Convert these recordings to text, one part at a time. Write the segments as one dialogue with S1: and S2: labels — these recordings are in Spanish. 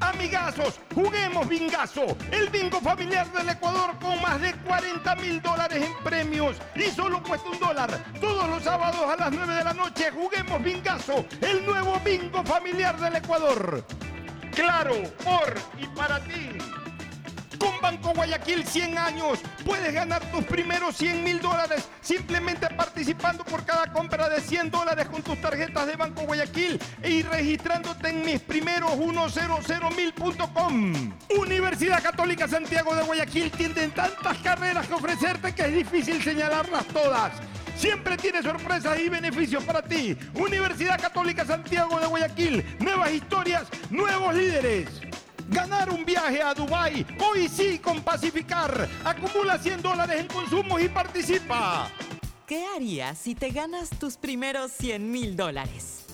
S1: Amigazos, juguemos Bingazo, el bingo familiar del Ecuador con más de 40 mil dólares en premios y solo cuesta un dólar. Todos los sábados a las 9 de la noche juguemos Bingazo, el nuevo bingo familiar del Ecuador. Claro, por y para ti. Con Banco Guayaquil 100 años puedes ganar tus primeros 100 mil dólares simplemente participando por cada compra de 100 dólares con tus tarjetas de Banco Guayaquil y registrándote en mis primeros 100mil.com. Universidad Católica Santiago de Guayaquil tiene tantas carreras que ofrecerte que es difícil señalarlas todas. Siempre tiene sorpresas y beneficios para ti. Universidad Católica Santiago de Guayaquil. Nuevas historias, nuevos líderes. Ganar un viaje a Dubai hoy sí con Pacificar. Acumula 100 dólares en consumos y participa.
S2: ¿Qué harías si te ganas tus primeros 100 mil dólares?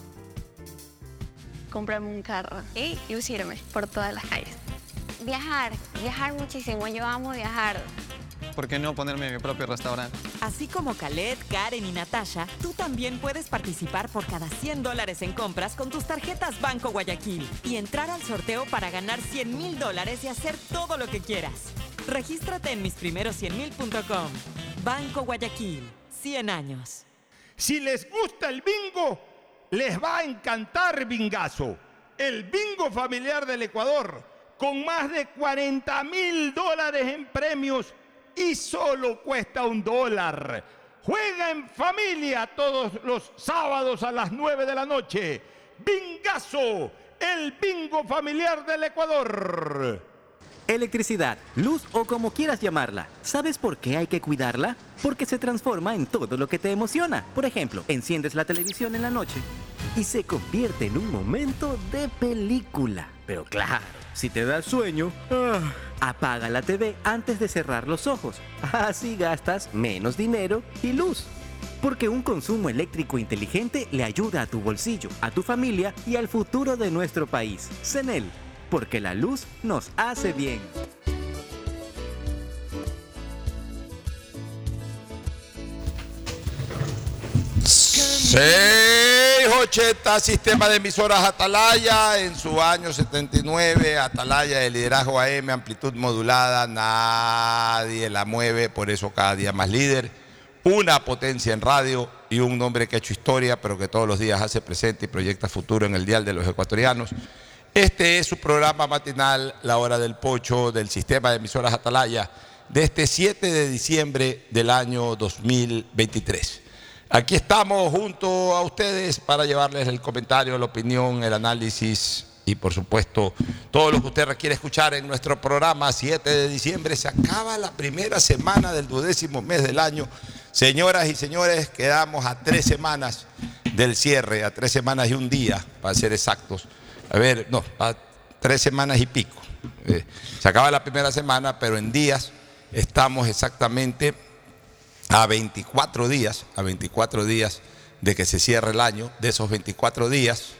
S3: Comprarme un carro y lucirme por todas las calles. Viajar, viajar muchísimo. Yo amo viajar.
S4: ¿Por qué no ponerme mi propio restaurante?
S2: Así como Khaled, Karen y Natasha, tú también puedes participar por cada 100 dólares en compras con tus tarjetas Banco Guayaquil y entrar al sorteo para ganar 100 mil dólares y hacer todo lo que quieras. Regístrate en misprimeros100mil.com. Banco Guayaquil, 100 años.
S1: Si les gusta el bingo, les va a encantar Bingazo, el bingo familiar del Ecuador, con más de 40 mil dólares en premios y solo cuesta un dólar. Juega en familia todos los sábados a las 9 de la noche. Bingazo, el bingo familiar del Ecuador.
S5: Electricidad, luz o como quieras llamarla. ¿Sabes por qué hay que cuidarla? Porque se transforma en todo lo que te emociona. Por ejemplo, enciendes la televisión en la noche y se convierte en un momento de película. Pero claro, si te da sueño, ah, apaga la TV antes de cerrar los ojos. Así gastas menos dinero y luz. Porque un consumo eléctrico inteligente le ayuda a tu bolsillo, a tu familia y al futuro de nuestro país. CENEL, porque la luz nos hace bien.
S6: 680 Sistema de Emisoras Atalaya en su año 79, Atalaya de liderazgo AM, amplitud modulada, nadie la mueve, por eso cada día más líder, una potencia en radio y un nombre que ha hecho historia, pero que todos los días hace presente y proyecta futuro en el dial de los ecuatorianos. Este es su programa matinal, La Hora del Pocho, del Sistema de Emisoras Atalaya, de este 7 de diciembre del año 2023. Aquí estamos junto a ustedes para llevarles el comentario, la opinión, el análisis y por supuesto todo lo que usted requiere escuchar en nuestro programa 7 de diciembre. Se acaba la primera semana del duodécimo mes del año. Señoras y señores, quedamos a tres semanas del cierre, a tres semanas y un día, para ser exactos. A ver, no, a tres semanas y pico. Eh, se acaba la primera semana, pero en días estamos exactamente a 24 días, a 24 días de que se cierre el año. De esos 24 días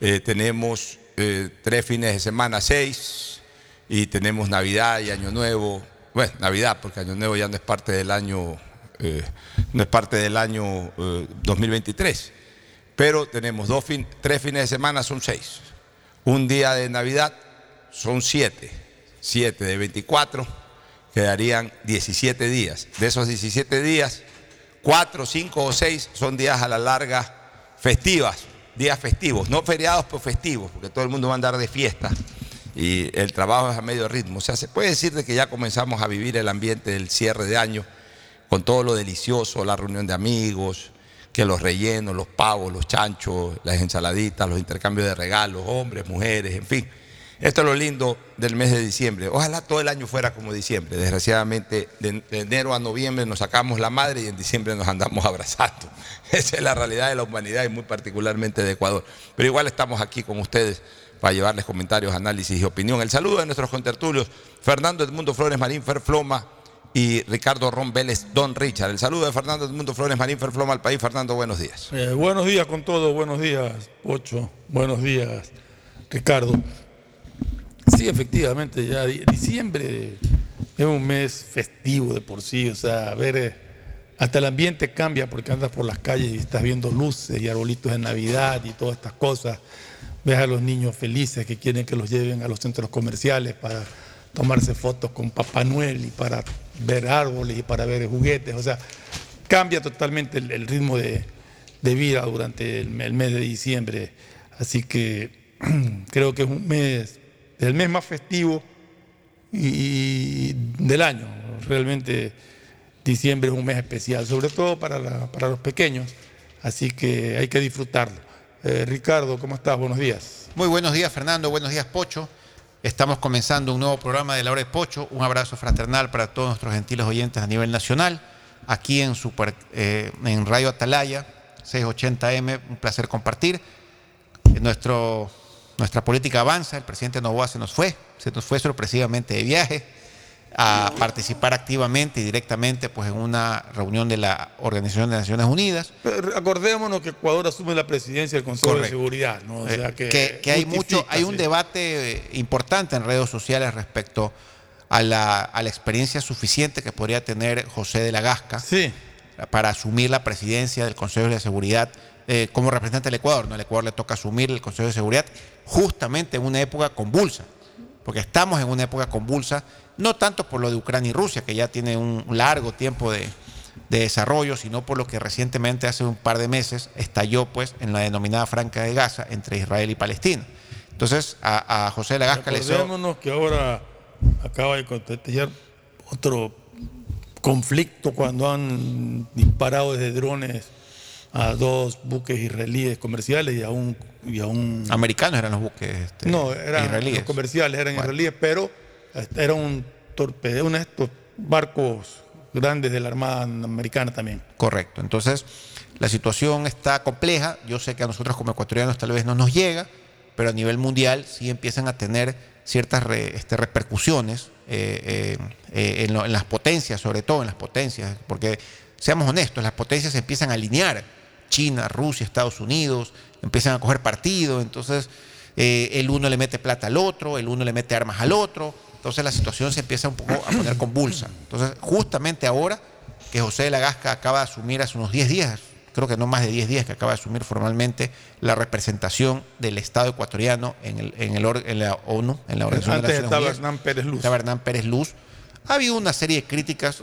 S6: eh, tenemos eh, tres fines de semana, seis, y tenemos Navidad y Año Nuevo bueno, Navidad, porque Año Nuevo ya no es parte del año, eh, no es parte del año eh, 2023. Pero tenemos dos fin- tres fines de semana, son seis. Un día de Navidad son siete. Siete de 24 quedarían 17 días. De esos 17 días, cuatro, cinco o seis son días a la larga festivas, días festivos, no feriados, pero festivos, porque todo el mundo va a andar de fiesta y el trabajo es a medio ritmo. O sea, se puede decir de que ya comenzamos a vivir el ambiente del cierre de año con todo lo delicioso, la reunión de amigos, que los rellenos, los pavos, los chanchos, las ensaladitas, los intercambios de regalos, hombres, mujeres, en fin. Esto es lo lindo del mes de diciembre. Ojalá todo el año fuera como diciembre. Desgraciadamente, de, enero a noviembre nos sacamos la madre y en diciembre nos andamos abrazando. Esa es la realidad de la humanidad y muy particularmente de Ecuador. Pero igual estamos aquí con ustedes para llevarles comentarios, análisis y opinión. El saludo de nuestros contertulios, Fernando Edmundo Flores Marín Ferfloma y Ricardo Ron Vélez Don Richard. El saludo de Fernando Edmundo Flores Marín Ferfloma al país. Fernando, buenos días.
S7: Eh, buenos días con todo, buenos días, Pocho, buenos días, Ricardo. Sí, efectivamente, ya di- diciembre es un mes festivo de por sí, o sea, ver, eh, hasta el ambiente cambia porque andas por las calles y estás viendo luces y arbolitos de Navidad y todas estas cosas. Ves a los niños felices que quieren que los lleven a los centros comerciales para tomarse fotos con Papá Noel y para ver árboles y para ver juguetes, o sea, cambia totalmente el, el ritmo de, de vida durante el, el mes de diciembre. Así que creo que es un mes, el mes más festivo y, del año. Realmente diciembre es un mes especial, sobre todo para, para los pequeños. Así que hay que disfrutarlo. Eh, Ricardo, ¿cómo estás? Buenos días.
S8: Muy buenos días, Fernando. Buenos días, Pocho. Estamos comenzando un nuevo programa de la hora de Pocho. Un abrazo fraternal para todos nuestros gentiles oyentes a nivel nacional. Aquí en, Super, eh, en Radio Atalaya, 680M. Un placer compartir. Nuestro, nuestra política avanza. El presidente Novoa se nos fue. Se nos fue sorpresivamente de viaje a participar activamente y directamente pues, en una reunión de la Organización de Naciones Unidas.
S7: Pero Acordémonos que Ecuador asume la presidencia del Consejo
S8: Correcto.
S7: de Seguridad, ¿no? O
S8: Eh,
S7: sea
S8: que, que hay mucho, hay un
S7: sí.
S8: debate eh, importante en redes sociales respecto a la, a la experiencia suficiente que podría tener José de la Gasca
S7: Sí.
S8: para asumir la presidencia del Consejo de Seguridad eh, como representante del Ecuador. ¿no? Al Ecuador le toca asumir el Consejo de Seguridad justamente en una época convulsa, porque estamos en una época convulsa, no tanto por lo de Ucrania y Rusia, que ya tiene un largo tiempo de, de desarrollo, sino por lo que recientemente, hace un par de meses, estalló pues en la denominada Franca de Gaza entre Israel y Palestina. Entonces, a, José de la Gasca le
S7: Acordémonos que ahora acaba de contestar otro conflicto cuando han disparado desde drones a dos buques israelíes comerciales y a un... Y a un
S8: americanos eran los buques este,
S7: no, eran
S8: israelíes.
S7: los comerciales, eran
S8: Bueno.
S7: israelíes, pero este, era un torpedero, uno de estos barcos grandes de la Armada Americana también.
S8: Correcto. Entonces, la situación está compleja. Yo sé que a nosotros como ecuatorianos tal vez no nos llega, pero a nivel mundial sí empiezan a tener ciertas re- este, repercusiones eh, eh, eh, en, lo- en las potencias, sobre todo en las potencias, porque seamos honestos, las potencias se empiezan a alinear. China, Rusia, Estados Unidos, empiezan a coger partido, entonces eh, el uno le mete plata al otro, el uno le mete armas al otro, entonces la situación se empieza un poco a poner convulsa. Entonces, justamente ahora que José de la Gasca acaba de asumir hace unos 10 días, creo que no más de 10 días que acaba de asumir formalmente la representación del Estado ecuatoriano en, el, en, el or- en la ONU, en la Organización
S7: Antes
S8: de Naciones
S7: estaba
S8: Unidas.
S7: Hernán Pérez Luz.
S8: Estaba Hernán Pérez Luz. Ha habido una serie de críticas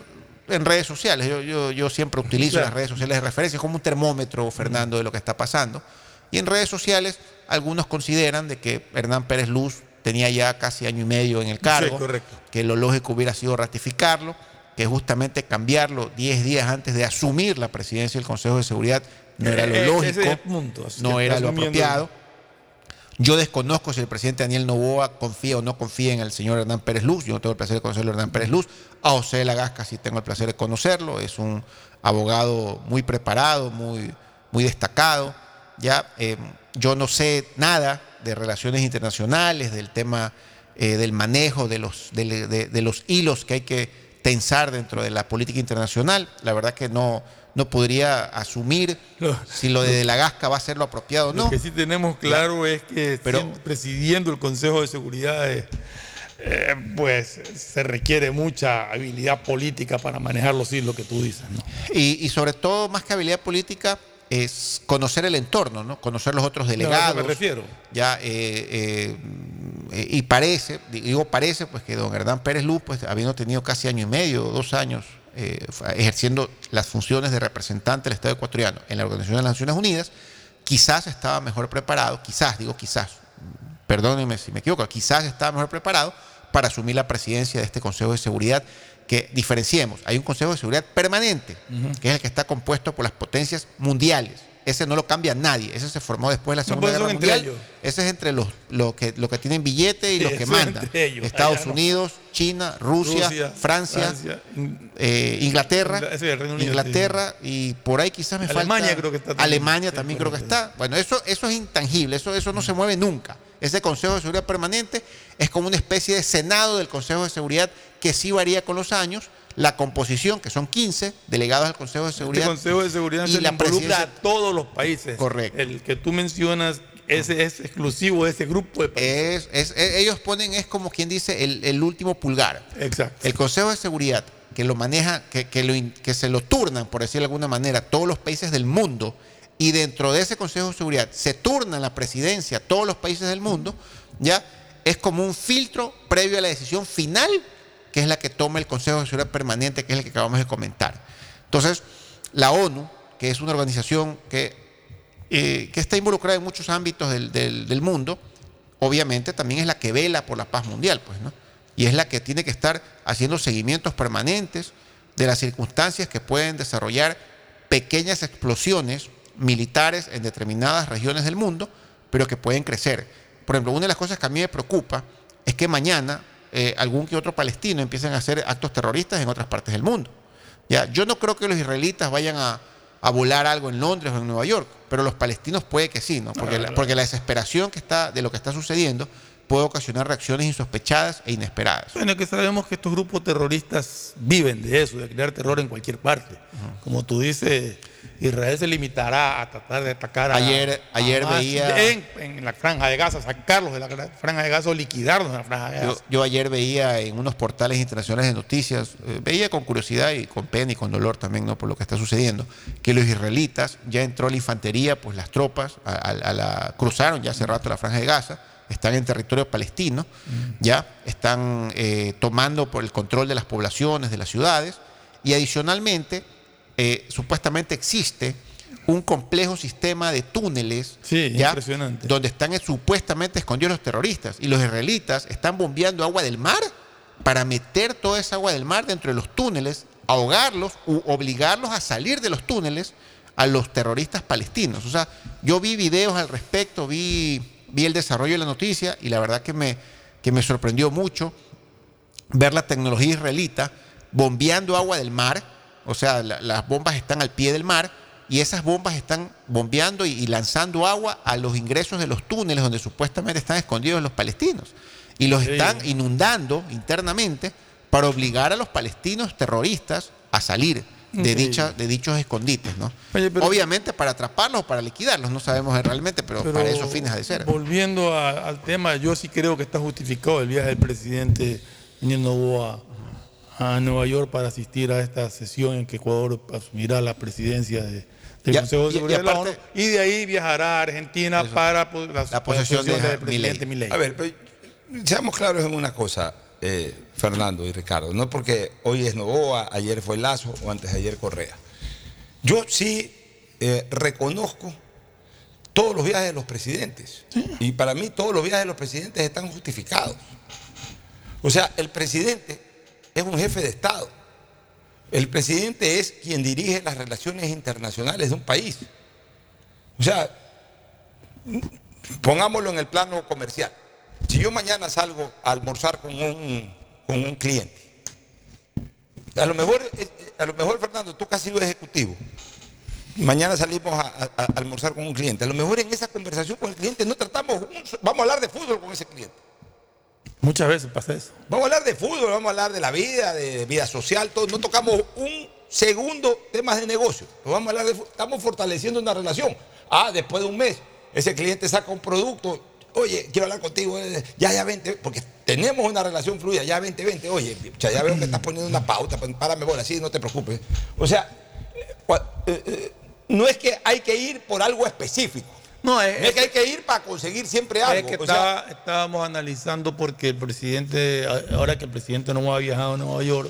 S8: en redes sociales. Yo, yo, yo siempre utilizo
S7: Claro.
S8: las redes sociales de referencia como un termómetro, Fernando, de lo que está pasando. Y en redes sociales, algunos consideran de que Hernán Pérez Luz tenía ya casi año y medio en el cargo,
S7: correcto.
S8: que lo lógico hubiera sido ratificarlo, que justamente cambiarlo 10 días antes de asumir la presidencia del Consejo de Seguridad no era lo
S7: Eh,
S8: lógico,
S7: punto, así
S8: no era lo apropiado. Yo desconozco si el presidente Daniel Novoa confía o no confía en el señor Hernán Pérez Luz. Yo no tengo el placer de conocerlo Hernán Pérez Luz. A José de la Gasca sí tengo el placer de conocerlo. Es un abogado muy preparado, muy, muy destacado. Ya, eh, yo no sé nada de relaciones internacionales, del tema eh, del manejo de los, de- de los hilos que hay que tensar dentro de la política internacional. La verdad que no, no podría asumir
S7: Lo-
S8: si lo de, la Gasca va a ser lo apropiado o
S7: Lo
S8: no.
S7: que sí tenemos claro es que
S8: Pero-
S7: presidiendo el Consejo de Seguridad eh, pues se requiere mucha habilidad política para manejarlo, sí, lo que tú dices. ¿no?
S8: Y, y sobre todo, más que habilidad política, es conocer el entorno, ¿no? conocer los otros
S7: No,
S8: delegados.
S7: me refiero.
S8: Ya, eh, eh, y parece, digo parece, pues que don Hernán Pérez Luz, pues habiendo tenido casi año y medio, dos años, eh, ejerciendo las funciones de representante del Estado ecuatoriano en la Organización de las Naciones Unidas, quizás estaba mejor preparado, quizás, digo quizás, perdónenme si me equivoco, quizás estaba mejor preparado para asumir la presidencia de este Consejo de Seguridad que diferenciemos. Hay un Consejo de Seguridad permanente, que es el que está compuesto por las potencias mundiales. Ese no lo cambia nadie. Ese se formó después de la Segunda
S7: son
S8: Guerra Mundial.
S7: ellos.
S8: Ese es entre los, los que, los que tienen billete y
S7: Sí,
S8: los que mandan.
S7: ellos.
S8: Estados
S7: no.
S8: Unidos, China, Rusia,
S7: Rusia,
S8: Francia,
S7: Francia,
S8: eh, Inglaterra,
S7: Ingl- sí, el Reino Unido,
S8: Inglaterra y por ahí quizás me
S7: Alemania
S8: falta.
S7: creo que está también.
S8: Alemania
S7: Sí,
S8: también creo que está. Bueno, eso, eso es intangible, eso, eso no se mueve nunca. Ese Consejo de Seguridad Permanente es como una especie de Senado del Consejo de Seguridad que sí varía con los años. La composición, que son 15 delegados al Consejo de
S7: Este
S8: Seguridad.
S7: Consejo de Seguridad
S8: y
S7: se
S8: la
S7: involucra a todos los países.
S8: Correcto.
S7: El que tú mencionas ese es exclusivo de ese grupo de países.
S8: Es, es- ellos ponen, es como quien dice, el, el último pulgar.
S7: Exacto.
S8: El Consejo de Seguridad, que lo maneja, que, que lo que se lo turnan, por decirlo de alguna manera, todos los países del mundo, y dentro de ese Consejo de Seguridad se turnan la presidencia todos los países del mundo, ya es como un filtro previo a la decisión final, es la que toma el Consejo de Seguridad Permanente, que es el que acabamos de comentar. Entonces, la ONU, que es una organización que, eh, que está involucrada en muchos ámbitos del, del- del mundo, obviamente también es la que vela por la paz mundial, pues, ¿no? Y es la que tiene que estar haciendo seguimientos permanentes de las circunstancias que pueden desarrollar pequeñas explosiones militares en determinadas regiones del mundo, pero que pueden crecer. Por ejemplo, una de las cosas que a mí me preocupa es que mañana eh, algún que otro palestino empiecen a hacer actos terroristas en otras partes del mundo. Ya, yo no creo que los israelitas vayan a, a volar algo en Londres o en Nueva York, pero los palestinos puede que sí, ¿no? Porque, la, porque la desesperación que está, de lo que está sucediendo puede ocasionar reacciones insospechadas e inesperadas.
S7: Bueno, que sabemos que estos grupos terroristas viven de eso, de crear terror en cualquier parte. Como tú dices, Israel se limitará a tratar de atacar a.
S8: Ayer-
S7: a
S8: ayer
S7: Hamas
S8: veía-
S7: En, en la franja de Gaza, sacarlos de la franja de Gaza o liquidarlos en la franja de
S8: Yo,
S7: Gaza.
S8: yo ayer veía en unos portales internacionales de noticias, eh, veía con curiosidad y con pena y con dolor también, ¿no? Por lo que está sucediendo, que los israelitas ya entró la infantería, pues las tropas a, a- a la, cruzaron ya hace rato la franja de Gaza, están en territorio palestino, ya están eh, tomando por el control de las poblaciones, de las ciudades, y adicionalmente, eh, supuestamente existe un complejo sistema de túneles
S7: Sí,
S8: ¿ya?
S7: impresionante.
S8: donde están eh, supuestamente escondidos los terroristas. Y los israelitas están bombeando agua del mar para meter toda esa agua del mar dentro de los túneles, ahogarlos u obligarlos a salir de los túneles a los terroristas palestinos. O sea, yo vi videos al respecto, vi, vi el desarrollo de la noticia y la verdad que me, que me sorprendió mucho ver la tecnología israelita bombeando agua del mar, o sea, la- las bombas están al pie del mar y esas bombas están bombeando y, y lanzando agua a los ingresos de los túneles donde supuestamente están escondidos los palestinos y los
S7: Sí.
S8: están inundando internamente para obligar a los palestinos terroristas a salir de, dicha, de dichos escondites, ¿no?
S7: Oye, pero-
S8: Obviamente para atraparlos o para liquidarlos, no sabemos realmente, pero,
S7: Pero
S8: para esos fines ha de ser.
S7: Volviendo a- al tema, yo sí creo que está justificado el viaje del presidente Daniel Novoa a Nueva York para asistir a esta sesión en que Ecuador asumirá la presidencia de- del
S8: Ya,
S7: Consejo de
S8: y- y
S7: Seguridad de la
S8: aparte-
S7: ONU y de ahí viajará a Argentina para pues, la,
S8: La posesión de
S7: del
S8: Milei.
S7: presidente Milei.
S6: A ver, pero seamos claros en una cosa, eh, Fernando y Ricardo. No porque hoy es Novoa, ayer fue Lazo o antes de ayer Correa. Yo sí eh, reconozco todos los viajes de los presidentes. Y para mí todos los viajes de los presidentes están justificados. O sea, el presidente es un jefe de Estado. El presidente es quien dirige las relaciones internacionales de un país. O sea, pongámoslo en el plano comercial. Si yo mañana salgo a almorzar con un, con un cliente, a lo mejor, eh, a lo mejor Fernando, tú casi sido ejecutivo. Mañana salimos a, a- a almorzar con un cliente. A lo mejor en esa conversación con el cliente no tratamos, vamos a hablar de fútbol con ese cliente.
S7: Muchas veces pasa eso.
S6: Vamos a hablar de fútbol, vamos a hablar de la vida, de vida social, todo. No tocamos un segundo temas de negocio. Pero vamos a hablar de estamos fortaleciendo una relación. Ah, después de un mes, ese cliente saca un producto. Oye, quiero hablar contigo, eh, ya, ya vente, porque tenemos una relación fluida, ya vente, vente, oye, ya, ya veo que estás poniendo una pauta, pues, párame bola, así, no te preocupes. O sea, eh, eh, no es que hay que ir por algo específico.
S7: No, es,
S6: que hay que ir para conseguir siempre
S7: es
S6: algo.
S7: que
S6: o sea,
S7: está- estábamos analizando porque el presidente, ahora que el presidente no ha viajado a Nueva York,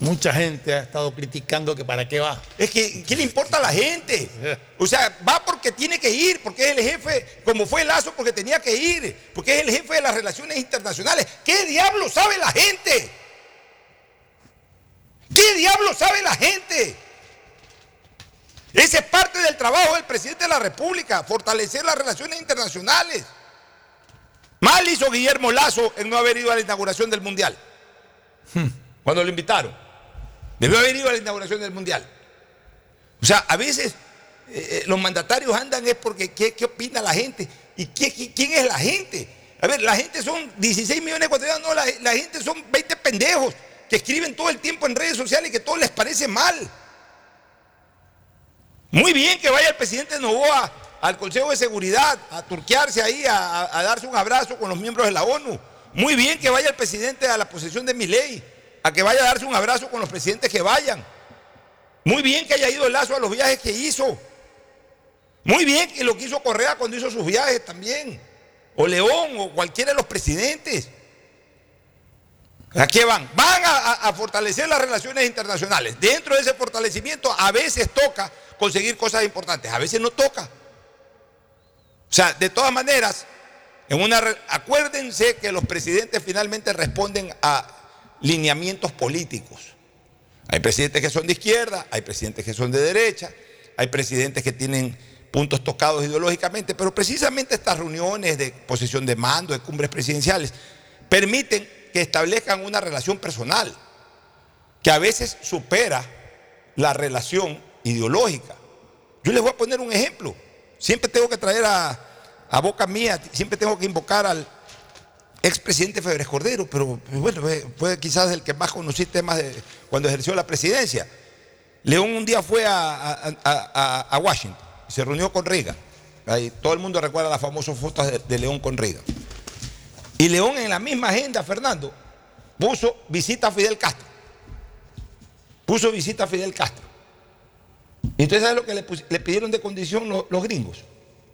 S7: mucha gente ha estado criticando que para qué va.
S6: Es que, ¿qué le importa a la gente? O sea, va porque tiene que ir, porque es el jefe, como fue Lazo, porque tenía que ir, porque es el jefe de las relaciones internacionales. ¿Qué diablo sabe la gente? ¿Qué diablo sabe la gente? Ese es parte del trabajo del presidente de la República, fortalecer las relaciones internacionales. Mal hizo Guillermo Lazo en no haber ido a la inauguración del Mundial, cuando lo invitaron. Debió haber ido a la inauguración del Mundial. O sea, a veces eh, eh, los mandatarios andan es porque ¿qué, opina la gente? ¿Y qué- quién es la gente? A ver, la gente son 16 millones de ecuatorianos, no, la, la gente son 20 pendejos que escriben todo el tiempo en redes sociales y que todo les parece mal. Muy bien que vaya el presidente Novoa al Consejo de Seguridad a turquearse ahí, a darse un abrazo con los miembros de la ONU. Muy bien que vaya el presidente a la posesión de mi ley, a que vaya a darse un abrazo con los presidentes que vayan. Muy bien que haya ido el lazo a los viajes que hizo. Muy bien que lo que hizo Correa cuando hizo sus viajes también. O León o cualquiera de los presidentes. ¿A qué van? Van a, a- fortalecer las relaciones internacionales. Dentro de ese fortalecimiento a veces toca conseguir cosas importantes, a veces no toca. O sea, de todas maneras, en una acuérdense que los presidentes finalmente responden a lineamientos políticos. Hay presidentes que son de izquierda, hay presidentes que son de derecha, hay presidentes que tienen puntos tocados ideológicamente, pero precisamente estas reuniones de posición de mando, de cumbres presidenciales, permiten que establezcan una relación personal, que a veces supera la relación ideológica. Yo les voy a poner un ejemplo. Siempre tengo que traer a, a boca mía, siempre tengo que invocar al expresidente Febres Cordero, pero pues, bueno, fue, quizás el que más conocí temas cuando ejerció la presidencia. León un día fue a, Washington, se reunió con. Ahí, todo el mundo recuerda las famosas fotos de, León con Reagan. Y León en la misma agenda, Fernando, puso visita a Fidel Castro. Puso visita a Fidel Castro. Y entonces, ¿sabes lo que le, pidieron de condición lo- los, gringos?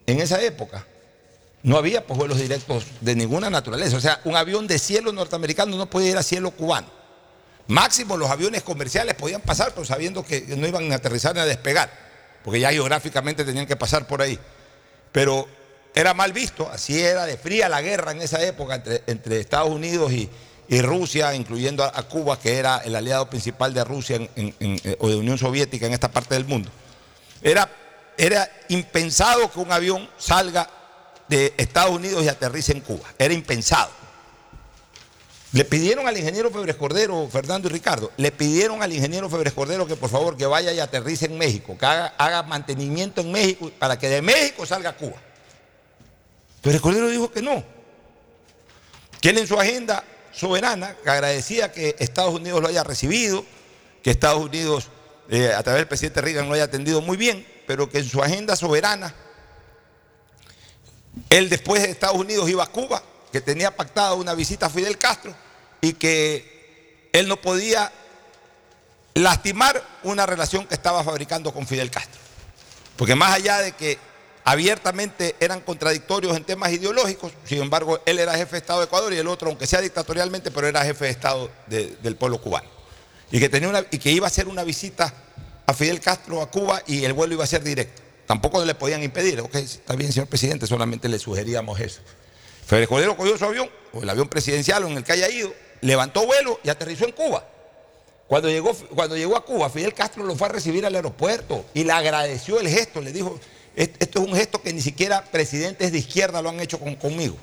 S6: En esa época no había pues, vuelos directos de ninguna naturaleza. O sea, un avión de cielo norteamericano no podía ir a cielo cubano. Máximo los aviones comerciales podían pasar, pero sabiendo que no iban a aterrizar ni a despegar, porque ya geográficamente tenían que pasar por ahí. Pero era mal visto, así era de fría la guerra en esa época entre, Estados Unidos y, Rusia, incluyendo a, Cuba, que era el aliado principal de Rusia eh, o de Unión Soviética en esta parte del mundo. Era impensado que un avión salga de Estados Unidos y aterrice en Cuba. Era impensado. Le pidieron al ingeniero Febres Cordero, Fernando y Ricardo, le pidieron al ingeniero Febres Cordero que por favor que vaya y aterrice en México, que haga, mantenimiento en México para que de México salga Cuba. Febres Cordero dijo que no. Que él en su agenda soberana que agradecía que Estados Unidos lo haya recibido, que Estados Unidos eh, a través del presidente Reagan lo haya atendido muy bien, pero que en su agenda soberana él después de Estados Unidos iba a Cuba, que tenía pactada una visita a Fidel Castro y que él no podía lastimar una relación que estaba fabricando con Fidel Castro. Porque más allá de que abiertamente eran contradictorios en temas ideológicos, sin embargo, él era jefe de Estado de Ecuador y el otro, aunque sea dictatorialmente, pero era jefe de Estado de- del pueblo cubano. Y que, tenía y que iba a hacer una visita a Fidel Castro a Cuba y el vuelo iba a ser directo. Tampoco le podían impedir. Ok, está bien, señor presidente, solamente le sugeríamos eso. Federico Cordero cogió su avión, o el avión presidencial en el que haya ido, levantó vuelo y aterrizó en Cuba. Cuando llegó, cuando llegó a Cuba, Fidel Castro lo fue a recibir al aeropuerto y le agradeció el gesto. Le dijo, "Est- esto es un gesto que ni siquiera presidentes de izquierda lo han hecho con- conmigo.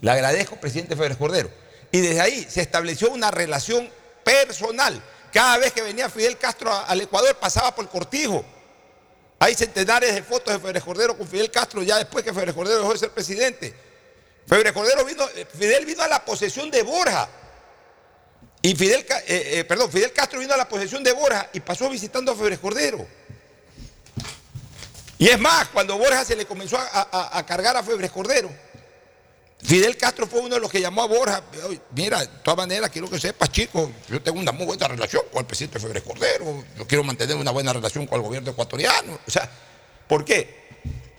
S6: Le agradezco, presidente Febres Cordero. Y desde ahí se estableció una relación personal. Cada vez que venía Fidel Castro al Ecuador pasaba por Cortijo. Hay centenares de fotos de Febres Cordero con Fidel Castro ya después que Febres Cordero dejó de ser presidente. Eh, Fidel vino a la posesión de Borja. Y Fidel, eh, eh, perdón, Fidel Castro vino a la posesión de Borja y pasó visitando a Febres Cordero. Y es más, cuando Borja se le comenzó a, a- a cargar a Febres Cordero, Fidel Castro fue uno de los que llamó a Borja. "Oye, Mira, de todas maneras, quiero que sepas, chicos, yo tengo una muy buena relación con el presidente Febres Cordero. Yo quiero mantener una buena relación con el gobierno ecuatoriano. O sea, ¿por qué?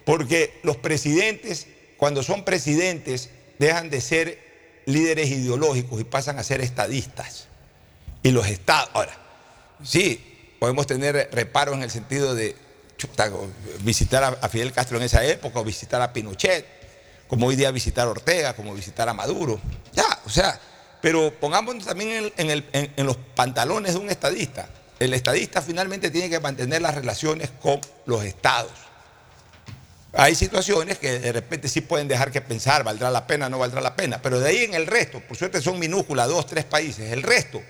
S6: Porque los presidentes, cuando son presidentes, dejan de ser líderes ideológicos y pasan a ser estadistas. Y los estados. Ahora, sí, podemos tener reparos en el sentido de visitar a Fidel Castro en esa época o visitar a Pinochet, como hoy día visitar a Ortega, como visitar a Maduro. Ya, o sea, pero pongámonos también en, los pantalones de un estadista. El estadista finalmente tiene que mantener las relaciones con los estados. Hay situaciones que de repente sí pueden dejar que pensar, valdrá la pena, no valdrá la pena, pero de ahí en el resto, por suerte son minúsculas, dos, tres países, el resto,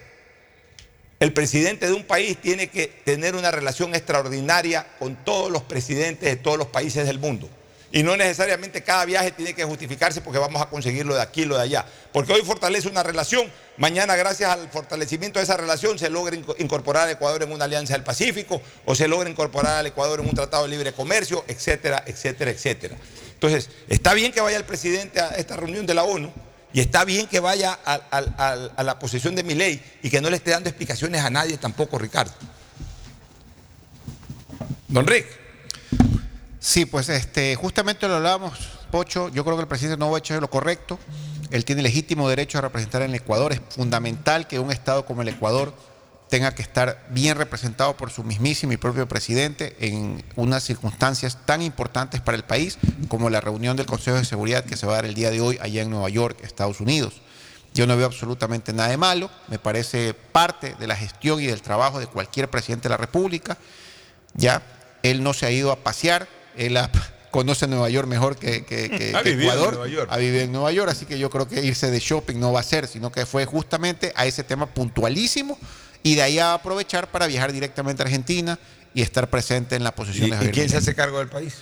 S6: el presidente de un país tiene que tener una relación extraordinaria con todos los presidentes de todos los países del mundo. Y no necesariamente cada viaje tiene que justificarse porque vamos a conseguir lo de aquí, lo de allá. Porque hoy fortalece una relación, mañana gracias al fortalecimiento de esa relación se logra inco- incorporar al Ecuador en una alianza del Pacífico o se logra incorporar al Ecuador en un tratado de libre comercio, etcétera, etcétera, etcétera. Entonces, está bien que vaya el presidente a esta reunión de la ONU y está bien que vaya al- a la posesión de mi ley y que no le esté dando explicaciones a nadie tampoco, Ricardo. Don Rick.
S8: Sí, pues este, justamente lo hablábamos, Pocho. Yo creo que el presidente no ha hecho lo correcto. Él tiene legítimo derecho a representar en el Ecuador. Es fundamental que un Estado como el Ecuador tenga que estar bien representado por su mismísimo y propio presidente en unas circunstancias tan importantes para el país como la reunión del Consejo de Seguridad que se va a dar el día de hoy allá en Nueva York, Estados Unidos. Yo no veo absolutamente nada de malo, me parece parte de la gestión y del trabajo de cualquier presidente de la República. Ya, él no se ha ido a pasear, él ha- conoce Nueva York mejor que, que- que-
S6: Ha
S8: que
S6: vivido en
S8: Ecuador,
S6: Nueva York.
S8: ha vivido en Nueva York, así que yo creo que irse de shopping no va a ser, sino que fue justamente a ese tema puntualísimo y de ahí a aprovechar para viajar directamente a Argentina y estar presente en la posición
S6: ¿Y,
S8: de
S6: y quién se hace cargo del país?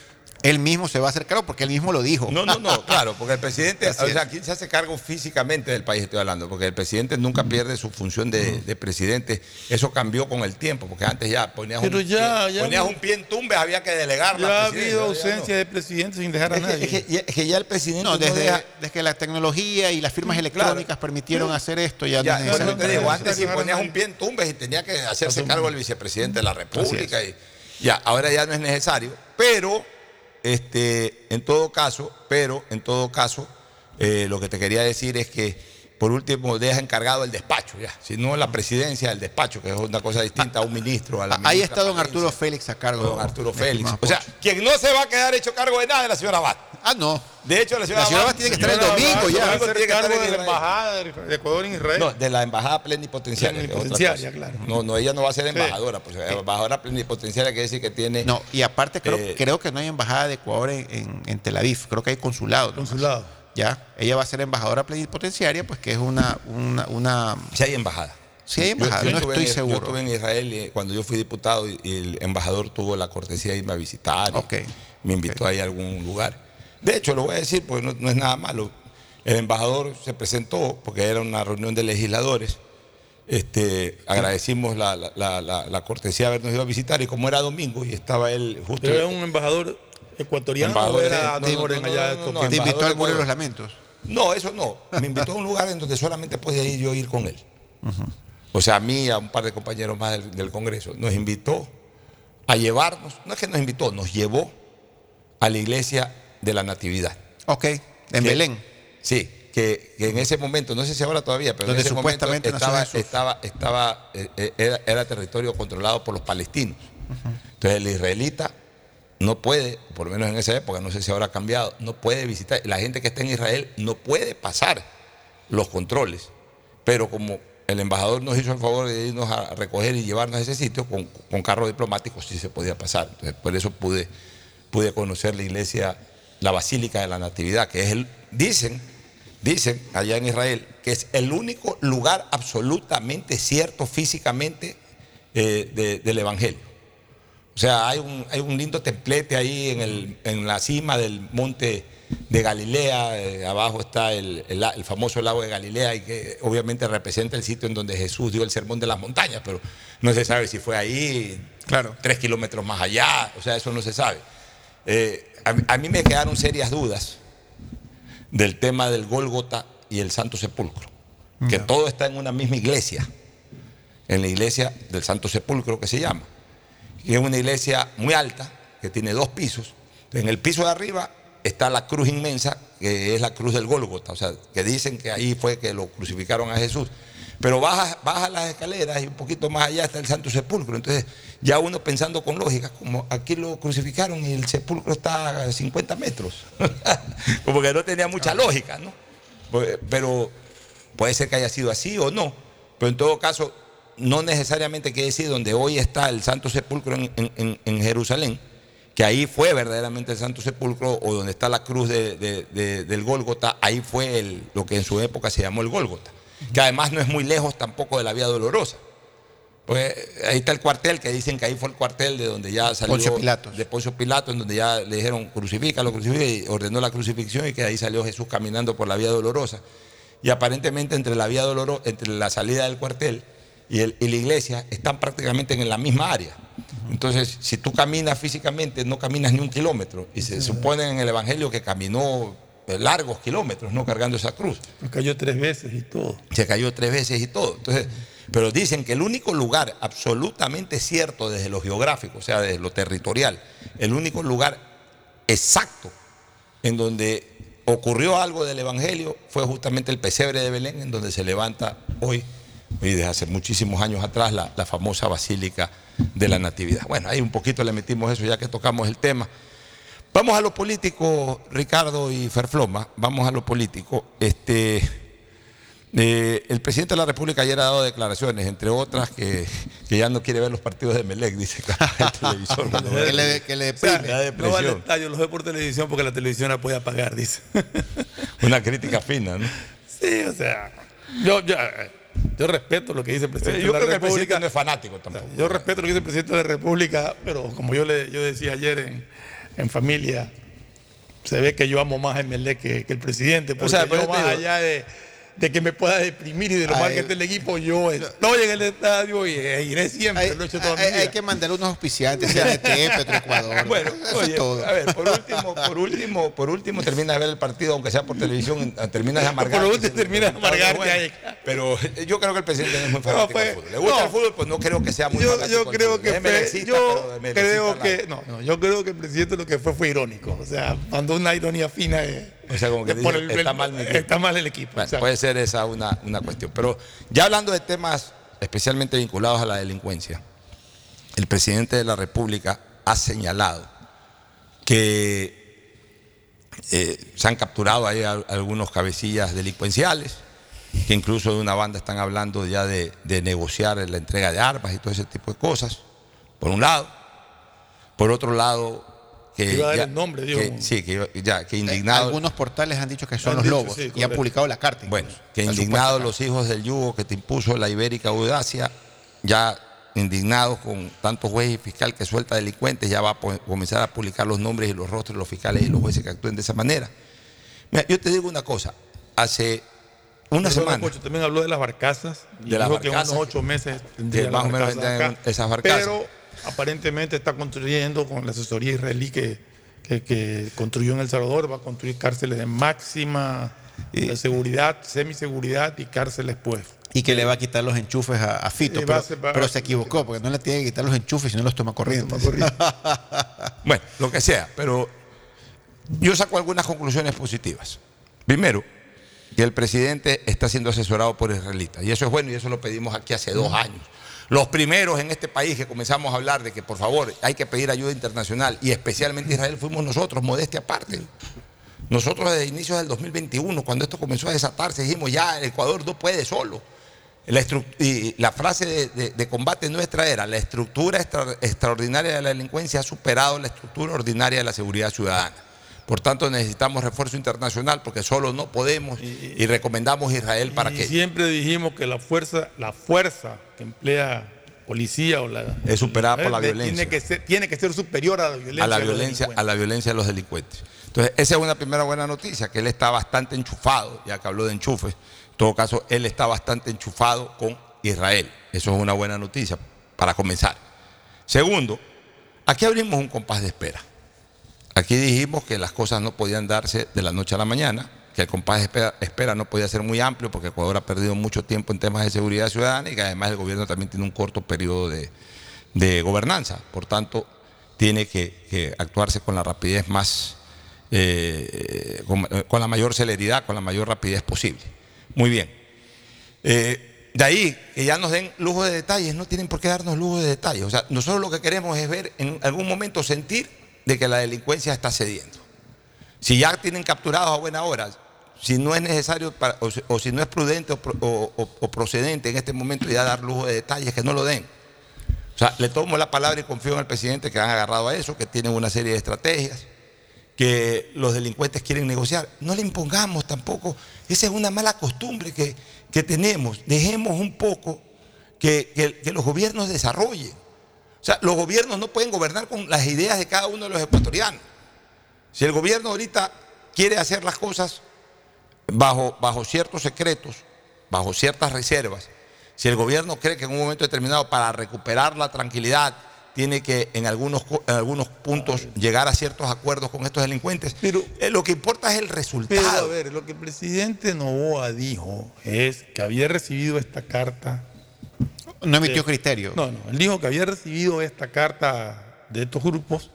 S8: Él mismo se va a hacer cargo porque él mismo lo dijo.
S6: No, no, no, claro, porque el presidente, o sea. ¿quién se hace cargo físicamente del país? Estoy hablando, porque el presidente nunca pierde su función de, de presidente. Eso cambió con el tiempo, porque antes ya ponías,
S7: Pero
S6: un,
S7: ya-
S6: pie,
S7: ya
S6: ponías
S7: no-
S6: un pie en tumbes, había que delegarla.
S7: Ya ha habido
S6: no.
S7: ausencia de presidente sin dejar a
S6: Es que,
S7: nadie.
S6: es que ya, es que ya el presidente
S8: No,
S6: no
S8: desde,
S6: deja-
S8: desde que la tecnología y las firmas electrónicas permitieron hacer esto, ya,
S6: Ya,
S8: no necesario.
S6: te digo, antes si ponías un pie en tumbes y tenía que hacerse cargo el vicepresidente de la República. Y, ya, ahora ya no es necesario. Pero, este, en todo caso, pero, en todo caso, eh, lo que te quería decir es que por último deja encargado el despacho, ya. Si no la presidencia del despacho, que es una cosa distinta a un ministro, a la
S8: Ahí está don
S6: Palencia,
S8: Arturo Félix a cargo.
S6: Don Arturo Félix. O sea, quien no se va a quedar hecho cargo de nada es la señora Abad.
S8: ah, no.
S6: De hecho, la señora,
S8: La señora
S6: Abad
S8: Abad tiene que estar el
S7: Señora
S8: domingo
S7: Abad,
S8: ya.
S6: Domingo tiene que estar en
S7: de la
S6: Israel.
S7: embajada de Ecuador en Israel.
S6: No, de la embajada plenipotenciaria.
S7: Plenipotenciaria, claro.
S6: No, no, ella no va a ser embajadora, pues embajadora plenipotenciaria quiere decir que tiene.
S8: No, y aparte creo,
S6: Eh,
S8: creo que no hay embajada de Ecuador en, en- en Tel Aviv, creo que hay consulado. nomás.
S7: Consulado.
S8: Ya, ella va a ser embajadora plenipotenciaria, pues que es una, una, una
S6: Si hay embajada.
S8: Sí hay
S6: Yo-
S8: embajada,
S6: yo
S8: no
S6: estuve
S8: estoy
S6: en-
S8: seguro.
S6: Yo estuve en Israel y cuando yo fui diputado y, y el embajador tuvo la cortesía de irme a visitar. Me invitó ahí a algún lugar. De hecho, lo voy a decir porque no, no es nada malo. El embajador se presentó porque era una reunión de legisladores. Este, agradecimos la, la- la- la- la cortesía de habernos ido a visitar y como era domingo y estaba él justo.
S7: ¿Pero era un embajador ecuatoriano
S6: Embajador
S7: o era
S6: no,
S7: de
S6: no, no,
S7: allá de
S6: no, no,
S7: Tokio?
S6: no,
S8: Te invitó al muro de los lamentos.
S6: No, eso no. Me invitó a un lugar en donde solamente podía ir yo ir con él. O sea, a mí y a un par de compañeros más del, del Congreso. Nos invitó a llevarnos, no es que nos invitó, nos llevó a la iglesia de la Natividad.
S8: Ok, en
S6: Que-
S8: Belén.
S6: Sí, que, que en ese momento, no sé si ahora todavía, pero
S8: Donde
S6: en ese
S8: supuestamente
S6: momento estaba, estaba, estaba, eh, eh, era, era territorio controlado por los palestinos. Entonces el israelita no puede, por lo menos en esa época, no sé si ahora ha cambiado, no puede visitar, la gente que está en Israel no puede pasar los controles, pero como el embajador nos hizo el favor de irnos a recoger y llevarnos a ese sitio, con, con carro diplomático sí se podía pasar. Entonces, por eso pude, pude conocer la iglesia, la Basílica de la Natividad, que es el, dicen, dicen allá en Israel, que es el único lugar absolutamente cierto físicamente eh, de- del Evangelio. O sea, hay un, hay un lindo templete ahí en, el- en la cima del monte de Galilea, eh, abajo está el, el la- el famoso lago de Galilea y que obviamente representa el sitio en donde Jesús dio el sermón de las montañas, pero no se sabe si fue ahí,
S8: Claro.
S6: tres kilómetros más allá, o sea, eso no se sabe. Eh, a mí me quedaron serias dudas del tema del Gólgota y el Santo Sepulcro, que todo está en una misma iglesia, en la iglesia del Santo Sepulcro que se llama, y es una iglesia muy alta, que tiene dos pisos. En el piso de arriba está la cruz inmensa, que es la cruz del Gólgota, o sea, que dicen que ahí fue que lo crucificaron a Jesús. Pero baja, baja las escaleras y un poquito más allá está el Santo Sepulcro. Entonces, ya uno pensando con lógica, como aquí lo crucificaron y el sepulcro está a 50 metros. como que no tenía mucha lógica, ¿no? Pues, Pero puede ser que haya sido así o no. Pero en todo caso, no necesariamente quiere decir donde hoy está el Santo Sepulcro en, en- en- en Jerusalén, que ahí fue verdaderamente el Santo Sepulcro, o donde está la cruz de- de- de- del Gólgota, ahí fue el- lo que en su época se llamó el Gólgota, que además no es muy lejos tampoco de la Vía Dolorosa. Pues ahí está el cuartel, que dicen que ahí fue el cuartel de donde ya salió.
S8: Poncio Pilatos.
S6: De Poncio Pilato, en donde ya le dijeron crucifícalo, crucifícalo, y ordenó la crucifixión y que ahí salió Jesús caminando por la Vía Dolorosa. Y aparentemente entre la Vía Dolorosa, entre la salida del cuartel y, el- y la iglesia están prácticamente en la misma área. Entonces, si tú caminas físicamente, no caminas ni un kilómetro. Y se supone en el Evangelio que caminó eh, largos kilómetros, ¿no? Cargando esa cruz
S7: Me cayó tres veces y todo.
S6: se cayó tres veces y todo. Entonces, pero dicen que el único lugar absolutamente cierto desde lo geográfico, o sea, desde lo territorial, el único lugar exacto en donde ocurrió algo del Evangelio fue justamente el pesebre de Belén, en donde se levanta hoy, y desde hace muchísimos años atrás, la, la famosa Basílica de la Natividad. Bueno, ahí un poquito le metimos eso ya que tocamos el tema. Vamos a lo político, Ricardo y Ferfloma, vamos a lo político. Este, eh, el presidente de la República ayer ha dado declaraciones, entre otras, que, que ya no quiere ver los partidos de Melec, dice el televisor. ¿no?
S8: Que le, que le
S7: O sea,
S8: deprime.
S6: da
S7: no va al
S6: depresión.
S7: estadio, los ve por televisión porque la televisión la puede apagar, dice.
S6: Una crítica fina, ¿no?
S7: Sí, o sea, yo, yo, yo respeto lo que dice el presidente
S6: Yo
S7: de
S6: creo que
S7: la
S6: el presidente
S7: República.
S6: no es fanático tampoco.
S7: Yo respeto lo que dice el presidente de la República, pero como yo le yo decía ayer en, en familia, se ve que yo amo más a Emelec que, que el presidente, porque
S6: sea, pero
S7: yo más
S6: digo-
S7: allá de, de que me pueda deprimir y de lo
S8: Ay,
S7: mal que esté el equipo, yo estoy en el estadio y eh, iré siempre,
S8: Hay,
S7: lo he hecho toda mi
S8: hay- hay
S7: vida.
S8: que mandar unos auspiciantes, CNT, Petroecuador.
S6: Bueno,
S8: eso
S6: oye,
S8: es todo.
S6: a ver, por último, por último, por último termina de ver el partido, aunque sea por televisión, termina de amargarte.
S7: Por último termina de amargarte ahí.
S6: Pero yo creo que el presidente no es muy fanático
S7: fue-
S6: del fútbol. Le gusta
S7: no.
S6: el fútbol, pues no creo que sea muy
S7: yo, yo creo que
S6: Es
S7: fue,
S6: melecista,
S7: yo creo que no, no, yo creo que el presidente lo que fue fue irónico, o sea, mandó una ironía fina de,
S6: O sea, como que dice, está mal mi equipo.
S7: está mal el equipo.
S6: Bueno, puede ser esa una, una cuestión. Pero ya hablando de temas especialmente vinculados a la delincuencia, el presidente de la República ha señalado que eh, se han capturado ahí a- algunos cabecillas delincuenciales, que incluso de una banda están hablando ya de, de negociar la entrega de armas y todo ese tipo de cosas, por un lado. Por otro lado, que...
S7: Iba a dar
S6: ya-
S7: el nombre, digo.
S6: que- sí, que, iba- ya, que
S8: Eh,
S6: indignado...
S8: Algunos portales han dicho que son los
S7: dicho,
S8: lobos
S7: sí,
S8: y han publicado la carta.
S6: Bueno, que indignados los hijos del yugo que te impuso la ibérica audacia, ya indignados con tanto juez y fiscal que suelta delincuentes, ya va a comenzar a publicar los nombres y los rostros de los fiscales y los jueces que actúen de esa manera. Mira, yo te digo una cosa, hace una
S7: Pero
S6: semana,
S7: Pocho también habló de las barcazas. y
S6: De las
S7: dijo que en
S6: barcazas
S7: unos ocho meses tendría
S6: que más o menos vendrían
S7: acá.
S6: esas barcazas.
S7: Pero aparentemente está construyendo con la asesoría israelí que, que, que construyó en El Salvador, va a construir cárceles de máxima eh, seguridad, semiseguridad y cárceles pues.
S8: Y que le va a quitar los enchufes a, a Fito,
S7: va
S8: pero,
S7: a ser- va-
S8: pero se equivocó, porque no le tiene que quitar los enchufes si no los toma corriendo.
S6: bueno, lo que sea, pero yo saco algunas conclusiones positivas. Primero, que el presidente está siendo asesorado por israelitas. Y eso es bueno y eso lo pedimos aquí hace dos años. Los primeros en este país que comenzamos a hablar de que por favor hay que pedir ayuda internacional y especialmente Israel fuimos nosotros, modestia aparte. Nosotros desde inicios del 2021, cuando esto comenzó a desatarse, dijimos ya el Ecuador no puede solo. La y la frase de, combate nuestra era, la estructura extra- extraordinaria de la delincuencia ha superado la estructura ordinaria de la seguridad ciudadana. Por tanto, necesitamos refuerzo internacional porque solo no podemos y, recomendamos a Israel para
S7: y
S6: que
S7: siempre dijimos que la fuerza, la fuerza que emplea policía o la
S6: es superada por la
S7: de-
S6: violencia.
S7: Tiene que ser, tiene que ser superior a la violencia.
S6: a la violencia, a la violencia de los delincuentes. Entonces, esa es una primera buena noticia, que él está bastante enchufado, ya que habló de enchufes. En todo caso, él está bastante enchufado con Israel. Eso es una buena noticia para comenzar. Segundo, aquí abrimos un compás de espera. Aquí dijimos que las cosas no podían darse de la noche a la mañana, que el compás espera, espera no podía ser muy amplio porque Ecuador ha perdido mucho tiempo en temas de seguridad ciudadana y que además el gobierno también tiene un corto periodo de, gobernanza. Por tanto, tiene que, actuarse con la rapidez más, eh, con, con la mayor celeridad, con la mayor rapidez posible. Muy bien. Eh, de ahí que ya nos den lujo de detalles, no tienen por qué darnos lujo de detalles. O sea, nosotros lo que queremos es ver en algún momento sentir de que la delincuencia está cediendo. Si ya tienen capturados a buena hora, si no es necesario o, si- no es prudente o procedente en este momento ya dar lujo de detalles, que no lo den. O sea, le tomo la palabra y confío en el presidente que han agarrado a eso, que tienen una serie de estrategias, que los delincuentes quieren negociar. No le impongamos tampoco, esa es una mala costumbre que, que tenemos. Dejemos un poco que, que- que los gobiernos desarrollen. O sea, los gobiernos no pueden gobernar con las ideas de cada uno de los ecuatorianos. Si el gobierno ahorita quiere hacer las cosas bajo, bajo ciertos secretos, bajo ciertas reservas, si el gobierno cree que en un momento determinado para recuperar la tranquilidad tiene que en algunos, en algunos puntos llegar a ciertos acuerdos con estos delincuentes, eh, lo que importa es el resultado.
S7: Pero a ver, lo que el presidente Novoa dijo es que había recibido esta carta.
S8: No emitió criterio.
S7: No, no, él dijo que había recibido esta carta de estos grupos,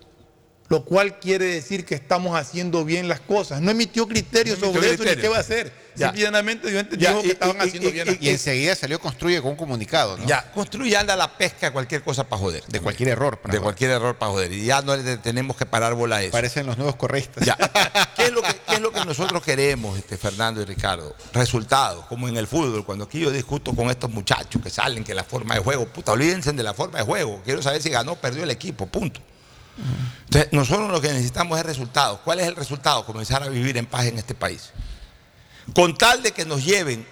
S7: lo cual quiere decir que estamos haciendo bien las cosas. No emitió criterios
S6: No
S7: sobre eso ni qué va a hacer.
S6: Ya.
S7: Simplemente dijo
S6: Ya,
S7: que estaban
S6: y-
S7: haciendo
S6: y-
S7: bien
S6: y-
S7: las
S8: Y enseguida salió construye con un comunicado, ¿no?
S6: Ya, construye anda la pesca cualquier cosa para joder.
S8: De cualquier error. para
S6: De
S8: joder.
S6: cualquier error para joder. Y ya no le tenemos que parar bola a eso.
S8: Parecen los nuevos correístas.
S6: Ya. ¿Qué, es lo que, qué es lo que nosotros queremos, este, Fernando y Ricardo? Resultados, como en el fútbol, cuando aquí yo discuto con estos muchachos que salen, que la forma de juego, puta, olvídense de la forma de juego. Quiero saber si ganó o perdió el equipo, punto. Entonces, nosotros lo que necesitamos es resultados. ¿Cuál es el resultado? Comenzar a vivir en paz en este país. Con tal de que nos lleven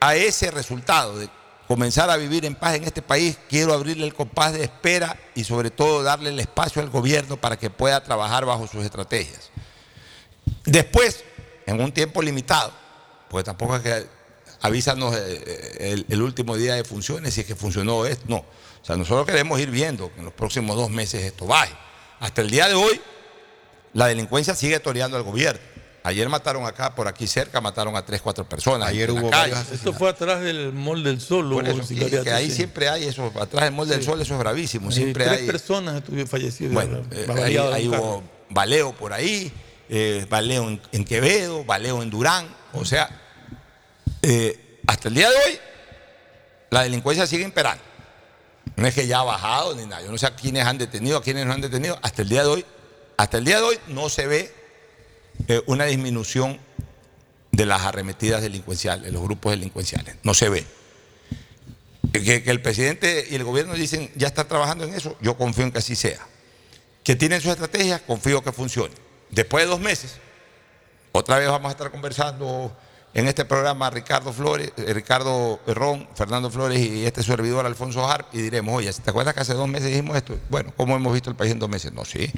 S6: a ese resultado, de comenzar a vivir en paz en este país, quiero abrirle el compás de espera y sobre todo darle el espacio al gobierno para que pueda trabajar bajo sus estrategias. Después, en un tiempo limitado, porque tampoco es que avísanos eh, el, el último día de funciones si es que funcionó esto, no. O sea, nosotros queremos ir viendo que en los próximos dos meses esto baje. Hasta el día de hoy, la delincuencia sigue toreando al gobierno. Ayer mataron acá, por aquí cerca, mataron a tres, cuatro personas.
S8: Ayer hubo
S7: Esto fue atrás del Mall del Sol.
S6: Por eso, que- ahí
S7: sí.
S6: siempre hay eso, atrás del Mall del
S7: Sí.
S6: Sol, eso es bravísimo.
S7: Sí,
S6: Siempre
S7: tres
S6: hay.
S7: personas estuvieron fallecidas.
S6: Bueno, eh, ahí, hubo baleo por ahí, eh, baleo en, en Quevedo, baleo en Durán. O sea, eh, hasta el día de hoy, la delincuencia sigue imperando. No es que ya ha bajado ni nada. Yo no sé a quiénes han detenido, a quiénes no han detenido. Hasta el día de hoy, hasta el día de hoy no se ve eh, una disminución de las arremetidas delincuenciales, de los grupos delincuenciales. No se ve. Que, el presidente y el gobierno dicen ya está trabajando en eso, yo confío en que así sea. Que tienen su estrategia, confío que funcione. Después de dos meses, otra vez vamos a estar conversando en este programa Ricardo Flores, eh, Ricardo Ron, Fernando Flores y este servidor Alfonso Harp y diremos, oye, ¿te acuerdas que hace dos meses dijimos esto? Bueno, ¿cómo hemos visto el país en dos meses? No, sí.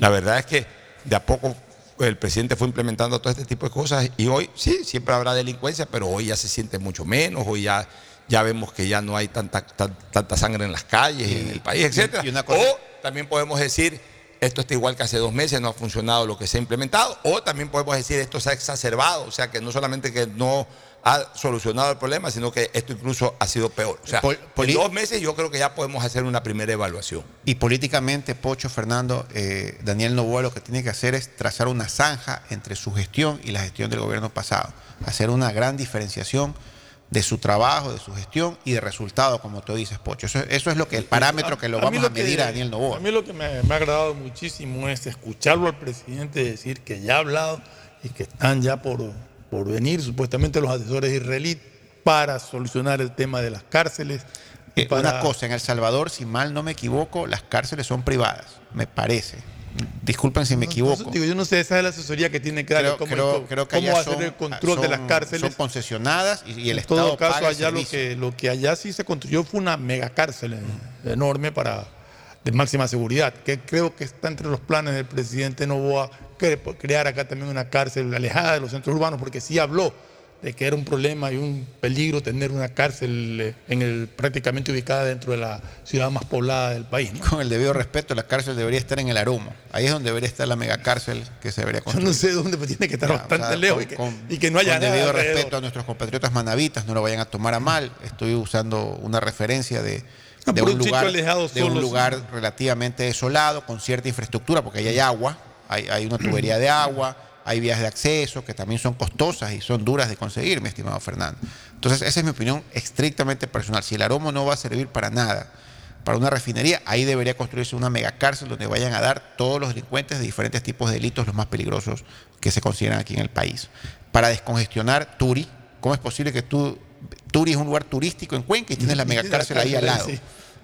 S6: La verdad es que de a poco el presidente fue implementando todo este tipo de cosas y hoy sí, siempre habrá delincuencia, pero hoy ya se siente mucho menos, hoy ya, ya vemos que ya no hay tanta, tan- tanta sangre en las calles, en el país, etc.
S8: y una cosa-
S6: O también podemos decir, esto está igual que hace dos meses, no ha funcionado lo que se ha implementado, o también podemos decir, esto se ha exacerbado, o sea que no solamente que no ha solucionado el problema, sino que esto incluso ha sido peor. O sea,
S8: Pol-
S6: en dos meses yo creo que ya podemos hacer una primera evaluación.
S8: Y políticamente, Pocho, Fernando, eh, Daniel Novoa lo que tiene que hacer es trazar una zanja entre su gestión y la gestión del gobierno pasado. Hacer una gran diferenciación de su trabajo, de su gestión y de resultado, como tú dices, Pocho. Eso, eso es lo que el parámetro que lo
S7: A
S8: vamos
S7: lo
S8: a medir
S7: que-
S8: a Daniel Novoa.
S7: A mí lo que me, me ha agradado muchísimo es escucharlo al presidente decir que ya ha hablado y que están ya por, por venir supuestamente los asesores israelíes para solucionar el tema de las cárceles.
S8: Eh,
S7: para-
S8: Una cosa, en El Salvador, si mal no me equivoco, las cárceles son privadas, me parece. Disculpen si me equivoco.
S7: digo, yo no sé, esa es la asoría que tiene que dar
S8: Creo,
S7: cómo,
S8: creo-
S7: cómo-
S8: creo que
S7: cómo hacer
S8: son-
S7: el control de las cárceles.
S8: Son concesionadas y, y el
S7: en
S8: Estado
S7: todo caso,
S8: paga el
S7: allá lo que, lo que allá sí se construyó fue una megacárcel eh, enorme para de máxima seguridad, que creo que está entre los planes del presidente Novoa cre- crear acá también una cárcel alejada de los centros urbanos, porque sí habló de que era un problema y un peligro tener una cárcel eh, en el, prácticamente ubicada dentro de la ciudad más poblada del país. ¿no?
S8: Con el debido respeto, la cárcel debería estar en el Aromo. Ahí es donde debería estar la megacárcel que se debería
S7: Yo
S8: construir.
S7: no sé dónde, pero tiene que estar
S8: Ya, o
S7: bastante
S8: sea,
S7: lejos
S8: con-
S7: y, que,
S8: con-
S7: y que no haya
S8: con
S7: nada
S8: debido
S7: alrededor.
S8: respeto a nuestros compatriotas manavitas, no lo vayan a tomar a mal. Estoy usando una referencia de, de un lugar,
S7: alejado
S8: de un lugar relativamente desolado, con cierta infraestructura, porque ahí hay agua, hay, hay una tubería de agua, hay vías de acceso que también son costosas y son duras de conseguir, mi estimado Fernando. Entonces, esa es mi opinión estrictamente personal. Si el aromo no va a servir para nada, para una refinería, ahí debería construirse una megacárcel donde vayan a dar todos los delincuentes de diferentes tipos de delitos, los más peligrosos que se consideran aquí en el país. Para descongestionar Turi, ¿cómo es posible que tú, Turi es un lugar turístico en Cuenca y tienes la megacárcel ahí al lado?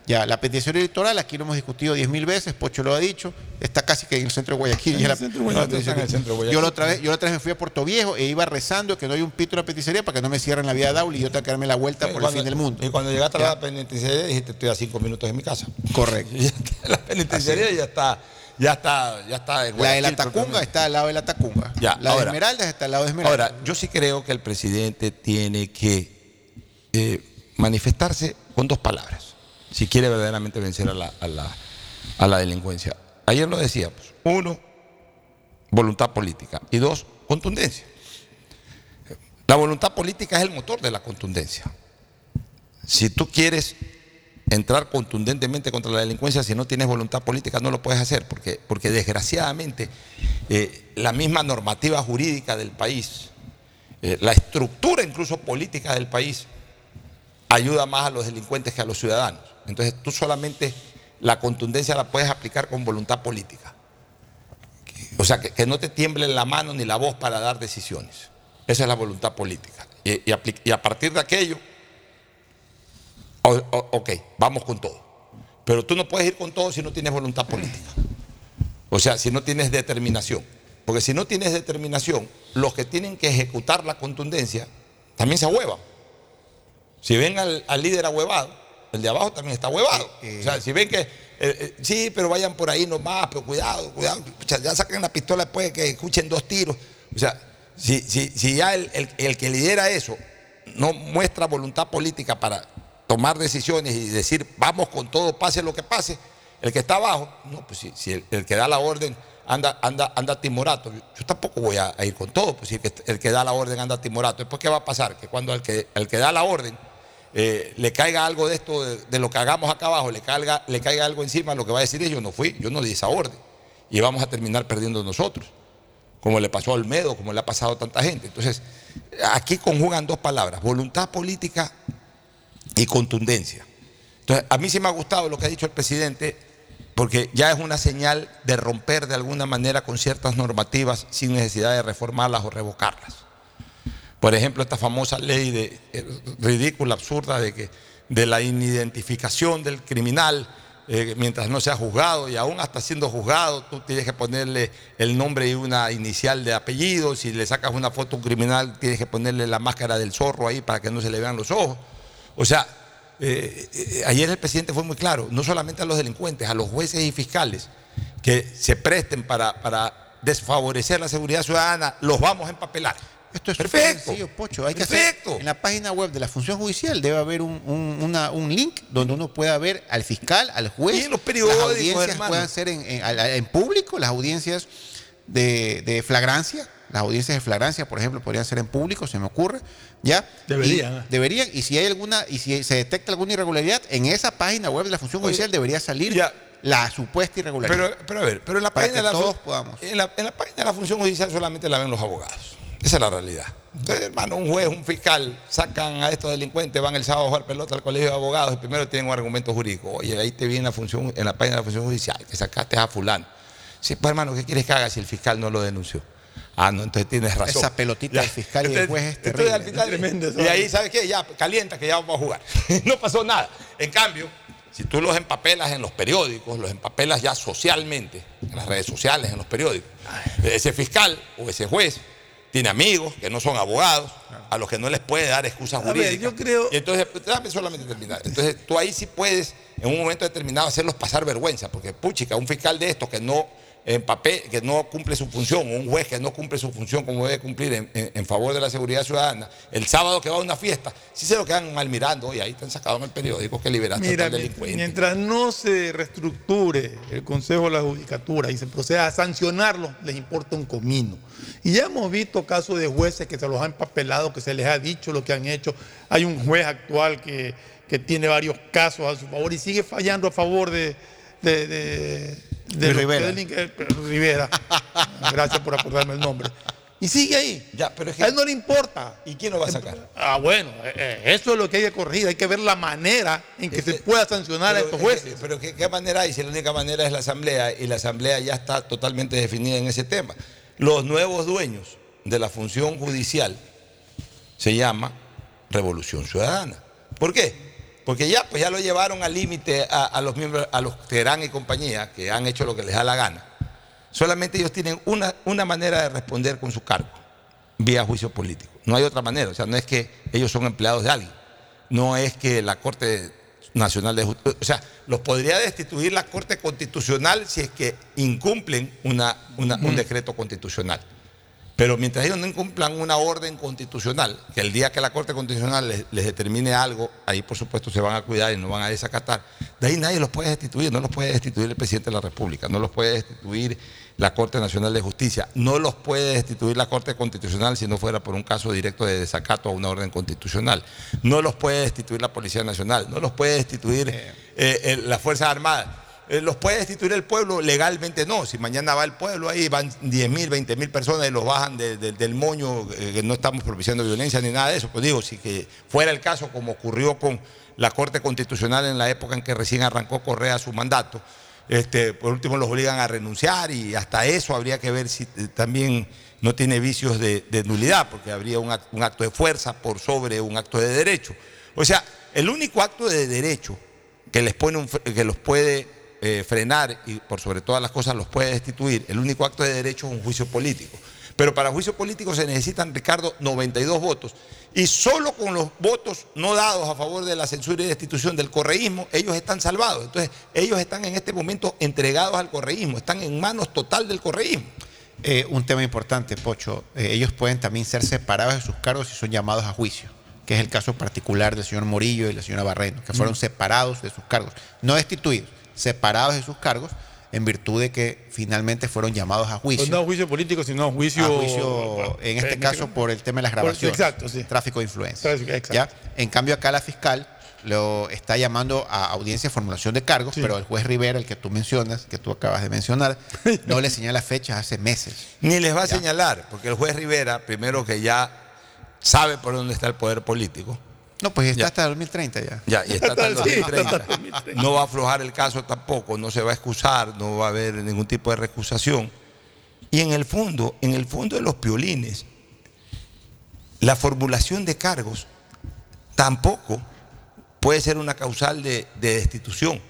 S8: Ya, la petición electoral, aquí lo hemos discutido diez mil veces, Pocho lo ha dicho, está casi que en el centro de Guayaquil.
S7: En el centro.
S8: Yo la otra vez, yo la otra vez me fui a Puerto Viejo e iba rezando que no hay un pito en la peticería para que no me cierren la vía de Dauli y yo tenga que darme la vuelta por el fin del mundo.
S6: Y cuando llegaste a
S8: Ya.
S6: la penitenciaría dijiste, estoy a cinco minutos de mi casa.
S8: Correcto.
S6: Y la penitenciaría ya está, ya está, ya está. en
S8: La de la Tacunga está al lado de la Tacunga.
S6: Ya,
S8: la
S6: ahora-
S8: de Esmeraldas está al lado de Esmeraldas.
S6: Ahora, yo sí creo que el presidente tiene que eh, manifestarse con dos palabras, si quiere verdaderamente vencer a la, a la- a la delincuencia. Ayer lo decíamos, uno, voluntad política, y dos, contundencia. La voluntad política es el motor de la contundencia. Si tú quieres entrar contundentemente contra la delincuencia, si no tienes voluntad política, no lo puedes hacer, porque, porque desgraciadamente eh, la misma normativa jurídica del país, eh, la estructura incluso política del país, ayuda más a los delincuentes que a los ciudadanos. Entonces tú solamente la contundencia la puedes aplicar con voluntad política. O sea, que, que no te tiemble la mano ni la voz para dar decisiones. Esa es la voluntad política. Y, y a partir de aquello, ok, vamos con todo. Pero tú no puedes ir con todo si no tienes voluntad política. O sea, si no tienes determinación. Porque si no tienes determinación, los que tienen que ejecutar la contundencia también se ahuevan. Si ven al, al líder ahuevado, el de abajo también está ahuevado. o sea, si ven que, eh, eh, sí, pero vayan por ahí nomás, pero cuidado, cuidado. Pucha, ya saquen la pistola después de que escuchen dos tiros. O sea, si, si, si ya el, el- el que lidera eso no muestra voluntad política para tomar decisiones y decir, vamos con todo, pase lo que pase, el que está abajo, no, pues si, si el, el que da la orden anda, anda, anda timorato, yo, yo tampoco voy a, a ir con todo, pues si el que, el que da la orden anda timorato. Después, ¿qué va a pasar? Que cuando el que, el que da la orden eh, le caiga algo de esto, de, lo que hagamos acá abajo, le caiga, le caiga algo encima, lo que va a decir es, yo no fui, yo no di esa orden. Y vamos a terminar perdiendo nosotros, como le pasó a Olmedo, como le ha pasado a tanta gente. Entonces, aquí conjugan dos palabras, voluntad política y contundencia. Entonces, a mí sí me ha gustado lo que ha dicho el presidente, porque ya es una señal de romper de alguna manera con ciertas normativas sin necesidad de reformarlas o revocarlas. Por ejemplo, esta famosa ley de, eh, ridícula, absurda, de, que, de la inidentificación del criminal eh, mientras no sea juzgado y aún hasta siendo juzgado tú tienes que ponerle el nombre y una inicial de apellido. Si le sacas una foto a un criminal tienes que ponerle la máscara del zorro ahí para que no se le vean los ojos. O sea, eh, ayer el presidente fue muy claro, no solamente a los delincuentes, a los jueces y fiscales que se presten para, para desfavorecer la seguridad ciudadana, los vamos a empapelar.
S8: Esto es
S6: perfecto.
S8: sencillo, Pocho. Hay que
S6: Perfecto.
S8: hacer, en la página web de la función judicial debe haber un, un- una- un link donde uno pueda ver al fiscal, al juez.
S6: Y en los periódicos,
S8: Las audiencias
S6: hermano.
S8: puedan ser en, en- público, las audiencias de, de flagrancia. Las audiencias de flagrancia, por ejemplo, podrían ser en público, se me ocurre. ¿Ya?
S7: Deberían,
S8: Y-
S7: ¿eh?
S8: deberían. Y si hay alguna, y si se detecta alguna irregularidad, en esa página web de la función judicial debería salir
S6: ya.
S8: la supuesta irregularidad.
S6: Pero, pero a ver, pero en la página
S8: que
S6: de la
S8: todos podamos.
S6: En la, en la página de la función judicial solamente la ven los abogados. Esa es la realidad. Entonces, hermano, un juez, un fiscal, sacan a estos delincuentes, van el sábado a jugar pelota al colegio de abogados y primero tienen un argumento jurídico. Oye, ahí te viene la función, en la página de la función judicial, que sacaste a fulano. Sí, pues hermano, ¿qué quieres que haga si el fiscal no lo denunció? Ah, no, entonces tienes razón.
S8: Esa pelotita del fiscal y del juez es
S6: entonces,
S8: terrible,
S6: al final-
S7: Tremendo
S6: y ahí, ¿sabes qué? Ya, calienta que ya vamos a jugar. no pasó nada. En cambio, si tú los empapelas en los periódicos, los empapelas ya socialmente, en las redes sociales, en los periódicos, ese fiscal o ese juez tiene amigos que no son abogados, a los que no les puede dar excusas
S7: A ver,
S6: jurídicas.
S7: yo creo-
S6: Y entonces, déjame solamente terminar. Entonces, tú ahí sí puedes, en un momento determinado, hacerlos pasar vergüenza, porque puchica, un fiscal de estos que no, en papel, que no cumple su función, un juez que no cumple su función como debe cumplir en, en- en favor de la seguridad ciudadana, el sábado que va a una fiesta, sí se lo quedan mal mirando, y ahí están sacados en el periódico que liberaste a
S7: Mira,
S6: tal delincuente.
S7: mientras no se reestructure el Consejo de la Judicatura y se proceda a sancionarlo, les importa un comino. Y ya hemos visto casos de jueces que se los han empapelado, que se les ha dicho lo que han hecho. Hay un juez actual que, que tiene varios casos a su favor y sigue fallando a favor de, de, de,
S8: Rivera.
S7: delinquen- eh, Rivera. Gracias por acordarme el nombre. Y sigue ahí.
S6: Ya, pero es que-
S7: a él no le importa.
S6: ¿Y quién lo va a sacar?
S7: Ah, bueno, eh, eh, eso es lo que hay que corregir. Hay que ver la manera en que se
S6: Este,
S7: pueda sancionar a
S6: Pero,
S7: estos
S6: eh,
S7: jueces.
S6: Pero ¿qué, qué manera hay? Si la única manera es la asamblea y la asamblea ya está totalmente definida en ese tema. Los nuevos dueños de la función judicial se llama Revolución Ciudadana. ¿Por qué? Porque ya, pues ya lo llevaron al límite a, a los miembros, a los Terán y compañía, que han hecho lo que les da la gana. Solamente ellos tienen una, una manera de responder con su cargo, vía juicio político. No hay otra manera. O sea, no es que ellos son empleados de alguien. No es que la Corte Nacional de Justicia. O sea, los podría destituir la Corte Constitucional si es que incumplen una, una- un decreto constitucional. Pero mientras ellos no incumplan una orden constitucional, que el día que la Corte Constitucional les, les determine algo, ahí por supuesto se van a cuidar y no van a desacatar, de ahí nadie los puede destituir, no los puede destituir el presidente de la República, no los puede destituir la Corte Nacional de Justicia, no los puede destituir la Corte Constitucional si no fuera por un caso directo de desacato a una orden constitucional, no los puede destituir la Policía Nacional, no los puede destituir eh, eh, las Fuerzas Armadas. Eh, ¿Los puede destituir el pueblo? Legalmente no. Si mañana va el pueblo, ahí van 10 mil, 20 mil personas y los bajan de- de- del moño, eh, que no estamos propiciando violencia ni nada de eso. Pues digo, si que fuera el caso, como ocurrió con la Corte Constitucional en la época en que recién arrancó Correa su mandato, este, por último los obligan a renunciar y hasta eso habría que ver si eh, también no tiene vicios de, nulidad, porque habría un act- un acto de fuerza por sobre un acto de derecho. O sea, el único acto de derecho que les pone que los puede eh, frenar y por sobre todas las cosas los puede destituir, el único acto de derecho es un juicio político. Pero para juicio político se necesitan, Ricardo, 92 votos. Y solo con los votos no dados a favor de la censura y destitución del correísmo, ellos están salvados. Entonces, ellos están en este momento entregados al correísmo, están en manos total del correísmo.
S8: Eh, un tema importante, Pocho. Eh, ellos pueden también ser separados de sus cargos si son llamados a juicio, que es el caso particular del señor Morillo y la señora Barreno, que fueron separados de sus cargos, no destituidos, separados de sus cargos en virtud de que finalmente fueron llamados a juicio.
S7: Pues no a juicio político, sino a juicio.
S8: a juicio, en este caso por el tema de las grabaciones.
S7: exacto, sí.
S8: Tráfico de influencia.
S7: Tráfico, exacto.
S8: ¿ya? En cambio, acá la fiscal lo está llamando a audiencia de formulación de cargos, pero el juez Rivera, el que tú mencionas, que tú acabas de mencionar, no le señala fechas hace meses.
S6: Ni les va a señalar, porque el juez Rivera, primero que ya sabe por dónde está el poder político,
S8: No, pues está
S6: Ya.
S8: hasta 2030 ya.
S6: Ya, y está hasta el
S7: Sí, está
S6: 2030.
S7: hasta el 2030.
S6: No va a aflojar el caso tampoco, no se va a excusar, no va a haber ningún tipo de recusación. Y en el fondo, en el fondo de los piolines, la formulación de cargos tampoco puede ser una causal de, de destitución.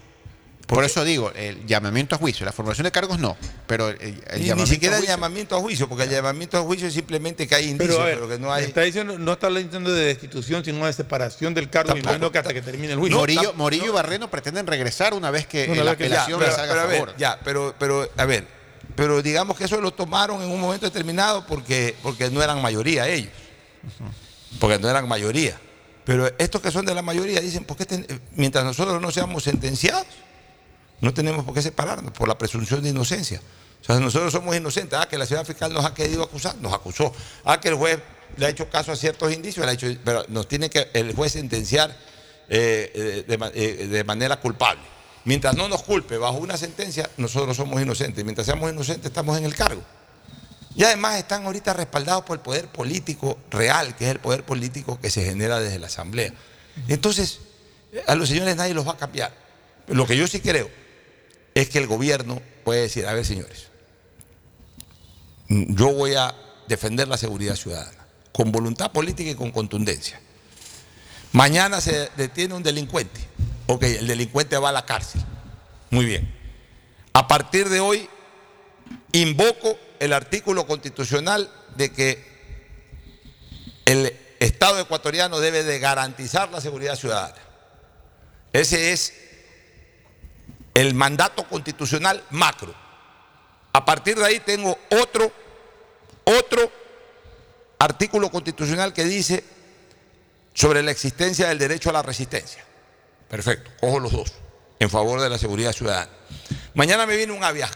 S8: Por eso digo, el llamamiento a juicio, la formulación de cargos no, pero el, el
S6: Y ni siquiera
S8: a
S6: el llamamiento a juicio, porque el llamamiento a juicio es simplemente que hay indicios,
S7: Pero,
S6: que no hay.
S7: está diciendo, no está diciendo de destitución, sino de separación del cargo y no que hasta que termine el juicio.
S8: Morillo, Morillo y Barreno pretenden regresar una vez que
S7: Una
S8: la
S7: vez que-
S8: apelación
S6: Ya,
S8: les
S6: pero,
S8: haga
S6: pero a ver,
S8: favor.
S6: ya, pero, pero, a ver, pero digamos que eso lo tomaron en un momento determinado porque, porque no eran mayoría ellos. Porque no eran mayoría. Pero estos que son de la mayoría dicen, ¿por qué ten- mientras nosotros no seamos sentenciados, no tenemos por qué separarnos por la presunción de inocencia? O sea, nosotros somos inocentes. Ah, que la ciudad fiscal nos ha querido acusar, nos acusó. Ah, que el juez le ha hecho caso a ciertos indicios, le ha hecho, pero nos tiene que el juez sentenciar eh, eh, eh, de manera culpable. Mientras no nos culpe bajo una sentencia, nosotros somos inocentes. Mientras seamos inocentes, estamos en el cargo. Y además están ahorita respaldados por el poder político real, que es el poder político que se genera desde la Asamblea. Entonces, a los señores nadie los va a cambiar. Lo que yo sí creo es que el gobierno puede decir, a ver señores, yo voy a defender la seguridad ciudadana, con voluntad política y con contundencia. Mañana se detiene un delincuente. Ok, el delincuente va a la cárcel. Muy bien. A partir de hoy, invoco el artículo constitucional de que el Estado ecuatoriano debe de garantizar la seguridad ciudadana. Ese es el mandato constitucional macro. A partir de ahí tengo otro, otro artículo constitucional que dice sobre la existencia del derecho a la resistencia. Perfecto, cojo los dos, en favor de la seguridad ciudadana. Mañana me viene un habeas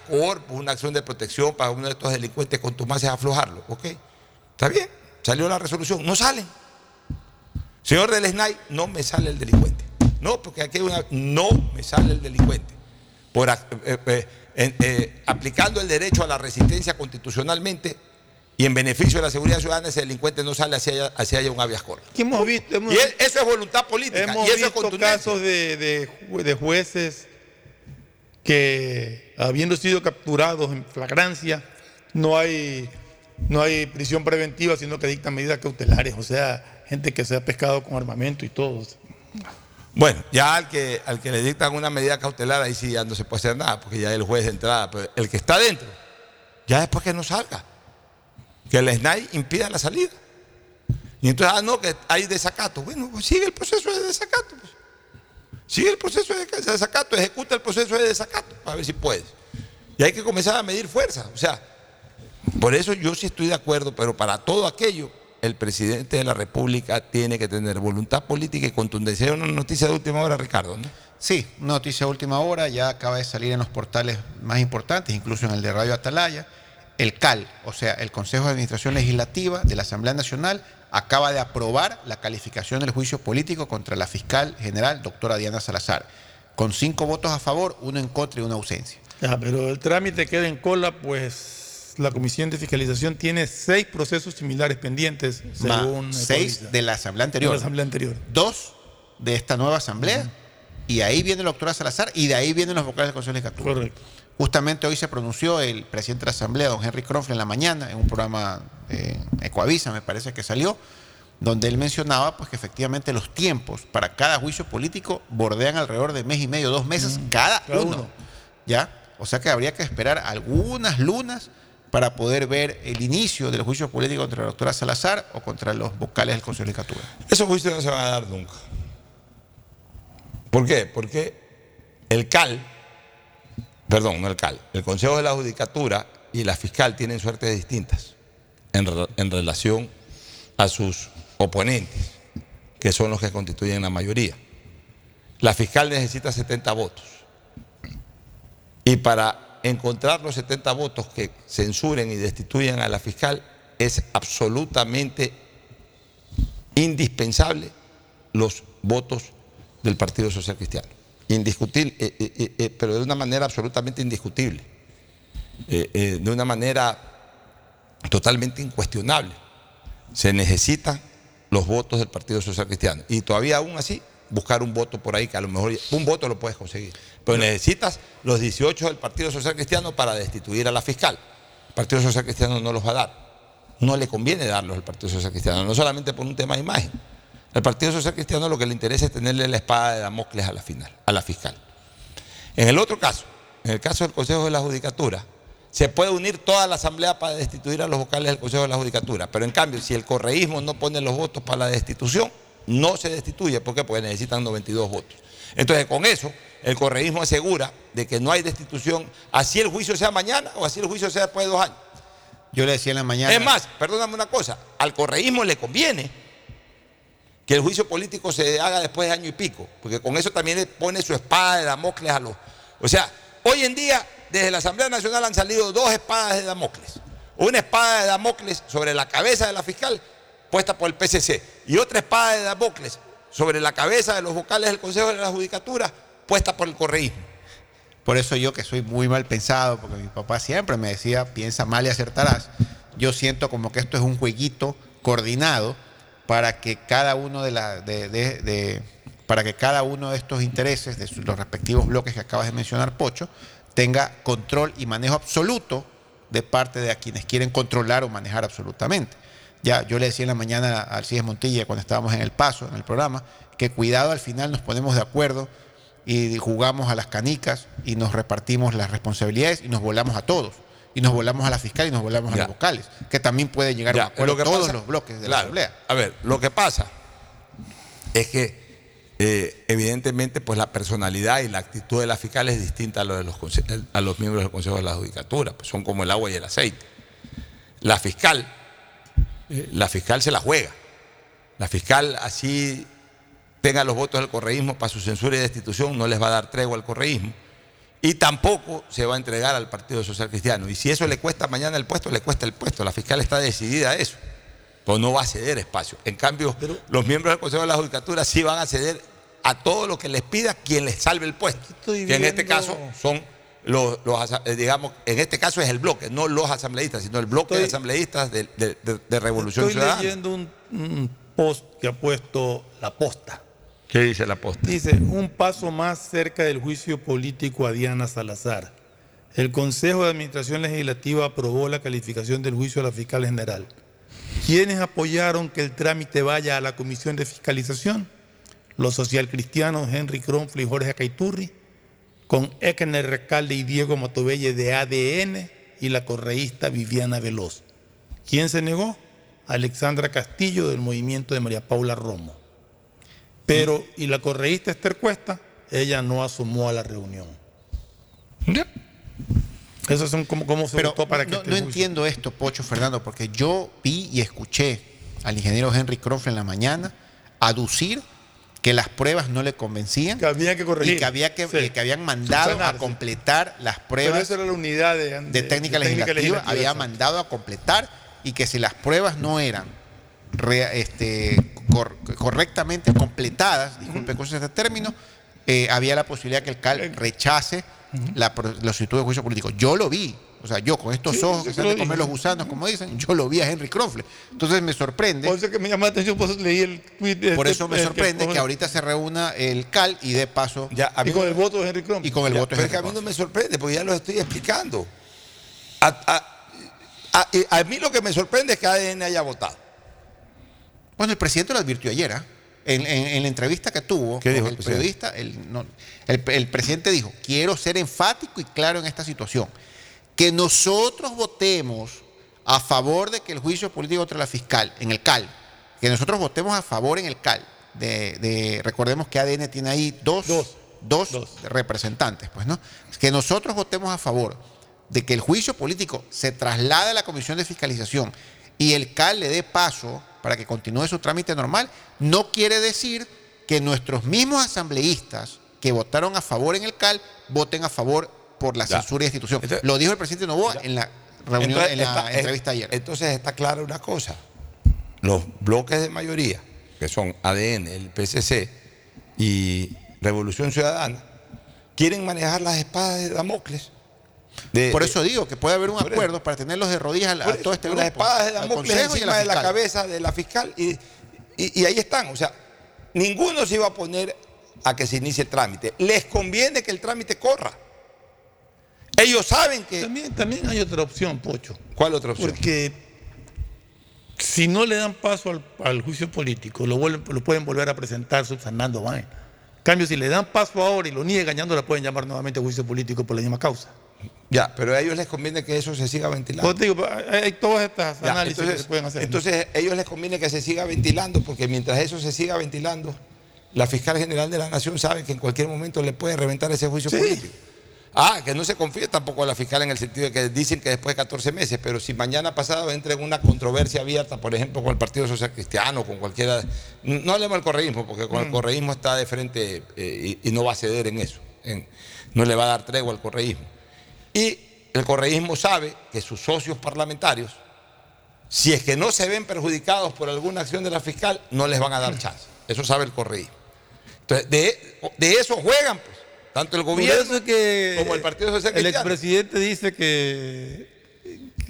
S6: una acción de protección para uno de estos delincuentes contumaces a aflojarlo. ¿Ok? Está bien, salió la resolución. No salen. Señor del SNAI, no me sale el delincuente. No, porque aquí hay una. No me sale el delincuente. Por, eh, eh, eh, aplicando el derecho a la resistencia constitucionalmente y en beneficio de la seguridad ciudadana, ese delincuente no sale hacia allá, un habeas corpus.
S7: ¿Qué hemos visto? Hemos,
S6: y eso es voluntad política.
S7: Hemos
S6: y eso
S7: visto
S6: es
S7: casos de, de, de jueces que habiendo sido capturados en flagrancia, no hay, no hay prisión preventiva, sino que dictan medidas cautelares, o sea, gente que se ha pescado con armamento y todo.
S6: Bueno, ya al que, al que le dictan una medida cautelar, ahí sí ya no se puede hacer nada, porque ya el juez de entrada, pero el que está dentro, ya después que no salga, que el SNAI impida la salida. Y entonces, ah, no, que hay desacato. Bueno, pues sigue el proceso de desacato. Pues. Sigue el proceso de desacato, ejecuta el proceso de desacato, para ver si puedes. Y hay que comenzar a medir fuerza. O sea, por eso yo sí estoy de acuerdo, pero para todo aquello, el presidente de la República tiene que tener voluntad política y contundencia. Una noticia de última hora, Ricardo, ¿no?
S8: Sí, una noticia de última hora, ya acaba de salir en los portales más importantes, incluso en el de Radio Atalaya. El CAL, o sea, el Consejo de Administración Legislativa de la Asamblea Nacional, acaba de aprobar la calificación del juicio político contra la fiscal general, doctora Diana Salazar, con cinco votos a favor, uno en contra y una ausencia.
S7: Ya, pero el trámite queda en cola, pues la Comisión de Fiscalización tiene seis procesos similares pendientes, según...
S8: seis de la Asamblea anterior.
S7: De la Asamblea anterior.
S8: Dos de esta nueva Asamblea, y ahí viene la doctora Salazar, y de ahí vienen los vocales del Consejo Legislativo.
S7: Correcto.
S8: Justamente hoy se pronunció el presidente de la Asamblea, don Henry Cronfle, en la mañana, en un programa eh, Ecoavisa, me parece que salió, donde él mencionaba pues, que efectivamente los tiempos para cada juicio político bordean alrededor de mes y medio, dos meses cada,
S7: cada
S8: uno.
S7: uno.
S8: ¿Ya? O sea que habría que esperar algunas lunas para poder ver el inicio del juicio político contra la doctora Salazar o contra los vocales del Consejo de Legislatura.
S6: Esos juicios no se van a dar nunca. ¿Por qué? Porque el CAL, perdón, no el CAL, el Consejo de la Judicatura y la fiscal tienen suertes distintas en relación a sus oponentes, que son los que constituyen la mayoría. La fiscal necesita 70 votos. Y para encontrar los 70 votos que censuren y destituyan a la fiscal es absolutamente indispensable los votos del Partido Social Cristiano. Indiscutible, eh, eh, eh, pero de una manera absolutamente indiscutible, de una manera totalmente incuestionable. Se necesitan los votos del Partido Social Cristiano. Y todavía aún así, buscar un voto por ahí, que a lo mejor un voto lo puedes conseguir. Pero necesitas los 18 del Partido Social Cristiano para destituir a la fiscal. El Partido Social Cristiano no los va a dar. No le conviene darlos al Partido Social Cristiano, no solamente por un tema de imagen. Al Partido Social Cristiano lo que le interesa es tenerle la espada de Damocles a la, final, a la fiscal. En el otro caso, en el caso del Consejo de la Judicatura, se puede unir toda la Asamblea para destituir a los vocales del Consejo de la Judicatura. Pero en cambio, si el correísmo no pone los votos para la destitución, no se destituye. ¿Por qué? Porque necesitan 92 votos. Entonces, con eso, el correísmo asegura de que no hay destitución, así el juicio sea mañana o así el juicio sea después de dos años.
S8: Yo le decía en la mañana.
S6: Es más, perdóname una cosa, al correísmo le conviene que el juicio político se haga después de año y pico, porque con eso también le pone su espada de Damocles a los... O sea, hoy en día desde la Asamblea Nacional han salido dos espadas de Damocles. Una espada de Damocles sobre la cabeza de la fiscal puesta por el PCC y otra espada de Damocles sobre la cabeza de los vocales del Consejo de la Judicatura puesta por el correísmo.
S8: Por eso yo que soy muy mal pensado, porque mi papá siempre me decía, piensa mal y acertarás. Yo siento como que esto es un jueguito coordinado para que cada uno de, la, de, de- para que cada uno de estos intereses, de los respectivos bloques que acabas de mencionar, Pocho, tenga control y manejo absoluto de parte de a quienes quieren controlar o manejar absolutamente. Ya, yo le decía en la mañana a Alcides Montilla cuando estábamos en el paso, en el programa, que cuidado al final nos ponemos de acuerdo y jugamos a las canicas y nos repartimos las responsabilidades y nos volamos a todos. Y nos volamos a la fiscal y nos volamos a los vocales, que también puede llegar a un acuerdo
S6: lo que
S8: todos
S6: pasa-
S8: los bloques de la Asamblea.
S6: A ver, lo que pasa es que eh, evidentemente, pues la personalidad y la actitud de la fiscal es distinta a, lo de los, a los miembros del Consejo de la Judicatura, pues son como el agua y el aceite. La fiscal, eh, la fiscal se la juega. La fiscal así tenga los votos del correísmo para su censura y destitución, no les va a dar tregua al correísmo. Y tampoco se va a entregar al Partido Social Cristiano. Y si eso le cuesta mañana el puesto, le cuesta el puesto. La fiscal está decidida a eso. Pues no va a ceder espacio. En cambio, los miembros del Consejo de la Judicatura sí van a ceder a todo lo que les pida quien les salve el puesto. Que en este caso son los, eh, digamos, en este caso es el bloque, no los asambleístas, sino el bloque de
S7: Estoy-
S6: asambleístas de, de- de- de Revolución
S7: Estoy
S6: Ciudadana.
S7: leyendo un, un post que ha puesto la posta.
S6: ¿Qué dice la posta?
S7: Dice, un paso más cerca del juicio político a Diana Salazar. El Consejo de Administración Legislativa aprobó la calificación del juicio a la fiscal general. ¿Quiénes apoyaron que el trámite vaya a la Comisión de Fiscalización? Los socialcristianos Henry Kronfle y Jorge Acaiturri, con Ekner Recalde y Diego Matobelle de ADN y la correísta Viviana Veloz. ¿Quién se negó? Alexandra Castillo del movimiento de María Paula Romo. Pero, y la correísta Esther Cuesta, ella no asomó a la reunión. Eso son como, como se
S8: Pero
S7: votó para que
S8: no,
S7: este
S8: entiendo esto, Pocho Fernando, porque yo vi y escuché al ingeniero Henry Croft en la mañana aducir que las pruebas no le convencían
S7: que había que corregir.
S8: y que, había que,
S7: Sí.
S8: que habían mandado a completar las
S7: Pero
S8: pruebas
S7: esa era la unidad de,
S8: de técnica legislativa, había mandado a completar y que si las pruebas no eran re- este, cor- correctamente completadas, disculpe con ese término, eh, había la posibilidad que el CAL rechace la, pro- la solicitud de juicio político. Yo lo vi, o sea, yo con estos
S7: Sí,
S8: ojos que se han de comer los gusanos, como dicen, yo lo vi a Henry Crofle. Entonces me sorprende.
S7: Por eso que me llama la atención, por eso leí el tweet. de
S8: Por
S7: este-
S8: eso me
S7: el
S8: sorprende que ahorita se reúna el CAL y de paso
S6: Ya, a mí
S7: Y con el voto de Henry Crom.
S8: y con el
S6: Ya,
S8: voto de
S6: pero es que a
S8: Henry
S6: mí no
S8: Crofle.
S6: me sorprende, porque ya lo estoy explicando. A, a- a- y a mí lo que me sorprende es que ADN haya votado.
S8: Bueno, el presidente lo advirtió ayer, ¿ah? en, en- en la entrevista que tuvo
S6: ¿Qué
S8: con
S6: dijo
S8: el periodista, el, no, el- el presidente dijo, quiero ser enfático y claro en esta situación, que nosotros votemos a favor de que el juicio político contra la fiscal, en el CAL, que nosotros votemos a favor en el CAL, de, de- recordemos que ADN tiene ahí dos,
S7: Dos.
S8: dos
S7: Dos.
S8: representantes, pues, ¿no? Que nosotros votemos a favor de que el juicio político se traslade a la Comisión de Fiscalización y el CAL le dé paso para que continúe su trámite normal, no quiere decir que nuestros mismos asambleístas que votaron a favor en el CAL voten a favor por la
S6: Ya.
S8: censura y destitución.
S6: Entonces-
S8: Lo dijo el presidente Novoa en la reunión,
S6: Entonces,
S8: en la
S6: está-
S8: entrevista ayer.
S6: Entonces está clara una cosa. Los bloques de mayoría, que son ADN, el PCC y Revolución Ciudadana, quieren manejar las espadas de Damocles. De-
S8: por eso digo que puede haber un
S6: eso.
S8: acuerdo para tenerlos de rodillas a, a todo este grupo.
S6: Las espadas de Damocles encima de la cabeza de la fiscal y, y- y ahí están. O sea, ninguno se iba a poner a que se inicie el trámite. Les conviene que el trámite corra. Ellos saben que...
S7: También, también hay otra opción, Pocho.
S6: ¿Cuál otra opción?
S7: Porque si no le dan paso al, al juicio político, lo, vuelven- lo pueden volver a presentar subsanando vaina. En cambio, si le dan paso ahora y lo niegan, ya no la pueden llamar nuevamente juicio político por la misma causa.
S6: Ya, pero a ellos les conviene que eso se siga ventilando.
S7: Pues digo, hay, hay todas estas
S6: Ya,
S7: análisis
S6: entonces,
S7: que se pueden hacer. ¿no?
S6: entonces, ellos les conviene que se siga ventilando, porque mientras eso se siga ventilando, la fiscal general de la nación sabe que en cualquier momento le puede reventar ese juicio
S7: Sí.
S6: político. Ah, que no se confía tampoco a la fiscal en el sentido de que dicen que después de 14 meses, pero si mañana pasado entra en una controversia abierta, por ejemplo, con el Partido Social Cristiano, con cualquiera. No hablemos del correísmo, porque
S7: Mm.
S6: con el correísmo está de frente eh, y, y no va a ceder en eso. en- no le va a dar tregua al correísmo. Y el correísmo sabe que sus socios parlamentarios, si es que no se ven perjudicados por alguna acción de la fiscal, no les van a dar chance. Eso sabe el correísmo. Entonces, de, de eso juegan, pues, tanto el gobierno
S7: que
S6: como el Partido Social
S7: el
S6: Cristiano.
S7: expresidente dice que,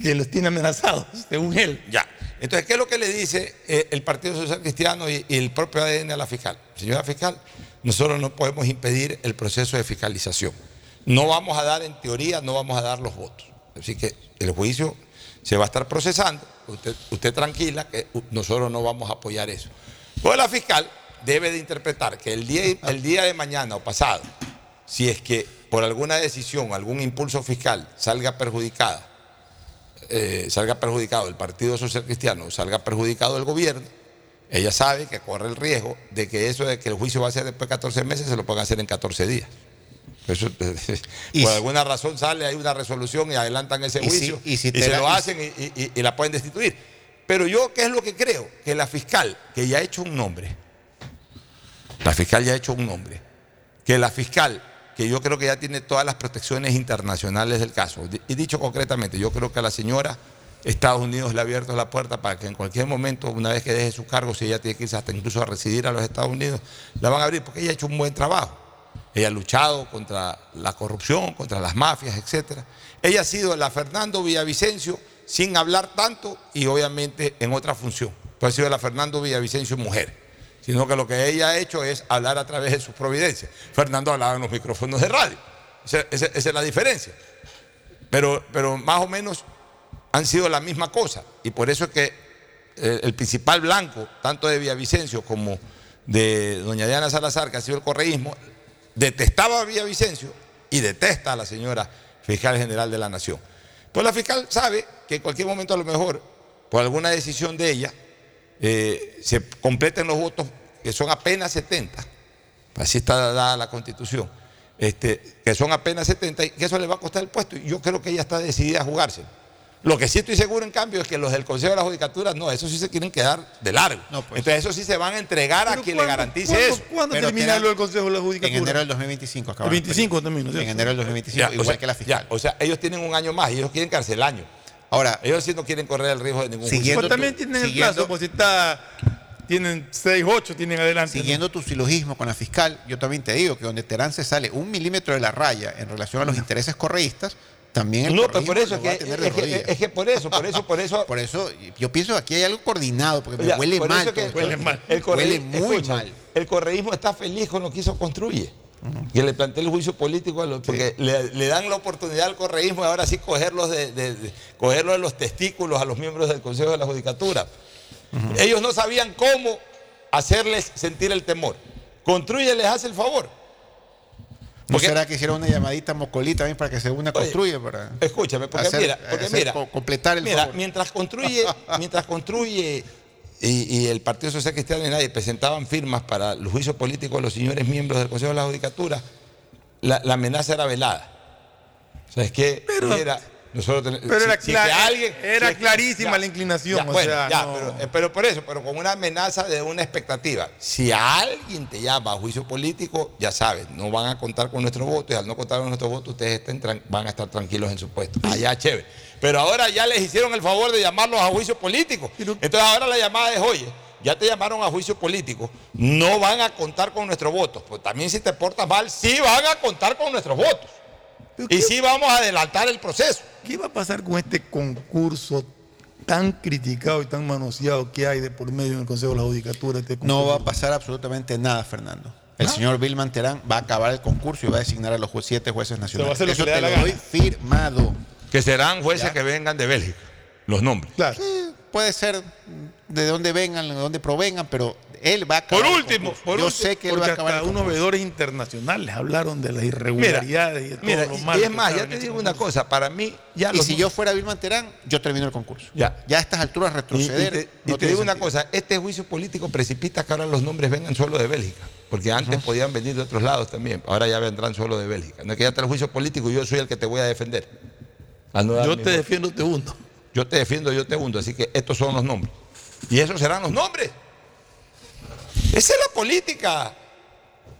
S7: que los tiene amenazados, según él.
S6: Ya. Entonces, ¿qué es lo que le dice eh, el Partido Social Cristiano y, el propio ADN a la fiscal? Señora fiscal, nosotros no podemos impedir el proceso de fiscalización. No vamos a dar, en teoría, no vamos a dar los votos. Así que el juicio se va a estar procesando. Usted, usted tranquila que nosotros no vamos a apoyar eso. Pues la fiscal debe de interpretar que el día, el día de mañana o pasado, si es que por alguna decisión, algún impulso fiscal salga perjudicada, eh, salga perjudicado el Partido Social Cristiano, salga perjudicado el gobierno, ella sabe que corre el riesgo de que eso de que el juicio va a ser después de 14 meses se lo puedan hacer en 14 días. Eso,
S8: Y
S6: por
S8: si-
S6: alguna razón sale, hay una resolución y adelantan ese
S8: Y si-
S6: juicio
S8: y si
S6: se
S8: la-
S6: lo hacen y la pueden destituir. Pero yo, ¿qué es lo que creo? Que la fiscal, que ya ha hecho un nombre, la fiscal ya ha hecho un nombre, que la fiscal, que yo creo que ya tiene todas las protecciones internacionales del caso, y dicho concretamente, yo creo que a la señora Estados Unidos le ha abierto la puerta para que en cualquier momento, una vez que deje su cargo, si ella tiene que irse hasta incluso a residir a los Estados Unidos, la van a abrir porque ella ha hecho un buen trabajo. Ella ha luchado contra la corrupción, contra las mafias, etc. Ella ha sido la Fernando Villavicencio sin hablar tanto y obviamente en otra función. Pero ha sido la Fernando Villavicencio mujer. Sino que lo que ella ha hecho es hablar a través de sus providencias. Fernando hablaba en los micrófonos de radio. Esa, es la diferencia. Pero, pero más o menos han sido la misma cosa. Y por eso es que eh, el principal blanco, tanto de Villavicencio como de doña Diana Salazar, que ha sido el correísmo, detestaba a Villavicencio y detesta a la señora fiscal general de la Nación. Pues la fiscal sabe que en cualquier momento a lo mejor, por alguna decisión de ella, eh, se completen los votos, que son apenas 70, así está dada la constitución, este, que son apenas 70 y que eso le va a costar el puesto. Y yo creo que ella está decidida a jugarse. Lo que sí estoy seguro, en cambio, es que los del Consejo de la Judicatura, no, eso sí se quieren quedar de largo. Entonces, eso sí se van a entregar a quien le
S7: ¿cuándo-
S6: garantice
S7: cuándo-
S6: eso.
S7: ¿Cuándo
S8: Pero
S7: termina lo del Consejo de la
S8: En
S7: Judicatura?
S8: enero del 2025 acaba
S7: El 25 también, ¿no
S8: En enero del 2025,
S6: Ya, o
S8: igual
S6: sea,
S8: que la fiscal.
S6: ya, o sea, ellos tienen un año más y ellos quieren cárcel el año.
S8: Ahora,
S6: Ellos sí no quieren correr el riesgo de ningún juicio.
S7: Pues también
S8: tu-
S7: tienen el plazo, pues si está, tienen 6, 8, tienen adelante. ¿no?
S8: Siguiendo tu silogismo con la fiscal, yo también te digo que donde Terán se sale un milímetro de la raya en relación a los intereses correístas, también el
S6: No, pero
S8: correísmo
S6: por eso que,
S8: va a tener de
S6: es, que, es que por eso, por eso, por eso.
S8: Por eso yo pienso que aquí hay algo coordinado, porque me
S6: Ya,
S8: huele
S6: por
S8: mal.
S6: que.
S7: Huele mal.
S6: El
S8: Huele muy
S6: escucha,
S8: mal.
S6: El correísmo está feliz con lo que hizo Construye. Que le plantea el juicio político, a los- porque le, le dan la oportunidad al correísmo de ahora sí cogerlos de, de- de- cogerlos de los testículos a los miembros del Consejo de la Judicatura. Ellos no sabían cómo hacerles sentir el temor. Construye les hace el favor.
S8: ¿No
S6: Porque-
S8: será que hicieron una llamadita a Mocolí también para que se una
S6: Oye,
S8: construya? Para...
S6: Escúchame, porque
S8: Hacer-
S6: mira, porque
S8: hacer
S6: mira,
S8: co- completar el
S6: mira,
S8: favor.
S6: mientras construye, mientras construye y, y el Partido Social Cristiano y nadie presentaban firmas para los juicios políticos de los señores miembros del Consejo de la Judicatura, la, la amenaza era velada. O sea, es que
S7: Pero-
S6: era, nosotros
S7: pero era
S6: si- si
S7: cla-
S6: que alguien-
S7: era
S6: si-
S7: clarísima
S6: ya,
S7: la inclinación,
S6: ya,
S7: o
S6: bueno,
S7: sea,
S6: ya,
S7: no-
S6: pero, eh, pero por eso, pero con una amenaza de una expectativa. Si alguien te llama a juicio político, ya sabes, no van a contar con nuestro voto y al no contar con nuestro voto, ustedes estén van a estar tranquilos en su puesto. Allá, chévere. Pero ahora ya les hicieron el favor de llamarlos a juicio político. Entonces ahora la llamada es, oye, ya te llamaron a juicio político, no van a contar con nuestros votos. Pues también si te portas mal, sí van a contar con nuestros votos. Y
S7: ¿qué-
S6: sí vamos a adelantar el proceso.
S7: ¿Qué va a pasar con este concurso tan criticado y tan manoseado que hay de por medio en el Consejo de la Judicatura? Este
S8: No va a pasar absolutamente nada, Fernando. El señor Vilman Terán va a acabar el concurso y va a designar a los siete jueces nacionales. Eso te lo doy firmado.
S6: Que serán jueces
S8: Ya.
S6: que vengan de Bélgica, los nombres.
S7: Claro.
S8: Eh, puede ser de dónde vengan, de dónde provengan, pero él va a acabar.
S6: Por último, por
S8: yo
S6: último,
S8: sé que él va a acabar.
S7: hasta unos veedores internacionales hablaron de las irregularidades y de todo
S6: Mira,
S7: lo malo
S6: y es más, ya te digo una cosa, para mí ya
S8: Y si yo fuera Vilman Terán, yo termino el concurso.
S6: Ya.
S8: Ya a estas alturas
S6: Y, y
S8: retroceder.
S6: te, y
S8: no
S6: te digo una cosa, este juicio político precipita que ahora los nombres vengan solo de Bélgica, porque antes podían venir de otros lados también, ahora ya vendrán solo de Bélgica. No es que ya está el juicio político y yo soy el que te voy a defender. A no dar
S7: Yo te
S6: voto.
S7: defiendo, te hundo.
S6: Yo te defiendo, yo te hundo, así que estos son los nombres. Y esos serán los nombres. Esa es la política.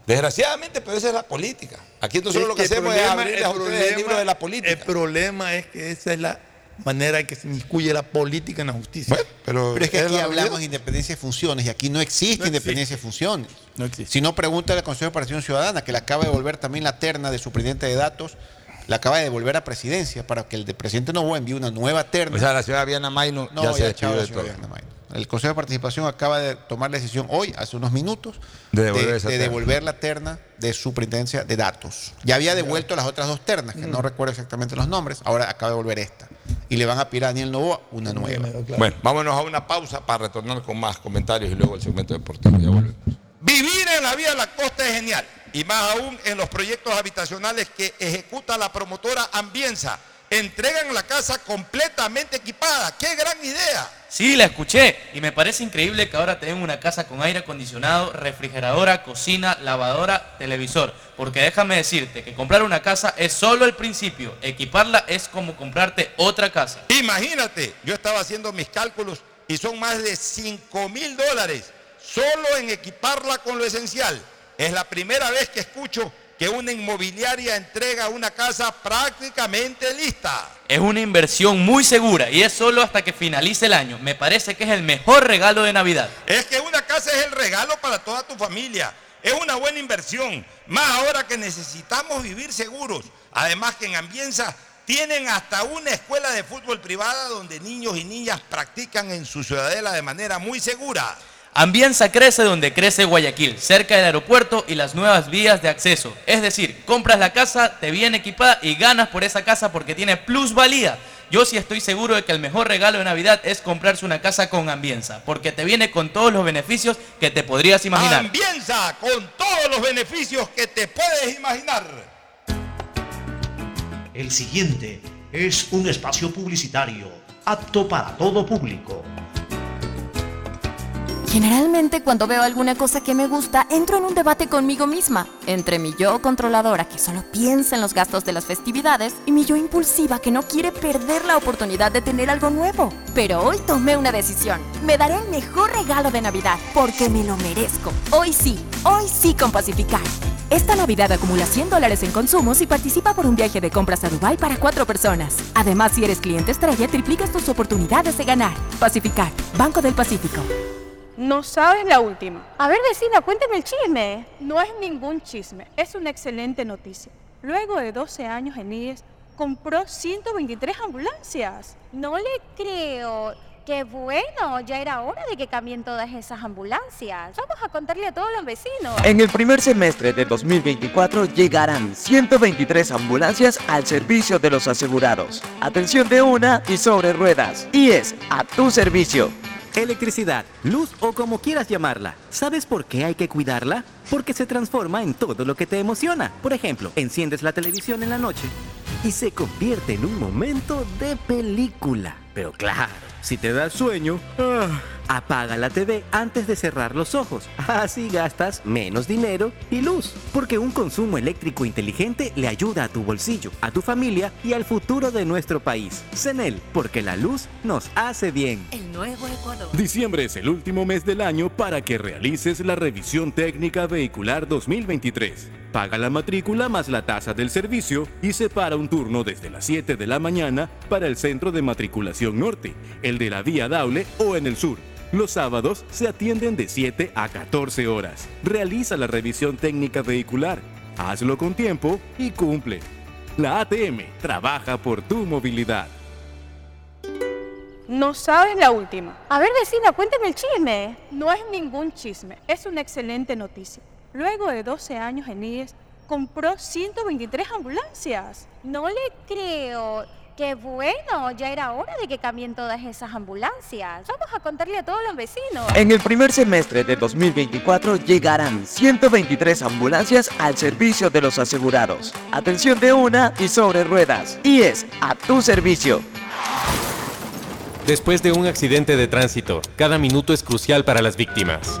S6: Desgraciadamente, pero esa es la política. Aquí nosotros lo que hacemos es
S7: problema-
S6: abrirles a ustedes el
S7: problema-
S6: libro de la política.
S7: El problema es que esa es la manera en que se inmiscuye la política en la justicia.
S6: Bueno, pero,
S8: Pero es que aquí
S6: la
S8: hablamos de independencia de funciones y aquí no existe
S7: No
S8: independencia de funciones.
S7: No existe.
S8: Si no, pregúntale al Consejo de Participación Ciudadana, que le acaba de devolver también la terna de superintendente de datos, la acaba de devolver a presidencia para que el de presidente Novoa envíe una nueva terna.
S6: O sea, la ciudad Viana Maino
S8: no,
S6: ya se
S8: ya, chao,
S6: despidió
S8: la
S6: de
S8: señora
S6: todo.
S8: El Consejo de Participación acaba de tomar la decisión hoy, hace unos minutos,
S6: De devolver
S8: la terna de superintendencia de datos. Ya había devuelto las otras dos ternas, que
S6: Mm.
S8: no recuerdo exactamente los nombres, ahora acaba de devolver esta. Y le van a pedir a Daniel Novoa una nueva.
S6: Bueno, vámonos a una pausa para retornar con más comentarios y luego el segmento deportivo. Ya volvemos. Vivir en la vía de la costa es genial. Y más aún en los proyectos habitacionales que ejecuta la promotora Ambienza. Entregan la casa completamente equipada. ¡Qué gran idea!
S9: Sí, la escuché y me parece increíble que ahora tengan una casa con aire acondicionado, refrigeradora, cocina, lavadora, televisor. Porque déjame decirte que comprar una casa es solo el principio, equiparla es como comprarte otra casa.
S6: Imagínate, yo estaba haciendo mis cálculos y son más de 5 mil dólares solo en equiparla con lo esencial. Es la primera vez que escucho que una inmobiliaria entrega una casa prácticamente lista.
S9: Es una inversión muy segura y es solo hasta que finalice el año. Me parece que es el mejor regalo de Navidad.
S6: Es que una casa es el regalo para toda tu familia. Es una buena inversión, más ahora que necesitamos vivir seguros. Además que en Ambienza tienen hasta una escuela de fútbol privada donde niños y niñas practican en su ciudadela de manera muy segura.
S9: Ambienza crece donde crece Guayaquil, cerca del aeropuerto y las nuevas vías de acceso. Es decir, compras la casa, te viene equipada y ganas por esa casa porque tiene plusvalía. Yo sí estoy seguro de que el mejor regalo de Navidad es comprarse una casa con Ambienza, porque te viene con todos los beneficios que te podrías imaginar.
S6: Ambienza, con todos los beneficios que te puedes imaginar.
S10: El siguiente es un espacio publicitario apto para todo público.
S11: Generalmente cuando veo alguna cosa que me gusta, entro en un debate conmigo misma, entre mi yo controladora que solo piensa en los gastos de las festividades y mi yo impulsiva que no quiere perder la oportunidad de tener algo nuevo. Pero hoy tomé una decisión. Me daré el mejor regalo de Navidad porque me lo merezco. Hoy sí, hoy sí con Pacificar. Esta Navidad acumula 100 dólares en consumos y participa por un viaje de compras a Dubai para cuatro personas. Además, si eres cliente estrella, triplicas tus oportunidades de ganar. Pacificar, Banco del Pacífico.
S12: No sabes la última.
S13: A ver, vecina, cuéntame el chisme.
S12: No es ningún chisme, es una excelente noticia. Luego de 12 años en IES, compró 123 ambulancias.
S13: No le creo. Qué bueno, ya era hora de que cambien todas esas ambulancias. Vamos a contarle a todos los vecinos.
S14: En el primer semestre de 2024 llegarán 123 ambulancias al servicio de los asegurados. Atención de una y sobre ruedas. IES, a tu servicio.
S5: Electricidad, luz o como quieras llamarla. ¿Sabes por qué hay que cuidarla? Porque se transforma en todo lo que te emociona. Por ejemplo, enciendes la televisión en la noche y se convierte en un momento de película. Pero claro, si te da sueño, ah, apaga la TV antes de cerrar los ojos. Así gastas menos dinero y luz. Porque un consumo eléctrico inteligente le ayuda a tu bolsillo, a tu familia y al futuro de nuestro país. CENEL, porque la luz nos hace bien.
S11: El nuevo Ecuador.
S15: Diciembre es el último mes del año para que realices la revisión técnica vehicular 2023. Paga la matrícula más la tasa del servicio y separa un turno desde las 7 de la mañana para el centro de matriculación norte, el de la vía Daule o en el sur. Los sábados se atienden de 7 a 14 horas. Realiza la revisión técnica vehicular. Hazlo con tiempo y cumple. La ATM trabaja por tu movilidad.
S12: No sabes la última.
S13: A ver, vecina, cuéntame el chisme.
S12: No es ningún chisme, es una excelente noticia. Luego de 12 años en IES, compró 123 ambulancias.
S13: No le creo. Qué bueno, ya era hora de que cambien todas esas ambulancias. Vamos a contarle a todos los vecinos.
S14: En el primer semestre de 2024 llegarán 123 ambulancias al servicio de los asegurados. Atención de una y sobre ruedas. IES, a tu servicio.
S16: Después de un accidente de tránsito, cada minuto es crucial para las víctimas.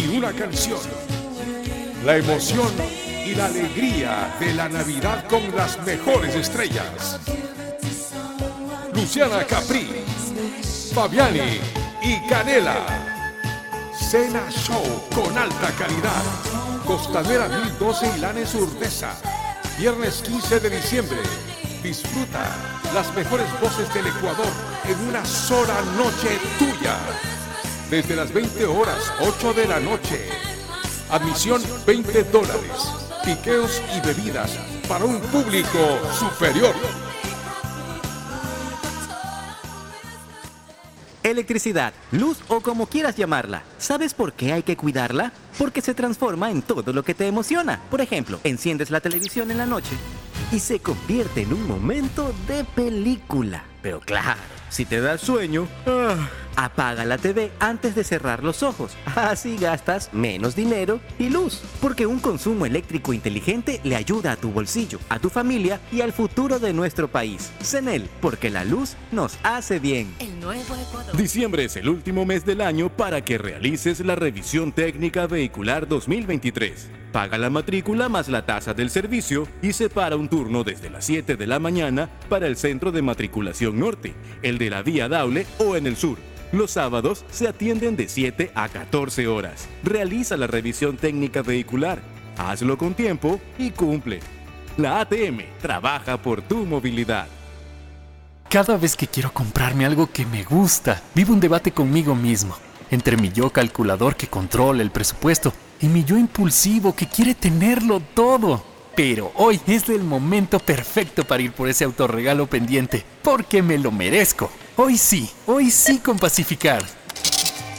S17: Y una canción. La emoción y la alegría de la Navidad con las mejores estrellas. Luciana Capri, Fabiani y Canela. Cena Show con alta calidad. Costanera 1012 y Lanes Urdesa. Viernes 15 de diciembre. Disfruta las mejores voces del Ecuador en una sola noche tuya. Desde las 20 horas, 8 de la noche. Admisión 20 dólares. Piqueos y bebidas para un público superior.
S5: Electricidad, luz o como quieras llamarla. ¿Sabes por qué hay que cuidarla? Porque se transforma en todo lo que te emociona. Por ejemplo, enciendes la televisión en la noche y se convierte en un momento de película. Pero claro, si te da sueño, ah, apaga la TV antes de cerrar los ojos. Así gastas menos dinero y luz. Porque un consumo eléctrico inteligente le ayuda a tu bolsillo, a tu familia y al futuro de nuestro país. CENEL, porque la luz nos hace bien.
S11: El nuevo Ecuador.
S15: Diciembre es el último mes del año para que realices la revisión técnica vehicular 2023. Paga la matrícula más la tasa del servicio y separa un turno desde las 7 de la mañana para el centro de matriculación norte, el de la vía Daule o en el sur. Los sábados se atienden de 7 a 14 horas. Realiza la revisión técnica vehicular. Hazlo con tiempo y cumple. La ATM trabaja por tu movilidad.
S16: Cada vez que quiero comprarme algo que me gusta, vivo un debate conmigo mismo, entre mi yo calculador que controla el presupuesto y mi yo impulsivo que quiere tenerlo todo. Pero hoy es el momento perfecto para ir por ese autorregalo pendiente, porque me lo merezco. Hoy sí, hoy sí con Pacificar.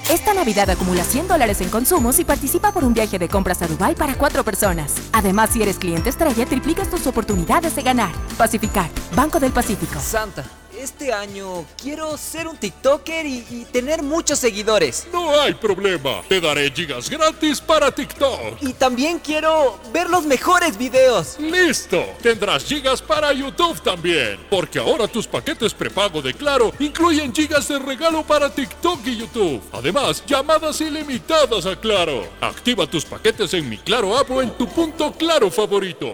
S11: Esta Navidad acumula 100 dólares en consumos y participa por un viaje de compras a Dubai para cuatro personas. Además, si eres cliente estrella, triplicas tus oportunidades de ganar. Pacificar, Banco del Pacífico.
S18: Santa, este año quiero ser un TikToker y, y tener muchos seguidores.
S19: No hay problema. Te daré gigas gratis para TikTok.
S18: Y también quiero ver los mejores videos.
S19: Listo. Tendrás gigas para YouTube también. Porque ahora tus paquetes prepago de Claro incluyen gigas de regalo para TikTok y YouTube. Además, llamadas ilimitadas a Claro. Activa tus paquetes en mi Claro app o en tu punto Claro favorito.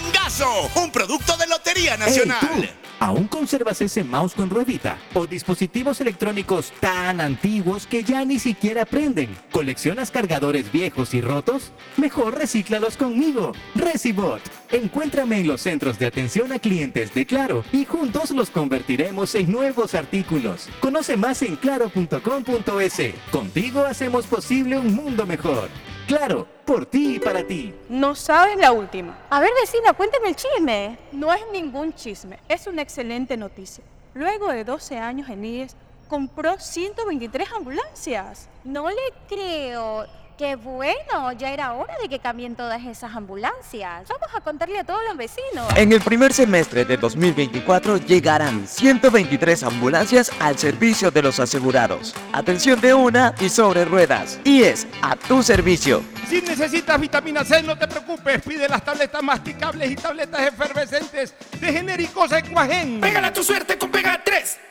S20: un producto de Lotería Nacional.
S5: ¿Aún conservas ese mouse con ruedita? ¿O dispositivos electrónicos tan antiguos que ya ni siquiera prenden? ¿Coleccionas cargadores viejos y rotos? Mejor recíclalos conmigo. Recibot. Encuéntrame en los centros de atención a clientes de Claro y juntos los convertiremos en nuevos artículos. Conoce más en claro.com.es. Contigo hacemos posible un mundo mejor. Claro, por ti y para ti.
S12: No sabes la última.
S13: A ver, vecina, cuéntame el chisme.
S12: No es ningún chisme, es una excelente noticia. Luego de 12 años en IES, compró 123 ambulancias.
S13: No le creo. Qué bueno, ya era hora de que cambien todas esas ambulancias. Vamos a contarle a todos los vecinos.
S14: En el primer semestre de 2024 llegarán 123 ambulancias al servicio de los asegurados. Atención de una y sobre ruedas. Y es a tu servicio.
S6: Si necesitas vitamina C, no te preocupes. Pide las tabletas masticables y tabletas efervescentes de genéricos Equagen.
S20: Pégala a tu suerte con Pega 3.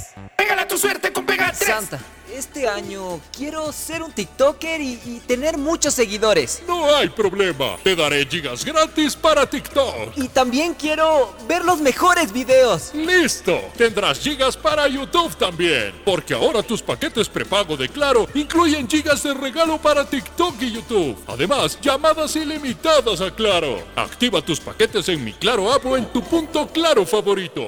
S20: Tu suerte con Pega 3.
S18: Santa, este año quiero ser un TikToker y, y tener muchos seguidores.
S19: No hay problema. Te daré gigas gratis para TikTok.
S18: Y también quiero ver los mejores videos.
S19: Listo. Tendrás gigas para YouTube también. Porque ahora tus paquetes prepago de Claro incluyen gigas de regalo para TikTok y YouTube. Además, llamadas ilimitadas a Claro. Activa tus paquetes en mi Claro app o en tu punto Claro favorito.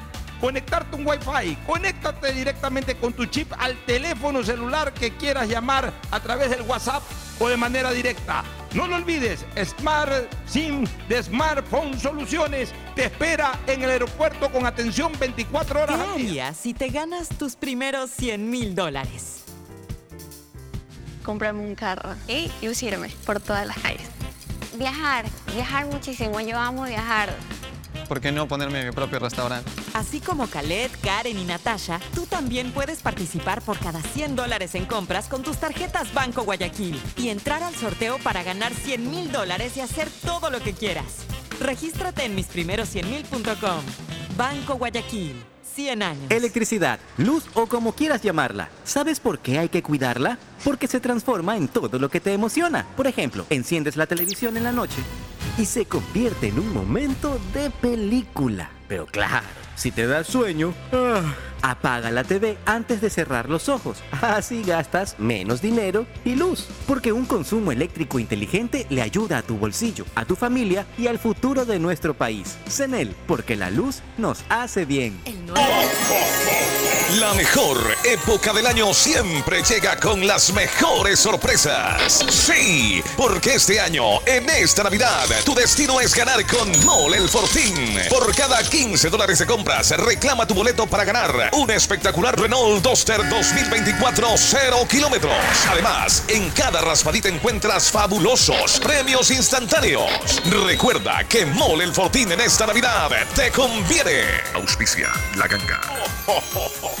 S6: conectarte un Wi-Fi. Conéctate directamente con tu chip al teléfono celular que quieras llamar a través del WhatsApp o de manera directa.
S1: No lo olvides, Smart SIM de Smartphone Soluciones te espera en el aeropuerto con atención 24 horas
S2: ¿Qué
S1: al día.
S2: harías si te ganas tus primeros 100 mil dólares?
S21: Comprarme un carro y lucirme por todas las calles. Viajar, viajar muchísimo. Yo amo viajar.
S4: ¿Por qué no ponerme mi propio restaurante?
S2: Así como Khaled, Karen y Natasha, tú también puedes participar por cada 100 dólares en compras con tus tarjetas Banco Guayaquil y entrar al sorteo para ganar 100 mil dólares y hacer todo lo que quieras. Regístrate en misprimeros100mil.com. Banco Guayaquil, 100 años.
S5: Electricidad, luz o como quieras llamarla. ¿Sabes por qué hay que cuidarla? Porque se transforma en todo lo que te emociona. Por ejemplo, enciendes la televisión en la noche y se convierte en un momento de película. Pero claro, si te da sueño, ah, apaga la TV antes de cerrar los ojos. Así gastas menos dinero y luz. Porque un consumo eléctrico inteligente le ayuda a tu bolsillo, a tu familia y al futuro de nuestro país. CENEL, porque la luz nos hace bien.
S22: La mejor época del año siempre llega con las mejores sorpresas. Sí, porque este año, en esta Navidad, tu destino es ganar con Mole el Fortín. Por cada 15 dólares de compras, reclama tu boleto para ganar un espectacular Renault Duster 2024 0 kilómetros. Además, en cada raspadita encuentras fabulosos premios instantáneos. Recuerda que Mole el Fortín en esta Navidad te conviene. Auspicia la ganga.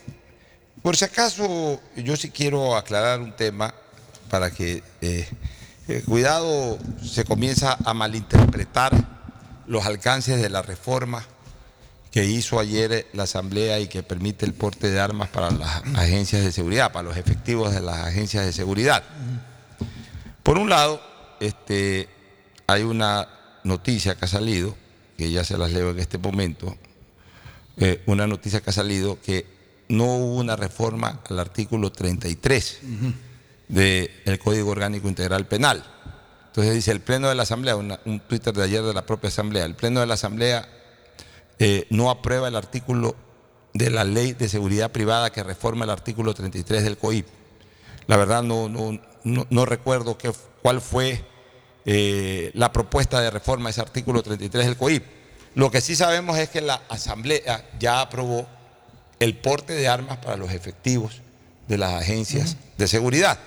S6: por si acaso, yo sí quiero aclarar un tema para que, eh, eh, cuidado, se comienza a malinterpretar los alcances de la reforma que hizo ayer la Asamblea y que permite el porte de armas para las agencias de seguridad, para los efectivos de las agencias de seguridad. Por un lado, este, hay una noticia que ha salido, que ya se las leo en este momento, eh, una noticia que ha salido que no hubo una reforma al artículo 33 del Código Orgánico Integral Penal. Entonces dice el Pleno de la Asamblea, un Twitter de ayer de la propia Asamblea, el Pleno de la Asamblea eh, no aprueba el artículo de la Ley de Seguridad Privada que reforma el artículo 33 del COIP. La verdad no, no, no- recuerdo qué, cuál fue eh, la propuesta de reforma de ese artículo 33 del COIP. Lo que sí sabemos es que la Asamblea ya aprobó el porte de armas para los efectivos de las agencias de seguridad.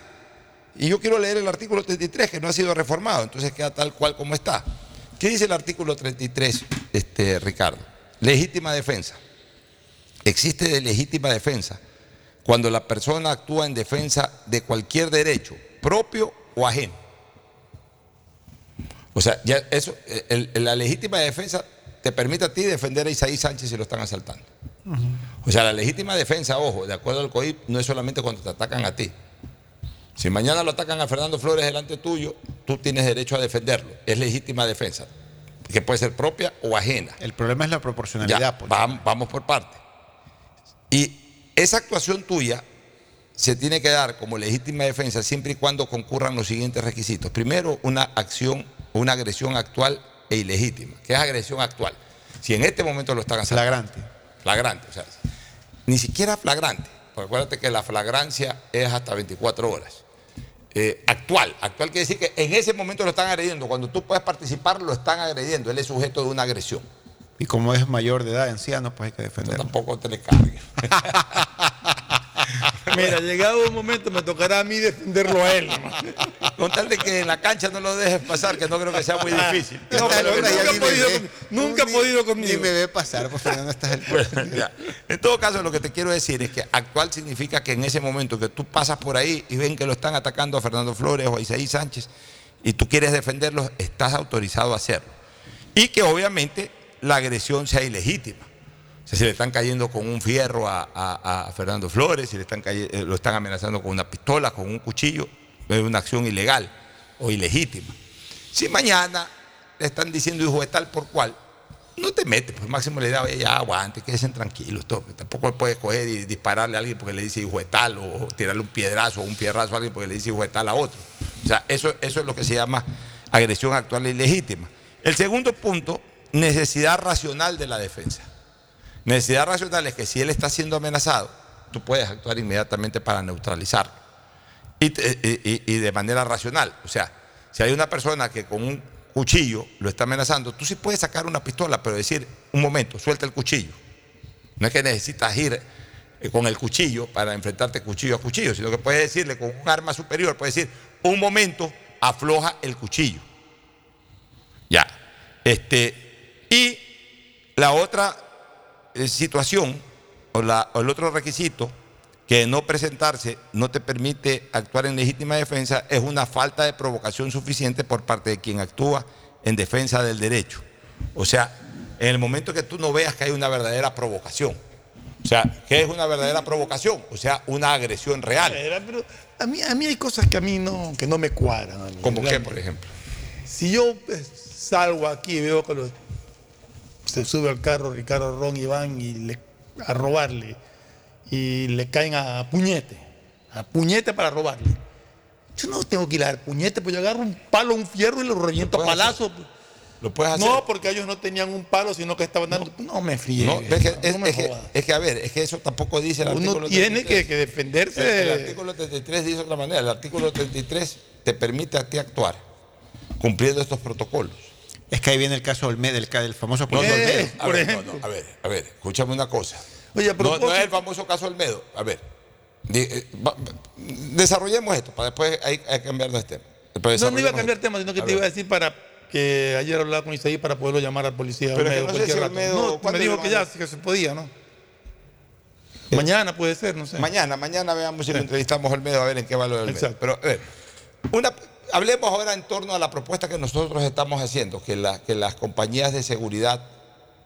S6: Y yo quiero leer el artículo 33 que no ha sido reformado, entonces queda tal cual como está. ¿Qué dice el artículo 33, este, Ricardo? Legítima defensa. Existe de legítima defensa cuando la persona actúa en defensa de cualquier derecho, propio o ajeno. O sea, eso, la legítima defensa te permite a ti defender a Isaí Sánchez si lo están asaltando. O sea, la legítima defensa, ojo, de acuerdo al COIP, no es solamente cuando te atacan a ti. Si mañana lo atacan a Fernando Flores delante tuyo, tú tienes derecho a defenderlo. Es legítima defensa, que puede ser propia o ajena.
S8: El problema es la proporcionalidad.
S6: Ya, vam- vamos por parte. Y esa actuación tuya se tiene que dar como legítima defensa siempre y cuando concurran los siguientes requisitos. Primero, una acción, una agresión actual e ilegítima. ¿Qué es agresión actual? Si en este momento lo están haciendo. Flagrante. Flagrante, o sea, ni siquiera flagrante. Porque acuérdate que la flagrancia es hasta 24 horas. eh, actual. Actual quiere decir que en ese momento lo están agrediendo. Cuando tú puedes participar, lo están agrediendo. Él es sujeto de una agresión.
S8: Y como es mayor de edad, anciano, pues hay que defenderlo.
S6: Tampoco te le cargues.
S7: Mira, llegado un momento me tocará a mí defenderlo a él.
S6: Con tal de que en la cancha no lo dejes pasar, que no creo que sea muy difícil.
S7: No, nunca, he podido, con- nunca he podido conmigo.
S8: Ni me ve pasar, pues Fernando, estás el
S6: Bueno. En todo caso, lo que te quiero decir es que actual significa que en ese momento que tú pasas por ahí y ven que lo están atacando a Fernando Flores o a Isaí Sánchez y tú quieres defenderlos, estás autorizado a hacerlo. Y que obviamente la agresión sea ilegítima. Sea, si le están cayendo con un fierro a, Fernando Flores, si le están eh, lo están amenazando con una pistola, con un cuchillo, es una acción ilegal o ilegítima. Si mañana le están diciendo hijo de tal por cual, no te metes, pues máximo le da, "Oye, ya aguante, quédense tranquilos. Tampoco puedes coger y dispararle a alguien porque le dice hijo de tal, o tirarle un piedrazo o un pierrazo a alguien porque le dice hijo de tal a otro. O sea, eso, eso es lo que se llama agresión actual e ilegítima. El segundo punto, necesidad racional de la defensa. Necesidad racional es que si él está siendo amenazado, tú puedes actuar inmediatamente para neutralizarlo. Y, y- de manera racional. O sea, si hay una persona que con un cuchillo lo está amenazando, tú sí puedes sacar una pistola, pero decir, un momento, suelta el cuchillo. No es que necesitas ir eh, con el cuchillo para enfrentarte cuchillo a cuchillo, sino que puedes decirle con un arma superior, puedes decir, un momento, afloja el cuchillo. Ya. Este, y la otra situación, o, la- o el otro requisito, que no presentarse no te permite actuar en legítima defensa, es una falta de provocación suficiente por parte de quien actúa en defensa del derecho. O sea, en el momento que tú no veas que hay una verdadera provocación. O sea, ¿qué es una verdadera provocación? O sea, una agresión real.
S7: Pero a mí, a mí hay cosas que a mí no, que no me cuadran. a mí,
S6: ¿Como qué, por ejemplo?
S7: Si yo pues, salgo aquí y veo que los- se sube al carro Ricardo Ron y van y le, a robarle y le caen a puñete, a puñete para robarle. Yo no tengo que ir a dar puñete, pues yo agarro un palo, un fierro y lo reviento a palazo.
S6: Lo puedes hacer.
S7: No, porque ellos no tenían un palo, sino que estaban dando. No, me fríe.
S6: No, es, que, es-
S7: me
S6: es que-
S7: jodas.
S6: es que, a ver, es que eso tampoco dice el
S7: Uno
S6: artículo
S7: tiene
S6: 33.
S7: que, que defenderse.
S6: El, el artículo 33 dice de otra manera. El artículo 33 te permite a ti actuar cumpliendo estos protocolos.
S8: Es que ahí viene el caso Olmedo, del, ca- del famoso caso Olmedo.
S6: Olmedo. A ver, no, no, a ver, a ver, escúchame una cosa.
S7: Oye,
S6: no, es el famoso caso Olmedo. A ver, eh, va- va- desarrollemos esto para después hay, hay que cambiar de tema. Después
S7: No, no iba a cambiar
S6: esto.
S7: tema, sino que
S6: A
S7: te
S6: ver.
S7: iba a decir para que ayer hablaba con Isaí para poderlo llamar al policía.
S6: Pero es que
S7: Olmedo,
S6: no sé
S7: cualquier
S6: si
S7: rato.
S6: Olmedo-
S7: No,
S6: ¿cuándo
S7: me dijo que ya que se podía, ¿no? Mañana puede ser, no sé.
S6: Mañana, mañana veamos si lo entrevistamos a Olmedo a ver en qué valor Olmedo.
S7: Exacto.
S6: Pero, a ver, una, hablemos ahora en torno a la propuesta que nosotros estamos haciendo, que, la- que las compañías de seguridad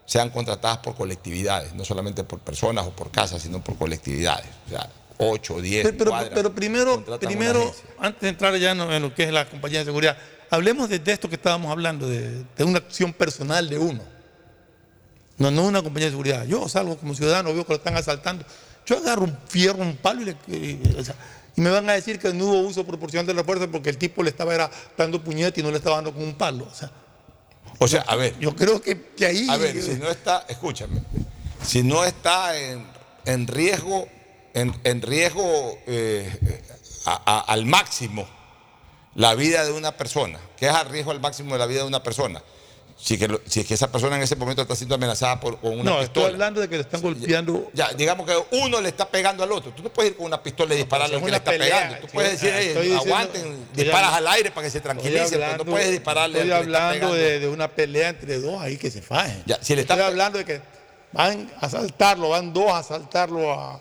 S6: sean contratadas por colectividades, no solamente por personas o por casas, sino por colectividades. O sea, 8 o 10
S7: Pero, pero-
S6: cuadras
S7: pero primero, primero antes de entrar ya en lo, en lo que es la compañía de seguridad, hablemos de, de esto que estábamos hablando, de, de una acción personal de uno. No, no una compañía de seguridad. Yo salgo como ciudadano, veo que lo están asaltando. Yo agarro un fierro, un palo y, le- y- o sea, y me van a decir que no hubo uso proporcional de la fuerza porque el tipo le estaba era, dando puñete y no le estaba dando con un palo. O sea,
S6: O sea, a ver.
S7: yo creo que, que ahí.
S6: A ver, si no está, escúchame, si no está en, en riesgo, en, en riesgo eh, a- a- al máximo la vida de una persona, que es al riesgo al máximo de la vida de una persona, si, que lo- si es que esa persona en ese momento está siendo amenazada por, con una
S7: no, estoy
S6: pistola.
S7: hablando de que le están golpeando.
S6: Ya, digamos que uno le está pegando al otro. Tú no puedes ir con una pistola y dispararle al
S7: es
S6: que le está
S7: pelea,
S6: pegando. Tú puedes decir,
S7: ah,
S6: "Ey,
S7: estoy
S6: aguanten,
S7: estoy
S6: disparas
S7: hablando-
S6: al aire para que se tranquilicen,
S7: Estoy
S6: pero no puedes dispararle
S7: Estoy
S6: al que le está
S7: hablando de, de una pelea entre dos ahí que se fajen.
S6: Ya, si le está
S7: Estoy hablando de que van a asaltarlo, van dos a asaltarlo a,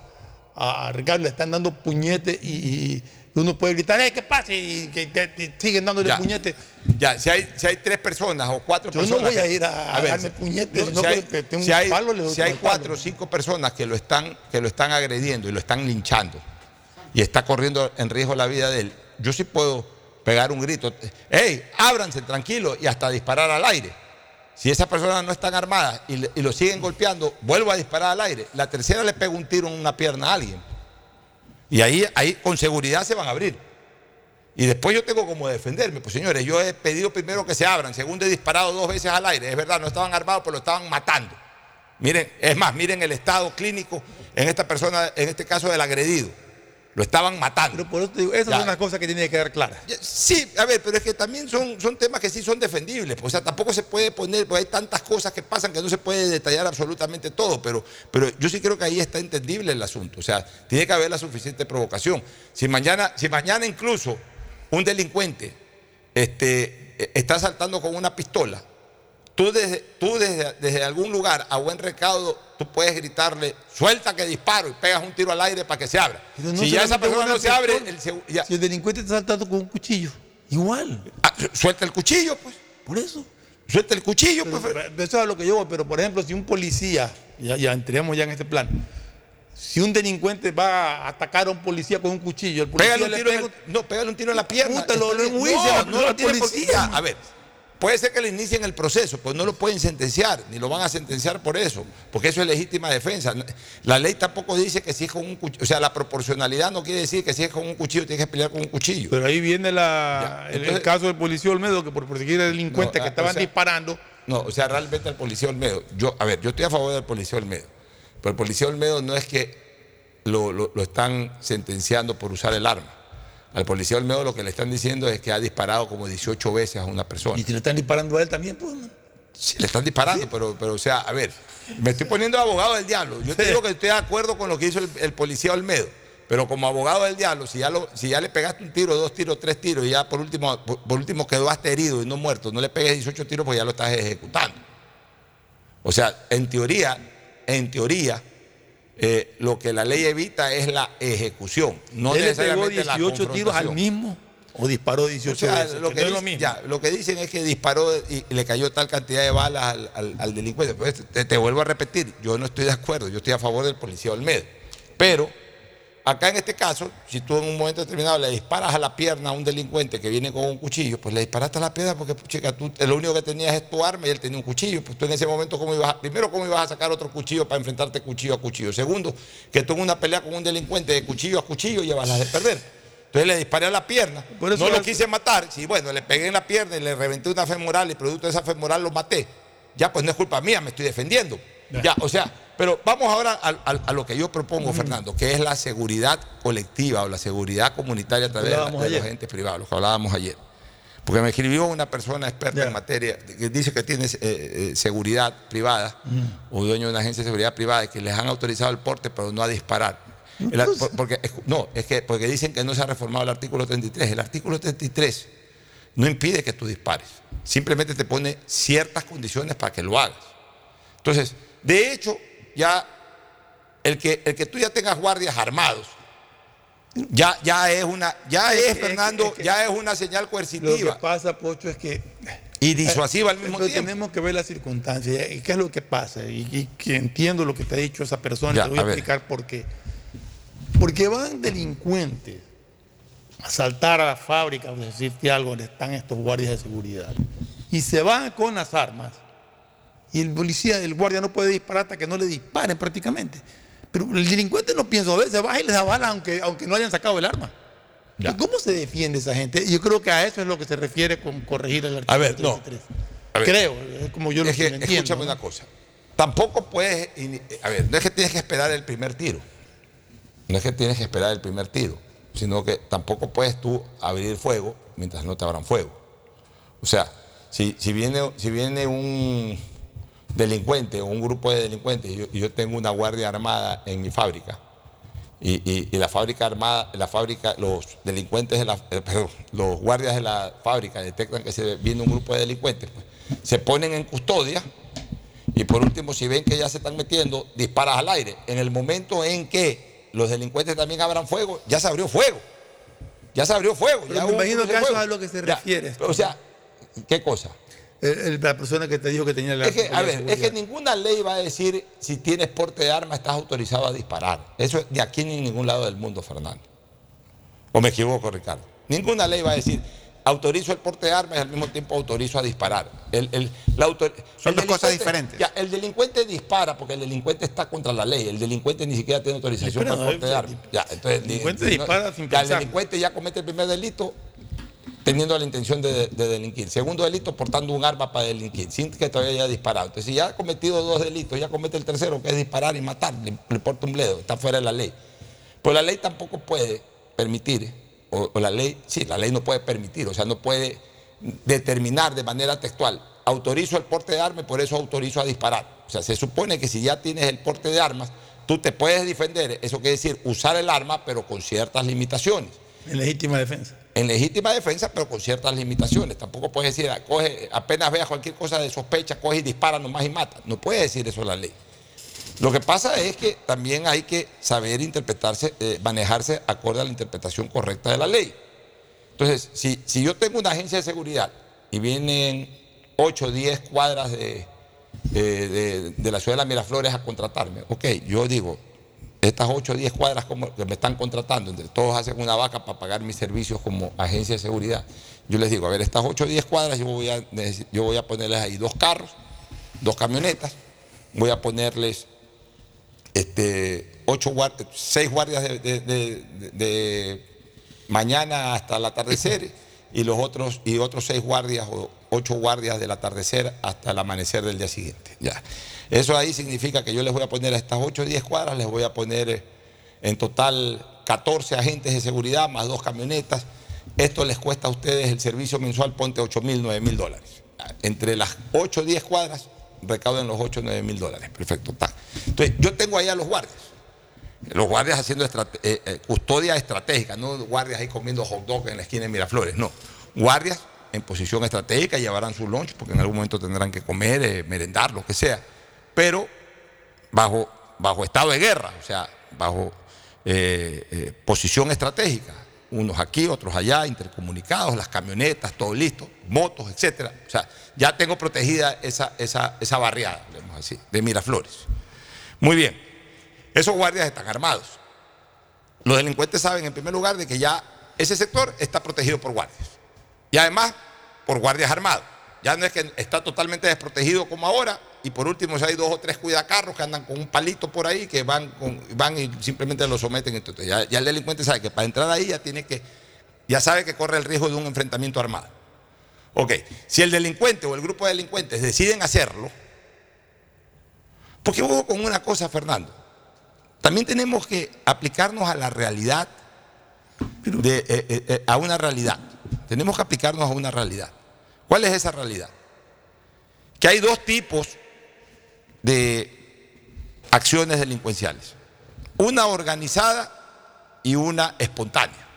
S7: a, a Ricardo, le están dando puñete y, y uno puede gritar, ¡eh, qué pasa! Y que, que- que siguen dándole
S6: Ya.
S7: puñete.
S6: Ya, si hay, si hay tres personas o cuatro
S7: Yo no
S6: personas.
S7: voy a ir a darme puñetes,
S6: no,
S7: sino
S6: si hay,
S7: que tengo
S6: si
S7: un
S6: hay-
S7: palo, le doy
S6: si
S7: con
S6: hay
S7: el palo.
S6: cuatro o cinco personas que lo, están, que lo están agrediendo y lo están linchando y está corriendo en riesgo la vida de él, yo sí puedo pegar un grito, ¡hey, ábranse, tranquilo! y hasta disparar al aire. Si esas personas no están armadas y, y lo siguen golpeando, vuelvo a disparar al aire. La tercera le pego un tiro en una pierna a alguien. Y ahí, ahí con seguridad se van a abrir. Y después yo tengo como defenderme. Pues señores, yo he pedido primero que se abran. Segundo, he disparado dos veces al aire. Es verdad, no estaban armados, pero lo estaban matando. Miren, es más, miren el estado clínico en esta persona, en este caso del agredido. Lo estaban matando.
S7: Pero por eso te digo, esas
S6: Ya.
S7: son las cosas que tienen que quedar claras.
S6: Sí, a ver, pero es que también son, son temas que sí son defendibles. pues, O sea, tampoco se puede poner, porque hay tantas cosas que pasan que no se puede detallar absolutamente todo, pero, pero yo sí creo que ahí está entendible el asunto. O sea, tiene que haber la suficiente provocación. Si mañana, si mañana incluso un delincuente este, eh, está saltando con una pistola, tú desde, tú desde, desde algún lugar a buen recaudo, tú puedes gritarle, suelta que disparo y pegas un tiro al aire para que se abra.
S7: No
S6: si ya esa persona no se abre, el ya-
S7: Si el delincuente está saltando con un cuchillo, igual.
S6: Ah, su- suelta el cuchillo, pues.
S7: Por eso.
S6: Suelta el cuchillo,
S7: Pero,
S6: pues.
S7: pero eso es lo que yo voy, pero por ejemplo, si un policía, ya, ya entremos ya en este plan, si un delincuente va a atacar a un policía con un cuchillo, el policía
S6: Pégale un
S7: le
S6: tiro, en
S7: pega
S6: el- no, pégale un tiro en la pierna.
S7: Puta, lo- lo
S6: no, no lo tiene
S7: policía.
S6: A ver, puede ser que le inicien el proceso, pues no lo pueden sentenciar, ni lo van a sentenciar por eso, porque eso es legítima defensa. La ley tampoco dice que si es con un cuchillo, o sea, la proporcionalidad no quiere decir que si es con un cuchillo tienes que pelear con un cuchillo.
S7: Pero ahí viene la, el- caso del policía Olmedo, que por perseguir al delincuente
S6: No,
S7: que
S6: ah,
S7: estaban
S6: o sea,
S7: disparando,
S6: No, o sea, realmente el policía Olmedo, yo, a ver, yo estoy a favor del policía Olmedo, pero el policía Olmedo no es que lo, lo- lo están sentenciando por usar el arma. Al policía Olmedo lo que le están diciendo es que ha disparado como 18 veces a una persona.
S7: y si le están disparando a él también, pues.
S6: Sí, le están disparando, pero, pero, o sea, a ver, me estoy poniendo abogado del diablo. Yo te digo que estoy de acuerdo con lo que hizo el, el policía Olmedo, pero como abogado del diablo, si ya, lo, si ya le pegaste un tiro, dos tiros, tres tiros, y ya por último, por, por último quedó hasta herido y no muerto, no le pegues 18 tiros porque ya lo estás ejecutando. O sea, en teoría, en teoría, eh, lo que la ley evita es la ejecución, no
S7: él le pegó
S6: necesariamente la
S7: 18 tiros al mismo o disparó 18
S6: O sea,
S7: veces.
S6: lo,
S7: que
S6: que
S7: no es lo
S6: dicen,
S7: mismo.
S6: ya, lo que dicen es que disparó y, y le cayó tal cantidad de balas al, al- al delincuente. Pues, te, te vuelvo a repetir, yo no estoy de acuerdo, yo estoy a favor del policía Olmedo. Pero acá en este caso, si tú en un momento determinado le disparas a la pierna a un delincuente que viene con un cuchillo, pues le disparaste a la pierna porque, chica, tú lo único que tenías es tu arma y él tenía un cuchillo. Pues tú en ese momento, ¿cómo ibas a- primero, ¿cómo ibas a sacar otro cuchillo para enfrentarte cuchillo a cuchillo? Segundo, que tú en una pelea con un delincuente de cuchillo a cuchillo llevas las de perder. Entonces le disparé a la pierna, no lo
S7: es-
S6: quise matar, sí, bueno, le pegué en la pierna y le reventé una femoral y producto de esa femoral lo maté. Ya, pues no es culpa mía, me estoy defendiendo. Ya, o sea, pero vamos ahora a, a- a lo que yo propongo, Fernando, que es la seguridad colectiva o la seguridad comunitaria a través de, la- de los entes privados, lo que hablábamos ayer. Porque me escribió una persona experta en materia que dice que tiene eh, eh, seguridad privada o dueño de una agencia de seguridad privada y que les han autorizado el porte, pero no a disparar. El porque, no, es que porque dicen que no se ha reformado el artículo 33. El artículo 33 no impide que tú dispares. Simplemente te pone ciertas condiciones para que lo hagas. Entonces, de hecho, ya el que, el que tú ya tengas guardias armados, ya, ya es una, ya
S7: Es
S6: Fernando,
S7: es que-
S6: ya es una señal
S7: Lo que
S6: coercitiva
S7: pasa, Pocho, es que.
S6: y disuasiva al mismo
S7: Pero
S6: tiempo.
S7: tenemos que ver las circunstancias. ¿Y qué es lo que pasa? Y, y que entiendo lo que te ha dicho esa persona.
S6: Ya,
S7: te voy a,
S6: a
S7: explicar por qué. Porque van delincuentes a saltar a la fábrica, por decirte algo, donde están estos guardias de seguridad. Y se van con las armas. Y el policía, el guardia no puede disparar hasta que no le disparen prácticamente. Pero el delincuente no piensa a veces, baja y les da bala aunque, aunque no hayan sacado el arma. ¿Cómo se defiende esa gente? Yo creo que a eso es lo que se refiere con corregir el artículo
S6: A ver, no.
S7: 33.
S6: A ver.
S7: Creo, es como yo lo
S6: Es que,
S7: entiendo.
S6: escúchame
S7: ¿no?
S6: una cosa. Tampoco puedes. A ver, no es que tienes que esperar el primer tiro. No es que tienes que esperar el primer tiro. Sino que tampoco puedes tú abrir fuego mientras no te abran fuego. O sea, si, si, viene, si viene un delincuente o un grupo de delincuentes y yo, yo tengo una guardia armada en mi fábrica y, y- y la fábrica armada, la fábrica, los delincuentes de la, eh, perdón, los guardias de la fábrica detectan que se viene un grupo de delincuentes, pues, se ponen en custodia y por último, si ven que ya se están metiendo, disparas al aire. En el momento en que los delincuentes también abran fuego, ya se abrió fuego. Ya se abrió fuego.
S7: Pero
S6: ya
S7: me
S6: hubo un
S7: imagino
S6: cruce
S7: que a
S6: de
S7: eso
S6: fuego.
S7: es a lo que se refiere.
S6: O sea, ¿qué cosa?
S7: El- el- la persona que te dijo que tenía la
S6: Es que, a ver, es que ninguna ley va a decir si tienes porte de arma estás autorizado a disparar. Eso es de aquí ni en ningún lado del mundo, Fernando. ¿O me equivoco, Ricardo? Ninguna ley va a decir autorizo el porte de armas y al mismo tiempo autorizo a disparar. El, el- la autor-
S8: Son
S6: el
S8: dos cosas diferentes.
S6: ya, el delincuente dispara porque el delincuente está contra la ley. El delincuente ni siquiera tiene autorización para el porte de armas. Ya, entonces,
S7: el delincuente
S6: no-
S7: dispara sin
S6: ya, El
S7: pensar.
S6: delincuente ya comete el primer delito teniendo la intención de, de delinquir. Segundo delito, portando un arma para delinquir, sin que todavía haya disparado. Entonces, si ya ha cometido dos delitos, ya comete el tercero, que es disparar y matar, le, le porta un bledo, está fuera de la ley. Pues la ley tampoco puede permitir, o, o la ley, sí, la ley no puede permitir, o sea, no puede determinar de manera textual, autorizo el porte de armas por eso autorizo a disparar. O sea, se supone que si ya tienes el porte de armas, tú te puedes defender, eso quiere decir usar el arma, pero con ciertas limitaciones.
S23: En legítima defensa.
S6: En legítima defensa, pero con ciertas limitaciones. Tampoco puedes decir, ah, coge, apenas veas cualquier cosa de sospecha, coge y dispara nomás y mata. No puede decir eso la ley. Lo que pasa es que también hay que saber interpretarse, eh, manejarse acorde a la interpretación correcta de la ley. Entonces, si, si yo tengo una agencia de seguridad y vienen 8 o 10 cuadras de, de, de- de la ciudad de las Miraflores a contratarme, ok, yo digo, estas 8 o 10 cuadras que me están contratando, entre todos hacen una vaca para pagar mis servicios como agencia de seguridad. Yo les digo, a ver, estas 8 o 10 cuadras yo voy a, yo voy a ponerles ahí dos carros, dos camionetas, voy a ponerles este, ocho seis guardias de- de mañana hasta el atardecer y los otros y otros seis guardias o ocho guardias del atardecer hasta el amanecer del día siguiente. Ya. Eso ahí significa que yo les voy a poner a estas 8 o 10 cuadras, les voy a poner eh, en total 14 agentes de seguridad más dos camionetas. Esto les cuesta a ustedes el servicio mensual, ponte 8 mil, 9 mil dólares. Entre las 8 o 10 cuadras recauden los 8 o 9 mil dólares. Perfecto, está. Entonces, yo tengo ahí a los guardias. Los guardias haciendo estrate- eh, eh, custodia estratégica, no guardias ahí comiendo hot dog en la esquina de Miraflores, no. Guardias en posición estratégica, llevarán su lunch porque en algún momento tendrán que comer, eh, merendar, lo que sea, pero bajo, bajo estado de guerra, o sea, bajo eh, posición estratégica. Unos aquí, otros allá, intercomunicados, las camionetas, todo listo, motos, etcétera. O sea, ya tengo protegida esa, esa, esa barriada, digamos así, de Miraflores. Muy bien. Esos guardias están armados. Los delincuentes saben, en primer lugar, de que ya ese sector está protegido por guardias. Y además, por guardias armados. Ya no es que está totalmente desprotegido como ahora. Y por último, si hay dos o tres cuidacarros que andan con un palito por ahí, que van, van y simplemente lo someten. Entonces, ya, el delincuente sabe que para entrar ahí ya tiene que, ya sabe que corre el riesgo de un enfrentamiento armado. Ok, si el delincuente o el grupo de delincuentes deciden hacerlo, porque hubo con una cosa, Fernando, también tenemos que aplicarnos a la realidad, de, eh, eh, eh, a una realidad. Tenemos que aplicarnos a una realidad. ¿Cuál es esa realidad? Que hay dos tipos de acciones delincuenciales. Una organizada y una espontánea.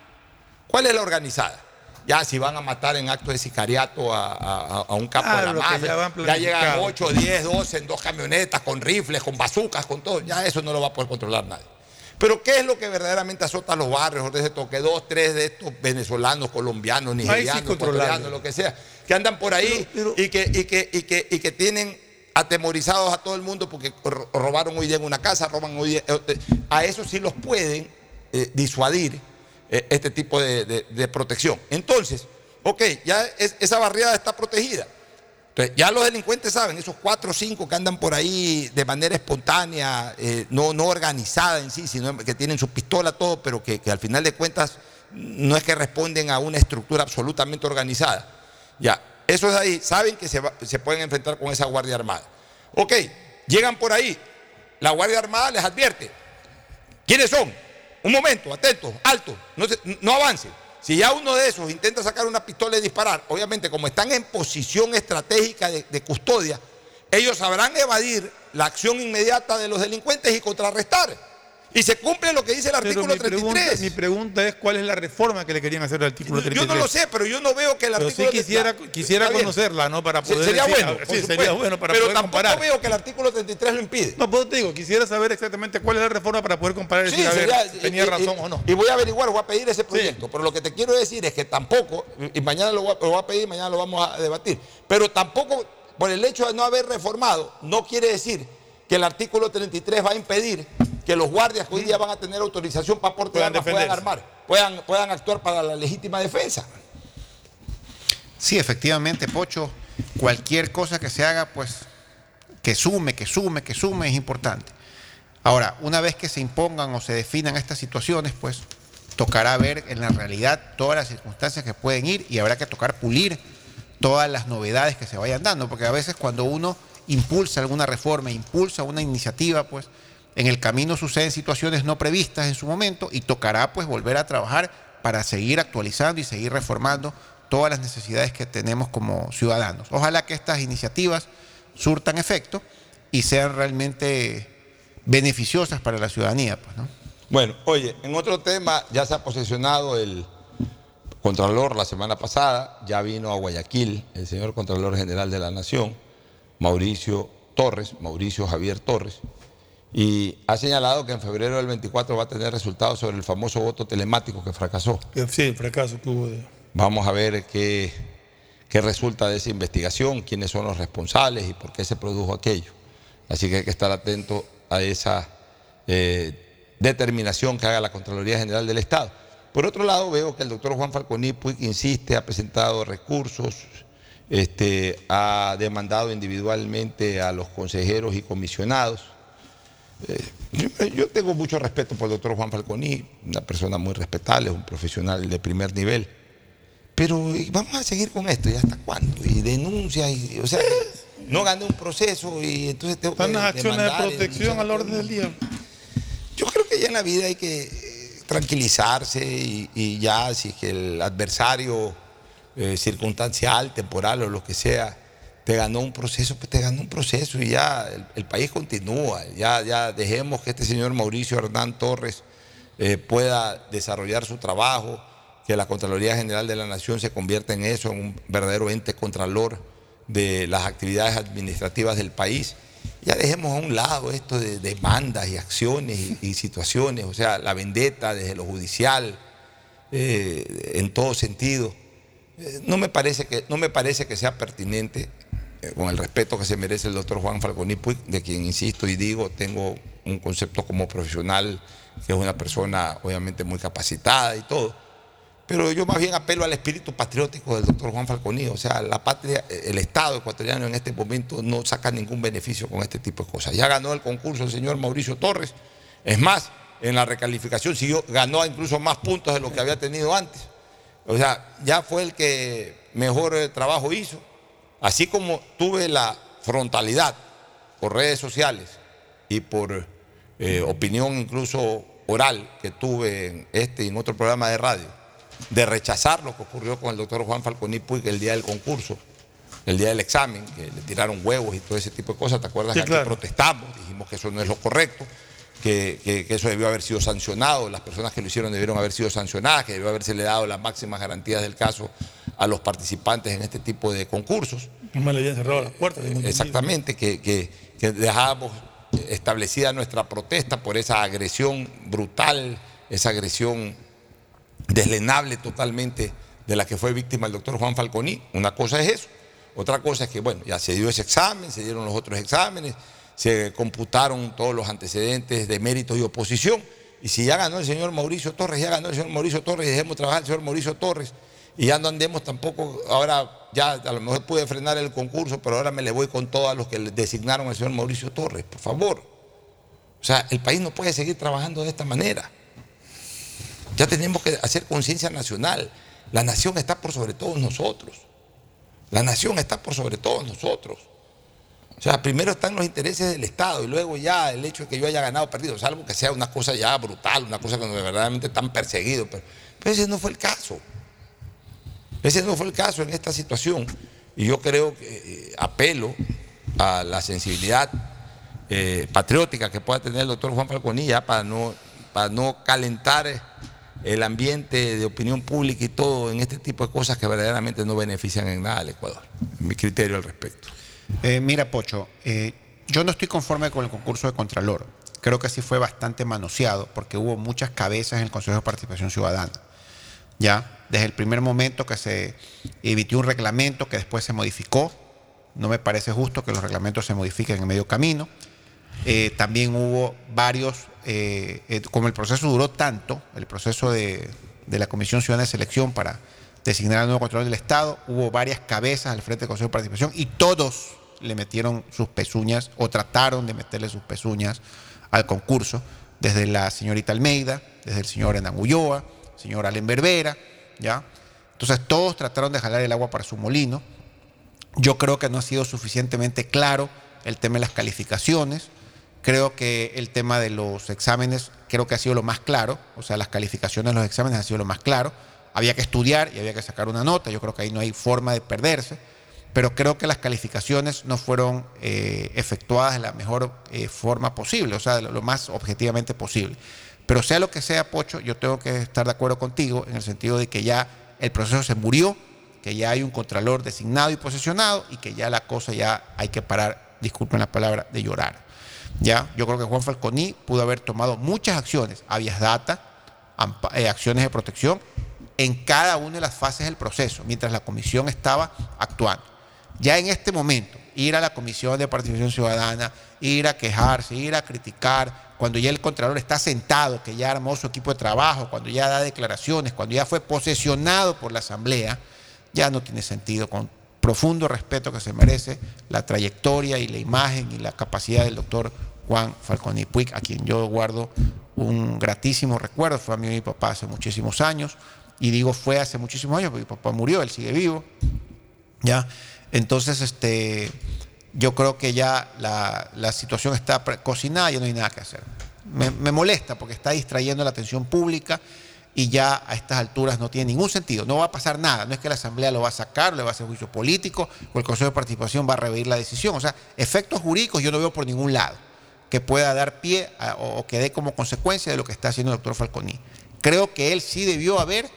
S6: ¿Cuál es la organizada? Ya si van a matar en acto de sicariato a, a- a un capo
S23: Ah,
S6: de la
S23: lo que
S6: mafia,
S23: ya
S6: ya llegan
S23: planificado.
S6: 8, 10, 12 en dos camionetas, con rifles, con bazucas, con todo. Ya eso no lo va a poder controlar nadie. Pero ¿qué es lo que verdaderamente azota los barrios? De toque, dos, tres de estos venezolanos, colombianos, nigerianos, lo que sea, que andan por ahí y, que, y, que, y, que, y que tienen atemorizados a todo el mundo porque ro- robaron hoy día en una casa, roban hoy día. eh, eh, A eso sí los pueden eh, disuadir eh, este tipo de, de- protección. Entonces, ok, ya es- esa barriada está protegida. Entonces, ya los delincuentes saben, esos cuatro o cinco que andan por ahí de manera espontánea, eh, no, no organizada en sí, sino que tienen su pistola, todo, pero que, que al final de cuentas no es que responden a una estructura absolutamente organizada. Ya, esos ahí saben que se, se pueden enfrentar con esa Guardia Armada. Ok, llegan por ahí, la Guardia Armada les advierte. ¿Quiénes son? Un momento, atentos, alto, no, se- no avancen. Si ya uno de esos intenta sacar una pistola y disparar, obviamente como están en posición estratégica de custodia, ellos sabrán evadir la acción inmediata de los delincuentes y contrarrestar. Y se cumple lo que dice el
S23: Pero
S6: artículo
S23: mi pregunta,
S6: 33.
S23: mi pregunta es cuál es la reforma que le querían hacer al artículo 33.
S6: Yo no lo sé, pero yo no veo que el
S23: Pero
S6: artículo...
S23: sí quisiera, quisiera
S6: está
S23: conocerla, ¿no? Para poder
S6: sería
S23: decir-
S6: bueno,
S23: ah, sí, sería bueno para
S6: pero
S23: poder
S6: tampoco
S23: comparar.
S6: veo que el artículo 33 lo impide.
S23: No, pues te digo, quisiera saber exactamente cuál es la reforma para poder comparar y
S6: Sí,
S23: decir, a ver,
S6: sería-
S23: tenía
S6: y- y-
S23: razón o no.
S6: Y voy a averiguar, voy a pedir ese proyecto. Pero lo que te quiero decir es que tampoco, y y mañana lo voy, a, lo voy a pedir, mañana lo vamos a debatir, pero tampoco, por el hecho de no haber reformado, no quiere decir que el artículo 33 va a impedir que los guardias que hoy día van a tener autorización para porte de armas puedan armar, puedan, puedan actuar para la legítima defensa.
S8: Sí, efectivamente, Pocho, cualquier cosa que se haga, pues, que sume, que sume, que sume, es importante. Ahora, una vez que se impongan o se definan estas situaciones, pues, tocará ver en la realidad todas las circunstancias que pueden ir y habrá que tocar pulir todas las novedades que se vayan dando, porque a veces cuando uno impulsa alguna reforma, impulsa una iniciativa, pues, En el camino suceden situaciones no previstas en su momento y tocará pues volver a trabajar para seguir actualizando y seguir reformando todas las necesidades que tenemos como ciudadanos. Ojalá que estas iniciativas surtan efecto y sean realmente beneficiosas para la ciudadanía. Pues, ¿no?
S6: Bueno, oye, en otro tema ya se ha posicionado el Contralor la semana pasada, ya vino a Guayaquil el señor Contralor General de la Nación, Mauricio Torres, Mauricio Javier Torres, y ha señalado que en febrero del 24 va a tener resultados sobre el famoso voto telemático que fracasó.
S23: Sí, el fracaso que hubo. De...
S6: Vamos a ver qué, qué resulta de esa investigación, quiénes son los responsables y por qué se produjo aquello. Así que hay que estar atento a esa eh, determinación que haga la Contraloría General del Estado. Por otro lado, veo que el doctor Juan Falconi Puig insiste, ha presentado recursos, este, ha demandado individualmente a los consejeros y comisionados. Eh, yo, tengo mucho respeto por el doctor Juan Falconi, una persona muy respetable, un profesional de primer nivel. Pero vamos a seguir con esto, ¿y hasta cuándo? Y denuncia, y, o sea, no gané un proceso y entonces tengo
S23: que. las acciones de protección al orden del día.
S6: Yo creo que ya en la vida hay que tranquilizarse y, ya si que el adversario eh, circunstancial, temporal o lo que sea, te ganó un proceso, pues te ganó un proceso y ya el, país continúa. Ya, ya dejemos que este señor Mauricio Hernán Torres eh, pueda desarrollar su trabajo, que la Contraloría General de la Nación se convierta en eso, en un verdadero ente contralor de las actividades administrativas del país ya dejemos a un lado esto de demandas y acciones y, situaciones, o sea, la vendetta desde lo judicial, eh, en todo sentido. Eh, no, me parece que, no me parece que sea pertinente, con el respeto que se merece el doctor Juan Falconi Puig, de quien insisto y digo, tengo un concepto como profesional, que es una persona obviamente muy capacitada y todo pero yo más bien apelo al espíritu patriótico del doctor Juan Falconi. O sea, la patria, el Estado ecuatoriano en este momento no saca ningún beneficio con este tipo de cosas. Ya ganó el concurso el señor Mauricio Torres. Es más, en la recalificación siguió, ganó incluso más puntos de lo que había tenido antes. O sea, ya fue el que mejor eh, trabajo hizo. Así como tuve la frontalidad por redes sociales y por eh, opinión incluso oral que tuve en este y en otro programa de radio de rechazar lo que ocurrió con el doctor Juan Falconi Puig el día del concurso, el día del examen, que le tiraron huevos y todo ese tipo de cosas. ¿Te acuerdas que protestamos? Dijimos que eso no es lo correcto, que, eso debió haber sido sancionado, las personas que lo hicieron debieron haber sido sancionadas, que debió haberse le dado las máximas garantías del caso a los participantes en este tipo de concursos.
S23: No le habían cerrado las puertas.
S6: Exactamente, que, que, que dejábamos establecida nuestra protesta por esa agresión brutal, esa agresión deslenable totalmente de la que fue víctima el doctor Juan Falconi. Una cosa es eso. Otra cosa es que, bueno, ya se dio ese examen, se dieron los otros exámenes, se computaron todos los antecedentes de mérito y oposición. Y si ya ganó el señor Mauricio Torres, ya ganó el señor Mauricio Torres, dejemos trabajar al señor Mauricio Torres. Y ya no andemos tampoco, ahora ya a lo mejor pude frenar el concurso, pero ahora me le voy con todos los que le designaron al señor Mauricio Torres, por favor. O sea, el país no puede seguir trabajando de esta manera. Ya tenemos que hacer conciencia nacional. La nación está por sobre todos nosotros. La nación está por sobre todos nosotros. O sea, primero están los intereses del Estado y luego ya el hecho de que yo haya ganado o perdido, salvo que sea una cosa ya brutal, una cosa que verdaderamente están perseguidos. Pero, ese no fue el caso. Ese no fue el caso en esta situación. Y yo creo que eh, apelo a la sensibilidad eh, patriótica que pueda tener el doctor Juan Falconilla para no, para no calentar el ambiente de opinión pública y todo en este tipo de cosas que verdaderamente no benefician en nada al Ecuador. Mi criterio al respecto.
S8: Eh, mira, Pocho, eh, yo no estoy conforme con el concurso de Contralor. Creo que sí fue bastante manoseado porque hubo muchas cabezas en el Consejo de Participación Ciudadana. Ya, desde el primer momento que se emitió un reglamento que después se modificó, no me parece justo que los reglamentos se modifiquen en medio camino. Eh, también hubo varios como el proceso duró tanto, el proceso de, la Comisión Ciudadana de Selección para designar al nuevo control del Estado, hubo varias cabezas al frente del Consejo de Participación y todos le metieron sus pezuñas o trataron de meterle sus pezuñas al concurso, desde la señorita Almeida, desde el señor Hernán Ulloa, señor Allen Berbera, ¿ya? Entonces todos trataron de jalar el agua para su molino. Yo creo que no ha sido suficientemente claro el tema de las calificaciones Creo que el tema de los exámenes creo que ha sido lo más claro, o sea, las calificaciones los exámenes han sido lo más claro. Había que estudiar y había que sacar una nota, yo creo que ahí no hay forma de perderse, pero creo que las calificaciones no fueron eh, efectuadas de la mejor eh, forma posible, o sea, lo, más objetivamente posible. Pero sea lo que sea, Pocho, yo tengo que estar de acuerdo contigo en el sentido de que ya el proceso se murió, que ya hay un contralor designado y posesionado y que ya la cosa ya hay que parar, disculpen la palabra, de llorar. Ya, yo creo que Juan Falconi pudo haber tomado muchas acciones, habeas data, eh, acciones de protección en cada una de las fases del proceso, mientras la comisión estaba actuando. Ya en este momento, ir a la comisión de participación ciudadana, ir a quejarse, ir a criticar, cuando ya el Contralor está sentado, que ya armó su equipo de trabajo, cuando ya da declaraciones, cuando ya fue posesionado por la Asamblea, ya no tiene sentido, con profundo respeto que se merece la trayectoria y la imagen y la capacidad del doctor Juan Falconi Puig, a quien yo guardo un gratísimo recuerdo, fue amigo de mi papá hace muchísimos años, y digo fue hace muchísimos años porque mi papá murió, él sigue vivo, ¿ya? Entonces, este, yo creo que ya la, situación está cocinada, ya no hay nada que hacer. Me, molesta porque está distrayendo la atención pública y ya a estas alturas no tiene ningún sentido. No va a pasar nada. No es que la Asamblea lo va a sacar, le va a hacer juicio político o el Consejo de Participación va a revertir la decisión. O sea, efectos jurídicos yo no veo por ningún lado que pueda dar pie a- o, o que dé como consecuencia de lo que está haciendo el doctor Falconi. Creo que él sí debió haber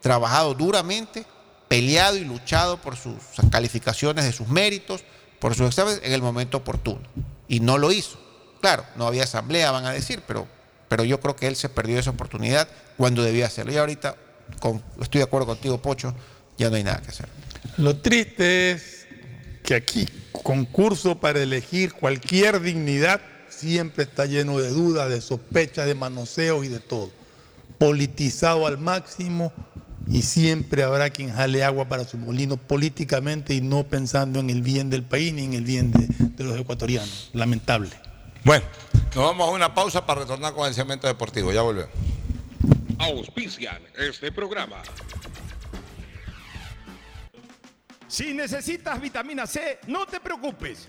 S8: trabajado duramente, peleado y luchado por sus calificaciones de sus méritos, por sus exámenes en el momento oportuno. Y no lo hizo. Claro, no había asamblea, van a decir, pero, pero yo creo que él se perdió esa oportunidad cuando debía hacerlo. Y ahorita, estoy de acuerdo contigo, Pocho, ya no hay nada que hacer.
S7: Lo triste es que aquí, concurso para elegir cualquier dignidad, siempre está lleno de dudas, de sospechas, de manoseos y de todo. Politizado al máximo y siempre habrá quien jale agua para su molino políticamente y no pensando en el bien del país ni en el bien de, de los ecuatorianos. Lamentable.
S24: Bueno, nos vamos a una pausa para retornar con el segmento deportivo. Ya volvemos.
S25: Auspician este programa.
S6: Si necesitas vitamina C, no te preocupes.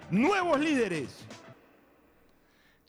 S6: nuevos líderes.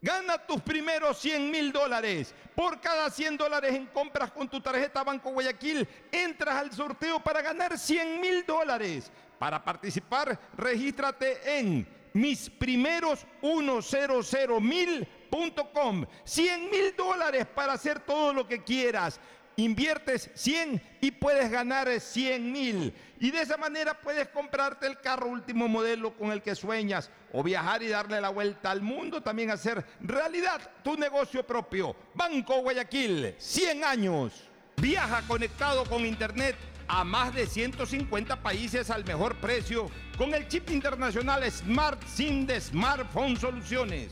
S6: Gana tus primeros 100 mil dólares. Por cada 100 dólares en compras con tu tarjeta Banco Guayaquil, entras al sorteo para ganar 100 mil dólares. Para participar, regístrate en misprimeros100mil.com. 100 mil dólares para hacer todo lo que quieras. Inviertes 100 y puedes ganar 100 mil. Y de esa manera puedes comprarte el carro último modelo con el que sueñas o viajar y darle la vuelta al mundo, también hacer realidad tu negocio propio. Banco Guayaquil, 100 años. Viaja conectado con Internet a más de 150 países al mejor precio con el chip internacional Smart SIM de Smartphone Soluciones.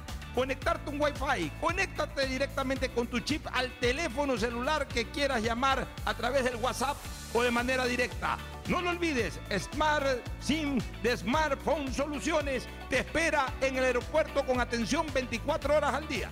S6: conectarte un Wi-Fi. Conéctate directamente con tu chip al teléfono celular que quieras llamar a través del WhatsApp o de manera directa. No lo olvides, Smart SIM de Smartphone Soluciones te espera en el aeropuerto con atención 24 horas al día.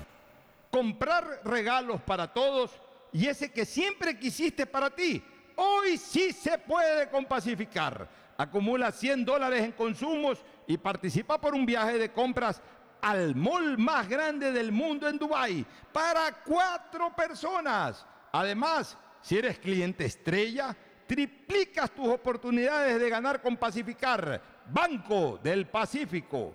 S6: Comprar regalos para todos y ese que siempre quisiste para ti. Hoy sí se puede con Pacificar. Acumula 100 dólares en consumos y participa por un viaje de compras al mall más grande del mundo en Dubái para cuatro personas. Además, si eres cliente estrella, triplicas tus oportunidades de ganar con Pacificar, Banco del Pacífico.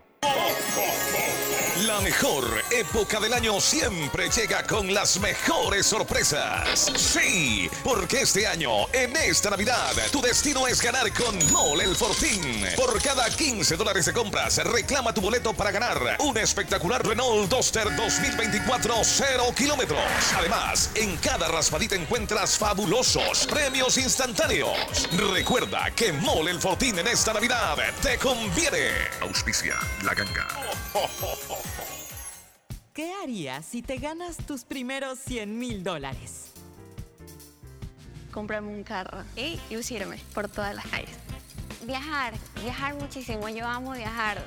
S22: La mejor época del año siempre llega con las mejores sorpresas. Sí, porque este año, en esta Navidad, tu destino es ganar con Mole el Fortín. Por cada 15 dólares de compras, reclama tu boleto para ganar un espectacular Renault Duster 2024 0 kilómetros. Además, en cada raspadita encuentras fabulosos premios instantáneos. Recuerda que Mole el Fortín en esta Navidad te conviene. Auspicia la ganga.
S2: ¿Qué harías si te ganas tus primeros 100 mil dólares?
S21: Comprarme un carro y lucirme por todas las calles. Viajar, viajar muchísimo. Yo amo viajar.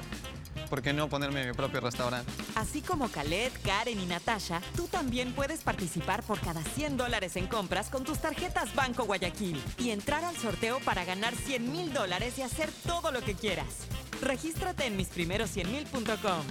S26: ¿Por qué no ponerme mi propio restaurante?
S2: Así como Khaled, Karen y Natasha, tú también puedes participar por cada 100 dólares en compras con tus tarjetas Banco Guayaquil y entrar al sorteo para ganar 100 mil dólares y hacer todo lo que quieras. Regístrate en misprimeros100mil.com.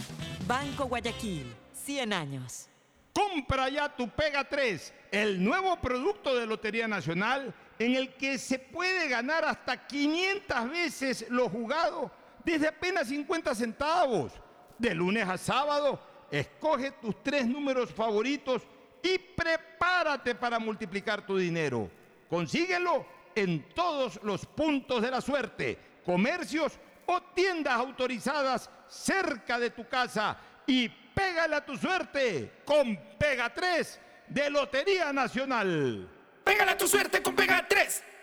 S2: Banco Guayaquil, 100 años.
S6: Compra ya tu Pega 3, el nuevo producto de Lotería Nacional en el que se puede ganar hasta 500 veces lo jugado desde apenas 50 centavos. De lunes a sábado, escoge tus tres números favoritos y prepárate para multiplicar tu dinero. Consíguelo en todos los puntos de la suerte, comercios o tiendas autorizadas cerca de tu casa y pégale a tu suerte con Pega 3 de Lotería Nacional.
S20: Pégale a tu suerte con Pega 3.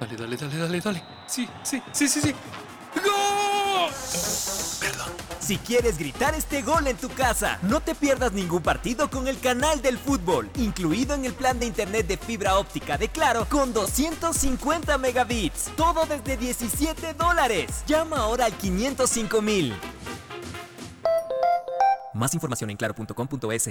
S27: Dale, dale, dale, dale, dale. Sí, sí, sí, sí, sí. ¡Gol!
S28: Perdón. Si quieres gritar este gol en tu casa, no te pierdas ningún partido con el canal del fútbol, incluido en el plan de internet de fibra óptica de Claro con 250 megabits. Todo desde 17 dólares. Llama ahora al 505 mil. Más información en claro.com.es.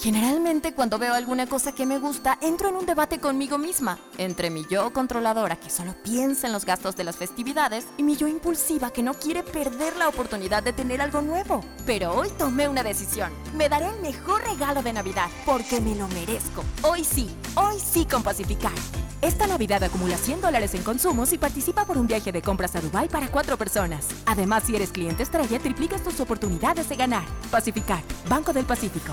S11: Generalmente cuando veo alguna cosa que me gusta, entro en un debate conmigo misma, entre mi yo controladora que solo piensa en los gastos de las festividades y mi yo impulsiva que no quiere perder la oportunidad de tener algo nuevo. Pero hoy tomé una decisión. Me daré el mejor regalo de Navidad porque me lo merezco. Hoy sí, hoy sí con Pacificar. Esta Navidad acumula 100 dólares en consumos y participa por un viaje de compras a Dubai para cuatro personas. Además, si eres cliente estrella, triplicas tus oportunidades de ganar. Pacificar, Banco del Pacífico.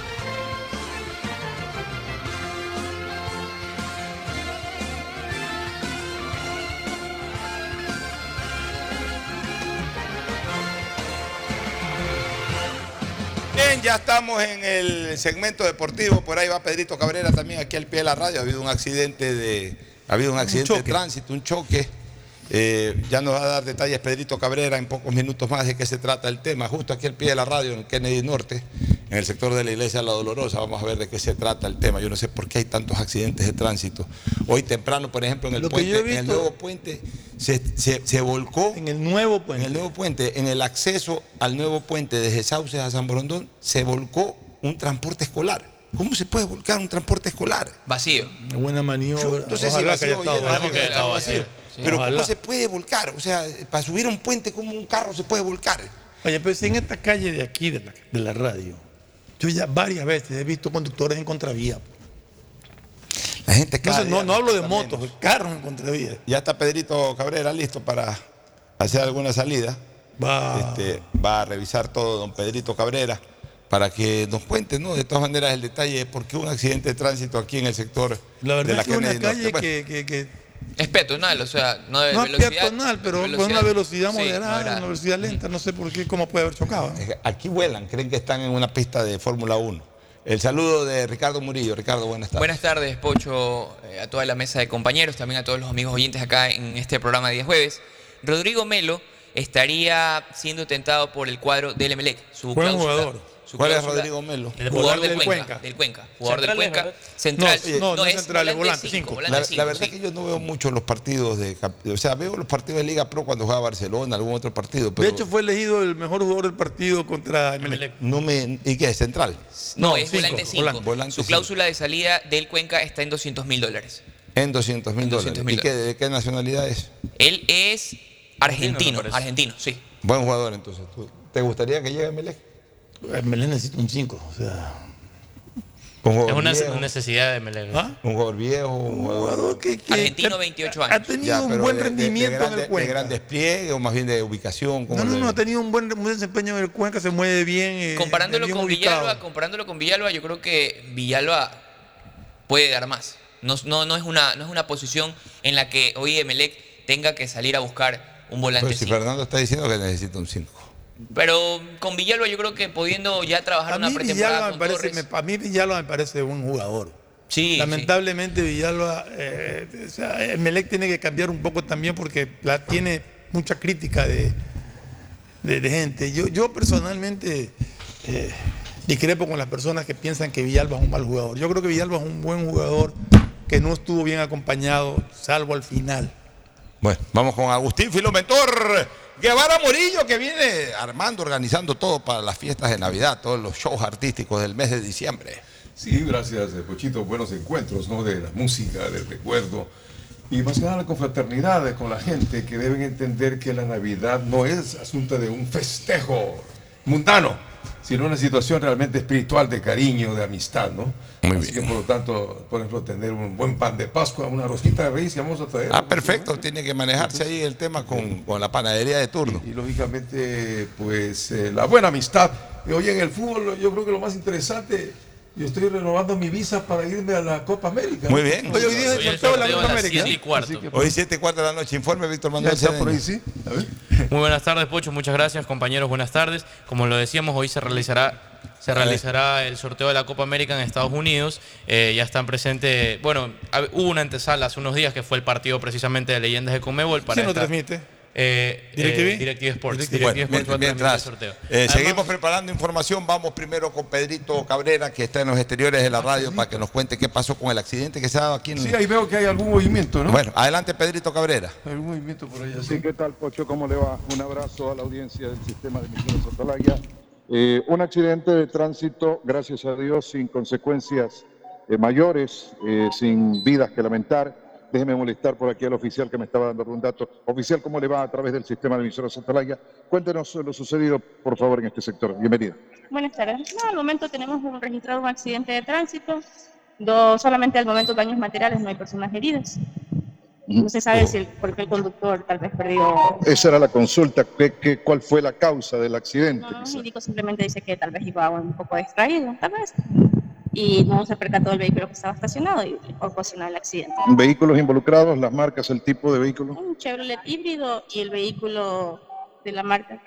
S9: Bien, ya estamos en el segmento deportivo. Por ahí va Pedrito Cabrera también aquí al pie de la radio. Ha habido un accidente de, ha habido un accidente de tránsito, un choque. Eh, ya nos va a dar detalles Pedrito Cabrera en pocos minutos más de qué se trata el tema. Justo aquí al pie de la radio, en el Kennedy Norte, en el sector de la iglesia La Dolorosa. Vamos a ver de qué se trata el tema. Yo no sé por qué hay tantos accidentes de tránsito. Hoy temprano, por ejemplo, en el,
S7: Lo
S9: puente,
S7: yo
S9: en el nuevo puente, se, se- se volcó.
S7: En el nuevo puente.
S9: En el nuevo puente, en el acceso al nuevo puente desde Sauces a San Borondón, se volcó un transporte escolar. ¿Cómo se puede volcar un transporte escolar?
S29: Vacío.
S7: Una buena maniobra.
S9: No sé si
S7: Ojalá que haya
S9: vacío, que haya estado vacío. Pero
S7: ojalá.
S9: ¿cómo se puede volcar? O sea, para subir a un puente, ¿cómo un carro se puede volcar?
S7: Oye, pues en esta calle de aquí, de la, de la radio, Yo ya varias veces he visto conductores en contravía.
S6: La gente
S7: Entonces,
S6: cada
S7: no,
S6: día
S7: no hablo de motos,
S6: menos.
S7: carros en contravía.
S6: Ya está Pedrito Cabrera listo para hacer alguna salida.
S7: Va.
S6: Este, va a revisar todo don Pedrito Cabrera para que nos cuente, ¿no? De todas maneras, el detalle de por qué un accidente de tránsito aquí en el sector
S7: La verdad
S6: de la
S7: es que es una calle
S6: Bueno,
S7: que, que- que
S29: Es peatonal, o sea, no de
S7: no es
S29: velocidad.
S7: peatonal, pero
S29: velocidad-
S7: con una velocidad
S29: sí,
S7: moderada, una velocidad lenta, no sé por qué, cómo puede haber chocado.
S6: aquí vuelan, creen que están en una pista de Fórmula 1. El saludo de Ricardo Murillo. Ricardo, buenas tardes.
S29: Buenas tardes, Pocho, eh, a toda la mesa de compañeros, también a todos los amigos oyentes acá en este programa de día jueves. Rodrigo Melo estaría siendo tentado por el cuadro del Emelec. Su
S6: Buen
S29: cláusula-
S6: jugador. ¿Cuál es Rodrigo Melo?
S29: El jugador del,
S6: Del
S29: Cuenca,
S6: Cuenca.
S29: Del Cuenca. Jugador del Cuenca. Central.
S6: No, no, no es central, es volante,
S29: cinco,
S6: La,
S29: volante cinco,
S6: la verdad
S29: sí.
S6: es que yo no veo mucho los partidos de. O sea, veo los partidos de Liga Pro cuando juega Barcelona, algún otro partido. Pero
S7: De hecho, fue elegido el mejor jugador del partido contra Emelec.
S6: no me. ¿Y qué es? ¿Central?
S29: No, es volante 5.
S6: Volante
S29: Su
S6: cinco.
S29: cláusula de salida del Cuenca está en 200 mil dólares.
S6: En 200 mil dólares.
S29: 200.000
S6: ¿Y qué, de qué nacionalidad es?
S29: Él es argentino,
S6: parece.
S29: argentino, sí.
S6: Buen jugador, entonces. ¿Tú- ¿Te gustaría que llegue a Melec?
S7: Melec necesita un 5, o sea.
S6: Un
S9: Es una
S6: viejo.
S9: necesidad de Melec.
S7: ¿Ah?
S6: Un jugador viejo, un jugador
S29: Argentino, 28 años.
S7: Ha tenido un buen rendimiento
S6: de,
S7: en el Cuenca.
S6: De gran despliegue o más bien de ubicación. ¿cómo
S7: No, no, no, ha tenido un buen, un buen desempeño en el Cuenca, se mueve bien. eh,
S29: Comparándolo
S7: bien
S29: con
S7: ubicado.
S29: Villalba, comparándolo con Villalba, yo creo que Villalba puede dar más. No, no, no, es una, no es una posición en la que hoy Emelec tenga que salir a buscar un volante
S6: Pues si
S29: cinco.
S6: Fernando está diciendo que necesita un 5.
S29: Pero con Villalba yo creo que pudiendo ya trabajar
S7: A
S29: una pretemporada
S7: Villalba me
S29: con
S7: parece,
S29: Torres.
S7: me- a mí Villalba me parece un jugador.
S29: Sí,
S7: Lamentablemente Villalba, eh, o sea, Emelec tiene que cambiar un poco también porque la, tiene mucha crítica de, de- de gente. Yo, yo personalmente eh, discrepo con las personas que piensan que Villalba es un mal jugador. Yo creo que Villalba es un buen jugador que no estuvo bien acompañado, salvo al final.
S6: Bueno, vamos con Agustín Filomentor Guevara Murillo, que viene armando, organizando todo para las fiestas de Navidad, todos los shows artísticos del mes de diciembre.
S30: Sí, gracias, eh, Pochito. Buenos encuentros, ¿no? De la música, del recuerdo. Y más que nada la confraternidad con la gente que deben entender que la Navidad no es asunto de un festejo mundano, sino una situación realmente espiritual de cariño, de amistad, ¿no? Así que por lo tanto, por ejemplo, tener un buen pan de Pascua, una rosquita de reyes vamos a traer.
S6: Ah, perfecto, tiene que manejarse ahí el tema con, con la panadería de turno.
S30: Y lógicamente, pues eh, la buena amistad. Y hoy en el fútbol, yo creo que lo más interesante, yo estoy renovando mi visa para irme a la Copa América.
S6: Muy bien.
S30: Oye, hoy día es el sorteo de la Copa América.
S9: siete y cuarto.
S30: Así que,
S6: Hoy 7 y cuarto de la noche, informe Víctor Manuel
S30: Ya está por
S6: Cedeño.
S30: ahí, sí. A ver.
S9: Muy buenas tardes, Pocho. Muchas gracias, compañeros. Buenas tardes. Como lo decíamos, hoy se realizará se realizará el sorteo de la Copa América en Estados Unidos. Eh, ya están presentes. Bueno, hubo una antesala hace unos días que fue el partido precisamente de Leyendas de Conmebol. Para
S7: ¿Quién lo
S9: esta-
S7: transmite?
S9: Eh,
S7: ¿DirecTV?
S9: eh, DirecTV Sports.
S6: Bueno,
S9: DirecTV Sports transmitir el
S6: mientras
S9: sorteo.
S6: eh,
S9: Además-
S6: seguimos preparando información, vamos primero con Pedrito Cabrera, que está en los exteriores de la radio, para que nos cuente qué pasó con el accidente que se ha dado aquí en...
S30: Sí, ahí veo que hay algún movimiento, ¿no?
S6: Bueno, adelante Pedrito Cabrera.
S30: Algún movimiento por allá.
S31: Sí, ¿qué tal, Pocho? ¿Cómo le va? Un abrazo a la audiencia del sistema de emisiones Atalaya. Eh, un accidente de tránsito, gracias a Dios, sin consecuencias eh, mayores, eh, sin vidas que lamentar. Déjeme molestar por aquí al oficial que me estaba dando algún dato. Oficial, ¿cómo le va a través del sistema de emisoras Atalaya? Cuéntenos lo sucedido, por favor, en este sector. Bienvenido.
S32: Buenas tardes. No, al momento tenemos un, registrado un accidente de tránsito. Solamente al momento daños materiales, no hay personas heridas. No se sabe si el, por qué el conductor tal vez perdió.
S31: Esa era la consulta. ¿Qué, qué, cuál fue la causa del accidente?
S32: No, el médico simplemente dice que tal vez iba un poco distraído, tal vez. Y no se percató del vehículo que estaba estacionado y ocasionó el accidente.
S31: ¿Vehículos involucrados? ¿Las marcas? ¿El tipo de vehículo?
S32: Un Chevrolet híbrido y el vehículo de la marca.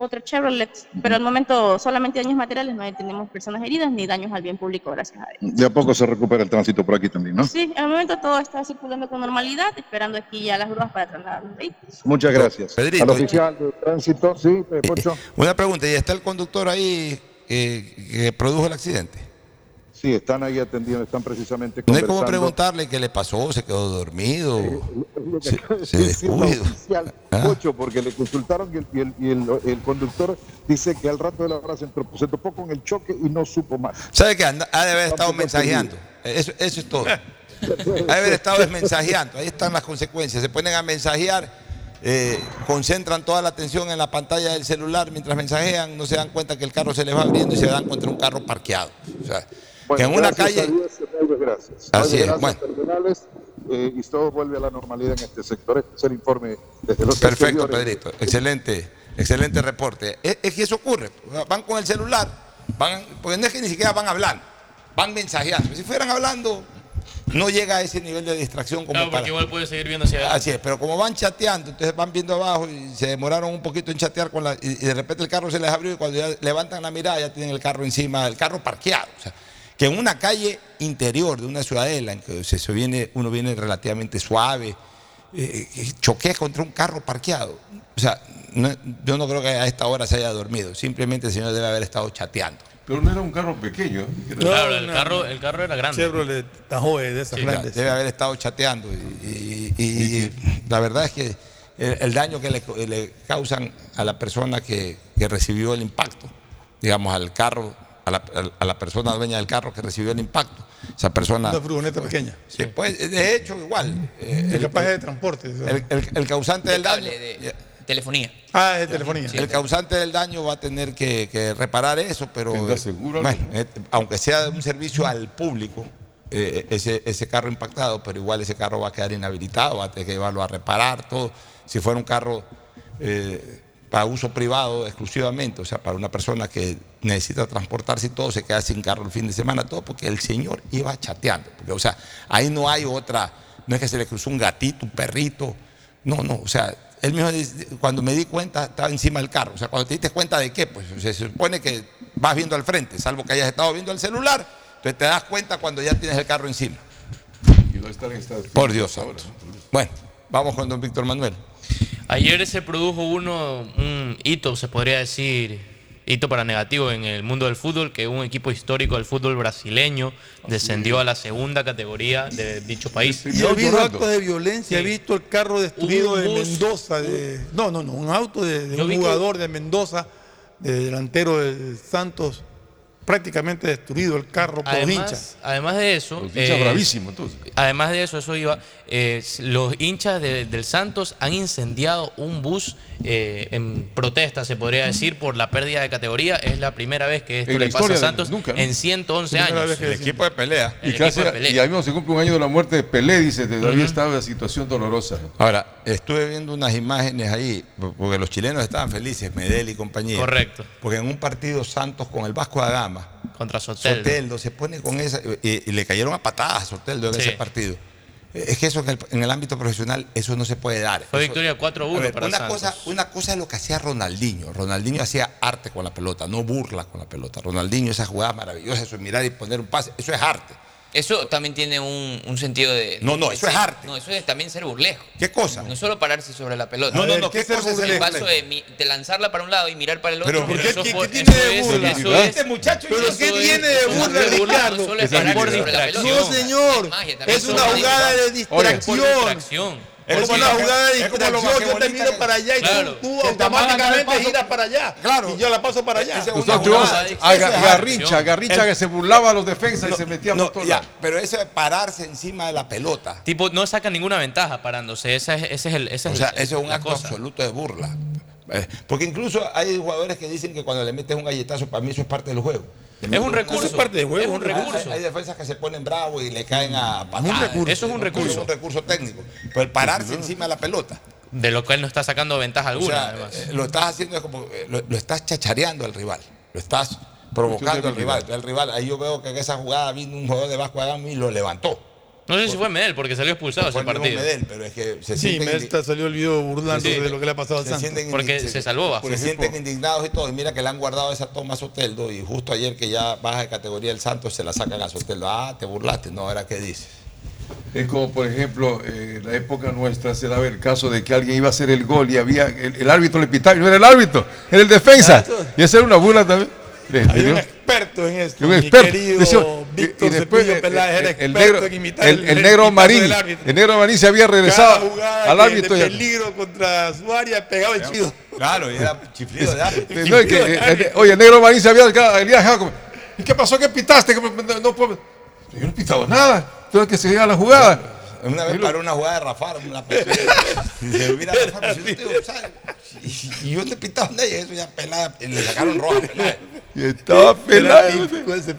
S32: Otro Chevrolet, pero al momento solamente daños materiales, no tenemos personas heridas ni daños al bien público, gracias a Dios.
S31: De a poco se recupera el tránsito por aquí también, ¿no?
S32: Sí, al momento todo está circulando con normalidad, esperando aquí ya las grúas para trasladar los vehículos.
S31: Muchas gracias.
S6: Pedrito,
S31: Al oficial de tránsito, sí, eh, Pocho.
S6: Una pregunta, ¿y está el conductor ahí eh, que produjo el accidente?
S31: Sí, están ahí atendiendo, están precisamente
S6: No hay como
S31: conversando.
S6: preguntarle qué le pasó, se quedó dormido,
S31: Lo que
S6: se, se
S31: oficial,
S6: Ah.
S31: Porque le consultaron y, el, y el- y el- el conductor dice que al rato de la hora se, topó con el choque y no supo más.
S6: ¿Sabe qué? Anda- Ha de haber estado mensajeando. Eso, eso es todo. Ha de haber estado mensajeando. Ahí están las consecuencias. Se ponen a mensajear eh, concentran toda la atención en la pantalla del celular mientras mensajean, no se dan cuenta que el carro se les va abriendo y se dan contra un carro parqueado. O sea, que en una calle...
S31: a Dios, gracias.
S6: Así es,
S31: gracias,
S6: bueno.
S31: eh, y todo vuelve a la normalidad en este sector. Este es el informe desde los
S6: Perfecto. Pedrito. Excelente, excelente reporte. Es, es que eso ocurre. Van con el celular, van, porque no es que ni siquiera van hablando, van mensajeando. Si fueran hablando, no llega a ese nivel de distracción como
S9: Claro,
S6: para.
S9: porque igual puede seguir viendo hacia adelante.
S6: Así es, pero como van chateando, entonces van viendo abajo y se demoraron un poquito en chatear con la, y, de repente el carro se les abrió y cuando ya levantan la mirada ya tienen el carro encima, el carro parqueado. O sea, que en una calle interior de una ciudadela en que se, viene, uno viene relativamente suave, eh, eh, contra un carro parqueado. O sea, no- yo no creo que a esta hora se haya dormido, simplemente el señor debe haber estado chateando.
S30: Pero no era un carro pequeño.
S9: Claro, el carro, el carro era grande.
S7: Chevrolet Tahoe de esas
S6: Sí,
S7: grandes.
S6: Debe haber estado chateando. Y, y- y la verdad es que el, el daño que le, le causan a la persona que, que recibió el impacto, digamos, al carro, a la, a la persona dueña del carro que recibió el impacto, esa persona.
S7: Una furgoneta pequeña.
S6: Sí, pues, de hecho, igual. eh,
S7: Es capaz de transporte.
S6: el, el- el causante del daño.
S29: Telefonía.
S7: Ah, es de telefonía.
S6: El causante del daño va a tener que, que reparar eso, pero bueno, eh, aunque sea de un servicio al público, eh, ese, ese carro impactado, pero igual ese carro va a quedar inhabilitado, va a tener que llevarlo a reparar, todo. Si fuera un carro eh, para uso privado exclusivamente, o sea, para una persona que necesita transportarse y todo, se queda sin carro el fin de semana, todo, porque el señor iba chateando. Porque, o sea, ahí no hay otra, no es que se le cruzó un gatito, un perrito, no, no, o sea, él mismo dice, cuando me di cuenta estaba encima del carro. O sea, cuando te diste cuenta de qué, pues se supone que vas viendo al frente, salvo que hayas estado viendo el celular, entonces te das cuenta cuando ya tienes el carro encima.
S30: Y no estar en estado
S6: Por Dios santo. Bueno, vamos con don Víctor Manuel.
S9: Ayer se produjo uno, un hito, se podría decir, hito para negativo en el mundo del fútbol, que un equipo histórico del fútbol brasileño descendió a la segunda categoría de dicho país.
S7: Y ha habido actos de violencia. He visto el carro destruido de. Mendoza. De, no, no, no. Un auto de, de
S9: Yo
S7: un
S9: que-
S7: jugador de Mendoza, de delantero de Santos, prácticamente destruido el carro por los hinchas.
S9: Además, además de eso,
S30: Los hinchas bravísimos, entonces.
S9: Además de eso, eso iba. Eh, los hinchas de- del Santos han incendiado un bus eh, en protesta, se podría decir, por la pérdida de categoría. Es la primera vez que esto
S30: En la
S9: le pasa a Santos
S30: nunca, ¿no?
S9: en 111
S30: Primera
S9: años.
S30: vez que El equipo
S6: de pelea.
S9: El
S30: Y, que
S9: equipo de pelea.
S30: y ahí mismo se cumple un año de la muerte de Pelé, dice, todavía estaba en una situación dolorosa.
S6: Ahora, estuve viendo unas imágenes ahí, porque los chilenos estaban felices, Medel y compañía.
S9: Correcto.
S6: Porque en un partido Santos con el Vasco da Gama,
S9: Contra Soteldo.
S6: Soteldo se pone con esa, y, y le cayeron a patadas a Soteldo en
S9: Sí.
S6: ese partido. Es que eso en el, en el ámbito profesional, eso no se puede dar.
S9: Fue
S6: Eso-
S9: victoria 4-1
S6: A ver,
S9: para
S6: una
S9: Santos.
S6: cosa, una cosa es lo que hacía Ronaldinho. Ronaldinho hacía arte con la pelota, no burla con la pelota. Ronaldinho, esa jugada maravillosa, eso es mirar y poner un pase, eso es arte.
S29: Eso también tiene un, un sentido de.
S6: No, no,
S29: de
S6: eso es arte.
S29: No, eso es también ser burlejo.
S6: ¿Qué cosa?
S29: No solo pararse sobre la pelota.
S6: No, no, no, ¿qué
S29: ¿qué
S6: cosa es
S29: El paso de, mi- de lanzarla para un lado y mirar para el otro.
S6: Pero, ¿por qué- qué- qué tiene de
S29: es-
S6: burla?
S29: eso es-
S6: Este muchacho, ¿pero qué
S29: es-
S6: tiene de burla, Ricardo?
S29: No solo es pararse sobre la pelota.
S7: No, señor. Es una jugada de distracción. Es como
S6: que-
S7: jugada de distracción. Yo te
S6: basquetbolista
S7: miro
S6: que-
S7: para allá y
S9: Claro.
S7: tú, automáticamente giras para allá.
S6: Claro.
S7: Y yo la paso para allá.
S30: A. Garrincha, Garrincha que se burlaba a los defensas y se metía
S6: No,
S30: por todos lados.
S6: pero eso es pararse encima de la pelota.
S9: Tipo, no saca ninguna ventaja parándose. Esa es, ese es el. ese
S6: O
S9: es
S6: sea, eso es un
S9: la
S6: acto
S9: cosa.
S6: absoluto de burla. Eh, Porque incluso hay jugadores que dicen que cuando le metes un galletazo, para mí eso es parte del juego.
S9: Es un recurso.
S7: Eso es parte del juego,
S9: Es un
S7: recurso.
S6: Hay, hay defensas que se ponen bravos y le caen a patadas.
S7: un recurso.
S9: Eso es un recurso.
S6: Es un recurso técnico. Pero el pararse encima de la pelota.
S9: De lo cual no está sacando ventaja
S6: O
S9: alguna,
S6: sea,
S9: además.
S6: eh, lo estás haciendo es como, eh, lo, lo estás chachareando al rival. Lo estás provocando al rival. El rival, ahí yo veo que en esa jugada vino un jugador de Vasco da Gama y lo levantó.
S9: No sé si fue Medel, porque salió expulsado ese partido.
S6: Medel, pero es que se
S7: Sí,
S6: sienten
S7: me
S6: indi-
S7: esta salió el video burlándose
S6: Sí.
S7: de lo que le ha pasado a
S6: se
S7: Santos.
S9: Porque se salvó bajo.
S6: Se sienten indignados y todo. Y mira que le han guardado esa toma a Soteldo y justo ayer que ya baja de categoría el Santos se la sacan a Soteldo. Ah, te burlaste. No, ahora qué dices.
S30: Es como, por ejemplo, eh, en la época nuestra se daba el caso de que alguien iba a hacer el gol y había el, el árbitro le pitaba y no era el árbitro, era el defensa. Y esa era una burla también.
S7: Hay un experto en esto.
S30: un
S7: mi
S30: experto.
S7: querido
S30: Decía-
S7: Víctor
S30: y después,
S7: Cepillo
S30: eh,
S7: Peláez era
S30: eh, el
S7: experto
S30: negro,
S7: en imitar
S30: el, el negro
S7: pitazo
S30: Marín, el negro Marín se había regresado
S7: jugada
S30: al árbitro.
S7: de
S30: y-
S7: peligro contra su área pegaba el chido.
S6: Claro, y era chiflido de árbitro.
S30: No, es que, eh, eh, oye, el negro Marín se había Elías Jacob. ¿Y qué pasó? ¿Qué pitaste? ¿Qué- no, no Yo no he pitado nada. Tengo que seguir a la jugada.
S6: Una vez paró una jugada de Rafar, y dice, mira, Rafar, si yo te- ¿sabes? y, y yo te pitaba de ella, eso ya pelada, y le sacaron roja pelada.
S7: Y estaba pelado.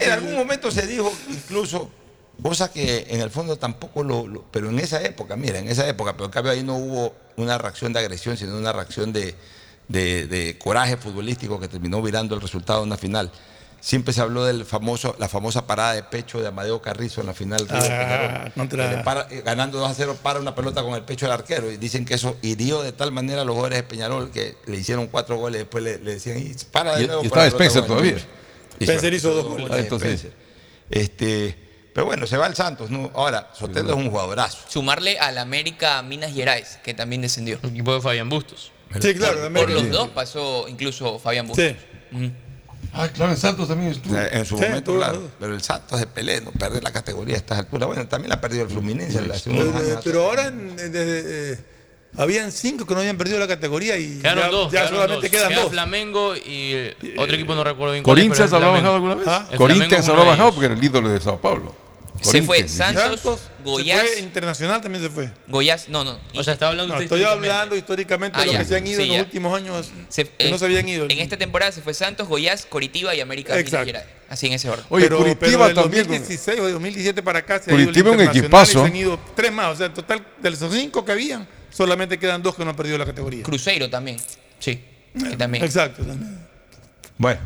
S6: En algún momento se dijo incluso cosa que en el fondo tampoco lo, lo- pero en esa época, mira, en esa época, pero en cambio ahí no hubo una reacción de agresión, sino una reacción de, de- de coraje futbolístico que terminó virando el resultado de una final. Siempre se habló del famoso, la famosa parada de pecho de Amadeo Carrizo en la final
S7: Ah,
S6: le para- eh, ganando 2 a 0 para una pelota con el pecho del arquero y dicen que eso hirió de tal manera a los jugadores de Peñarol que le hicieron cuatro goles después le, le decían y para de
S30: Y-
S6: nuevo
S30: y
S6: por
S30: estaba Spencer todavía.
S6: pecho".
S7: Spencer hizo dos
S6: goles.
S30: Ah, entonces-.
S6: Este, pero bueno, se va el Santos. ¿no? Ahora, Sotelo es un jugadorazo.
S29: Sumarle al América Minas Gerais, que también descendió.
S9: El equipo de Fabián Bustos.
S7: Sí, claro,
S29: Por, por los dos pasó incluso Fabián Bustos.
S7: Sí.
S29: Ujú.
S30: Ah, claro, en Santos también estuvo.
S6: Eh, En su
S7: Sí,
S6: momento, claro. Pero el Santos de Pelé no pierde la categoría a estas alturas. Bueno, también la ha perdido el Fluminense hace unos
S7: Pero,
S6: años.
S7: pero ahora desde, eh, habían cinco que no habían perdido la categoría y
S9: Quedaron
S7: ya,
S9: dos.
S7: ya
S9: quedaron
S7: solamente
S9: dos.
S7: quedan
S9: Queda
S7: dos.
S9: Flamengo y eh, otro equipo no recuerdo bien
S30: ¿Corinthians habrá bajado alguna vez?
S7: ¿Ah?
S9: El
S30: Corinthians habrá bajado porque era el ídolo de Sao Paulo.
S29: Se fue Santos,
S7: Santos,
S29: Goiás.
S7: se fue internacional también se fue.
S29: Goiás, no, no.
S9: O sea, está hablando
S7: No, estoy hablando históricamente
S29: Ah,
S7: de los
S29: ya.
S7: que se han ido
S29: Sí,
S7: en los
S29: ya.
S7: últimos años
S29: Se-
S7: que no
S29: eh,
S7: se habían ido.
S29: En esta temporada se fue Santos, Goiás, Coritiba y América
S7: Exacto.
S29: Así en ese orden.
S30: Oye,
S7: pero,
S30: Curitiba
S7: pero del
S30: también.
S7: 2016 o de 2017 para acá se
S30: Curitiba
S7: ha
S30: un
S7: ido el internacional
S30: equipazo.
S7: y se han ido tres más. O sea, en total, de esos cinco que habían, solamente quedan dos que no han perdido la categoría.
S29: Cruzeiro también. Sí. que también.
S7: Exacto. también.
S6: Bueno,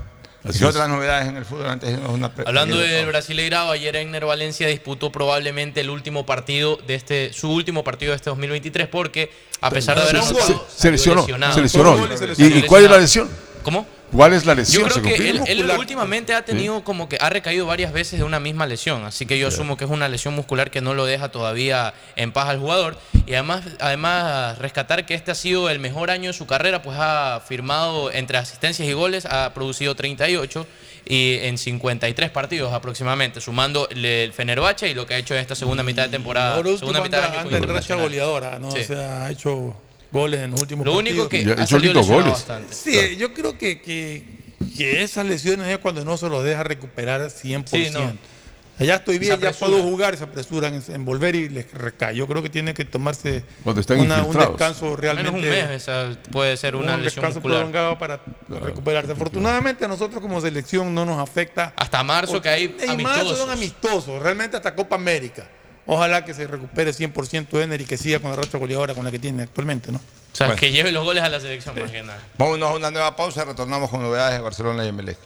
S30: Así
S6: ¿qué
S30: es.
S6: otras novedades en el fútbol antes de una
S9: Hablando del? Brasileirao, ayer Egner Valencia disputó probablemente el último partido de este, su último partido de este 2023 porque a pesar de haber anotado.
S30: Se
S9: salió
S30: lesionó. Se lesionó.
S7: Se
S30: ¿Y, y cuál es la lesión?
S9: ¿Cómo?
S30: ¿Cuál es la lesión?
S9: Yo creo
S30: ¿Se
S9: que él, él últimamente ha tenido como que ha recaído varias veces de una misma lesión, así que yo asumo que es una lesión muscular que no lo deja todavía en paz al jugador y además además rescatar que este ha sido el mejor año de su carrera, pues ha firmado entre asistencias y goles ha producido 38 y en 53 partidos aproximadamente, sumando el Fenerbahce y lo que ha hecho en esta segunda mitad de temporada, segunda mitad
S7: anda,
S9: año
S7: anda
S9: con
S7: en racha
S9: Internacional.
S7: goleadora, ¿no?
S9: Sí.
S7: O sea, ha hecho goles en los últimos
S9: Lo único
S7: partidos.
S9: que
S30: ha
S9: salido
S30: goles.
S9: bastante.
S7: Sí, yo creo que, que, que esas lesiones es cuando no se los deja recuperar 100%.
S9: Sí, no.
S7: Ya estoy bien, ya puedo jugar, se apresuran en, volver y les recae. Yo creo que tiene que tomarse
S30: Cuando están
S7: una- un descanso realmente.
S9: Menos un mes, esa puede ser una
S7: un
S9: lesión
S7: descanso
S9: muscular.
S7: prolongado para recuperarse. Afortunadamente a nosotros como selección no nos afecta.
S9: Hasta marzo que hay
S7: En marzo son amistosos, realmente hasta Copa América. Ojalá que se recupere 100% Ener y que siga con la racha goleadora con la que tiene actualmente, ¿no?
S9: O sea, que lleve los goles a la selección, más que nada.
S6: Vámonos a una nueva pausa y retornamos con novedades de Barcelona y Emelec.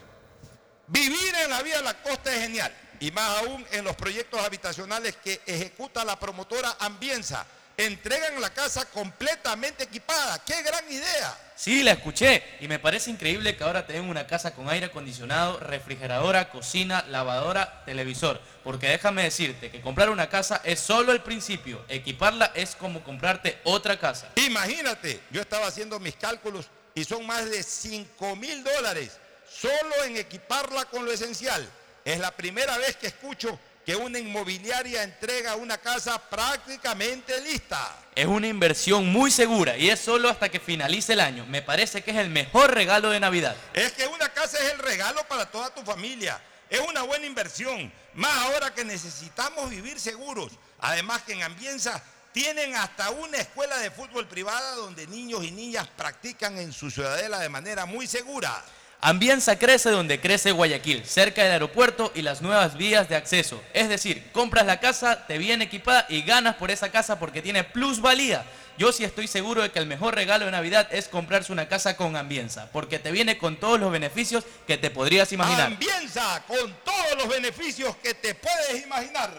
S6: Vivir en la vía de la costa es genial. Y más aún en los proyectos habitacionales que ejecuta la promotora Ambienza. Entregan la casa completamente equipada. ¡Qué gran idea!
S33: Sí, la escuché y me parece increíble que ahora tengan una casa con aire acondicionado, refrigeradora, cocina, lavadora, televisor. Porque déjame decirte que comprar una casa es solo el principio. Equiparla es como comprarte otra casa.
S6: Imagínate, yo estaba haciendo mis cálculos y son más de 5 mil dólares solo en equiparla con lo esencial. Es la primera vez que escucho que una inmobiliaria entrega una casa prácticamente lista.
S33: Es una inversión muy segura y es solo hasta que finalice el año. Me parece que es el mejor regalo de Navidad.
S6: Es que una casa es el regalo para toda tu familia. Es una buena inversión, más ahora que necesitamos vivir seguros. Además que en Ambienza tienen hasta una escuela de fútbol privada donde niños y niñas practican en su ciudadela de manera muy segura.
S33: Ambienza crece donde crece Guayaquil, cerca del aeropuerto y las nuevas vías de acceso. Es decir, compras la casa, te viene equipada y ganas por esa casa porque tiene plusvalía. Yo sí estoy seguro de que el mejor regalo de Navidad es comprarse una casa con Ambienza, porque te viene con todos los beneficios que te podrías imaginar.
S6: Ambienza con todos los beneficios que te puedes imaginar.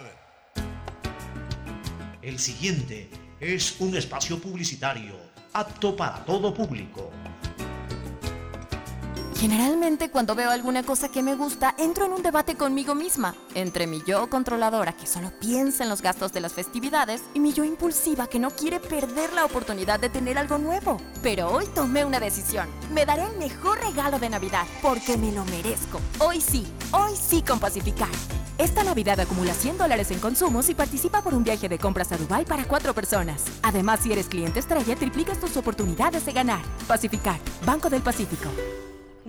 S10: El siguiente es un espacio publicitario apto para todo público.
S11: Generalmente cuando veo alguna cosa que me gusta, entro en un debate conmigo misma, entre mi yo controladora que solo piensa en los gastos de las festividades y mi yo impulsiva que no quiere perder la oportunidad de tener algo nuevo. Pero hoy tomé una decisión. Me daré el mejor regalo de Navidad porque me lo merezco. Hoy sí, hoy sí con Pacificar. Esta Navidad acumula 100 dólares en consumos y participa por un viaje de compras a Dubai para cuatro personas. Además, si eres cliente estrella, triplicas tus oportunidades de ganar. Pacificar, Banco del Pacífico.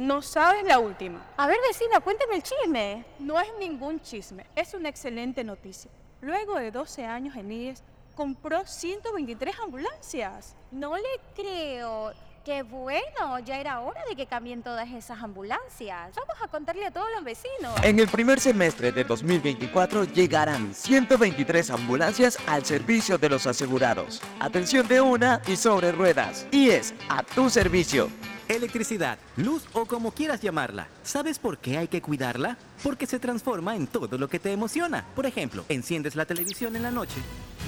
S12: No sabes la última.
S13: A ver, vecina, cuénteme el chisme.
S12: No es ningún chisme, es una excelente noticia. Luego de 12 años en IES, compró 123 ambulancias.
S13: No le creo. Qué bueno, ya era hora de que cambien todas esas ambulancias. Vamos a contarle a todos los vecinos.
S14: En el primer semestre de 2024 llegarán 123 ambulancias al servicio de los asegurados. Atención de una y sobre ruedas. Y es a tu servicio.
S5: Electricidad, luz o como quieras llamarla. ¿Sabes por qué hay que cuidarla? Porque se transforma en todo lo que te emociona. Por ejemplo, enciendes la televisión en la noche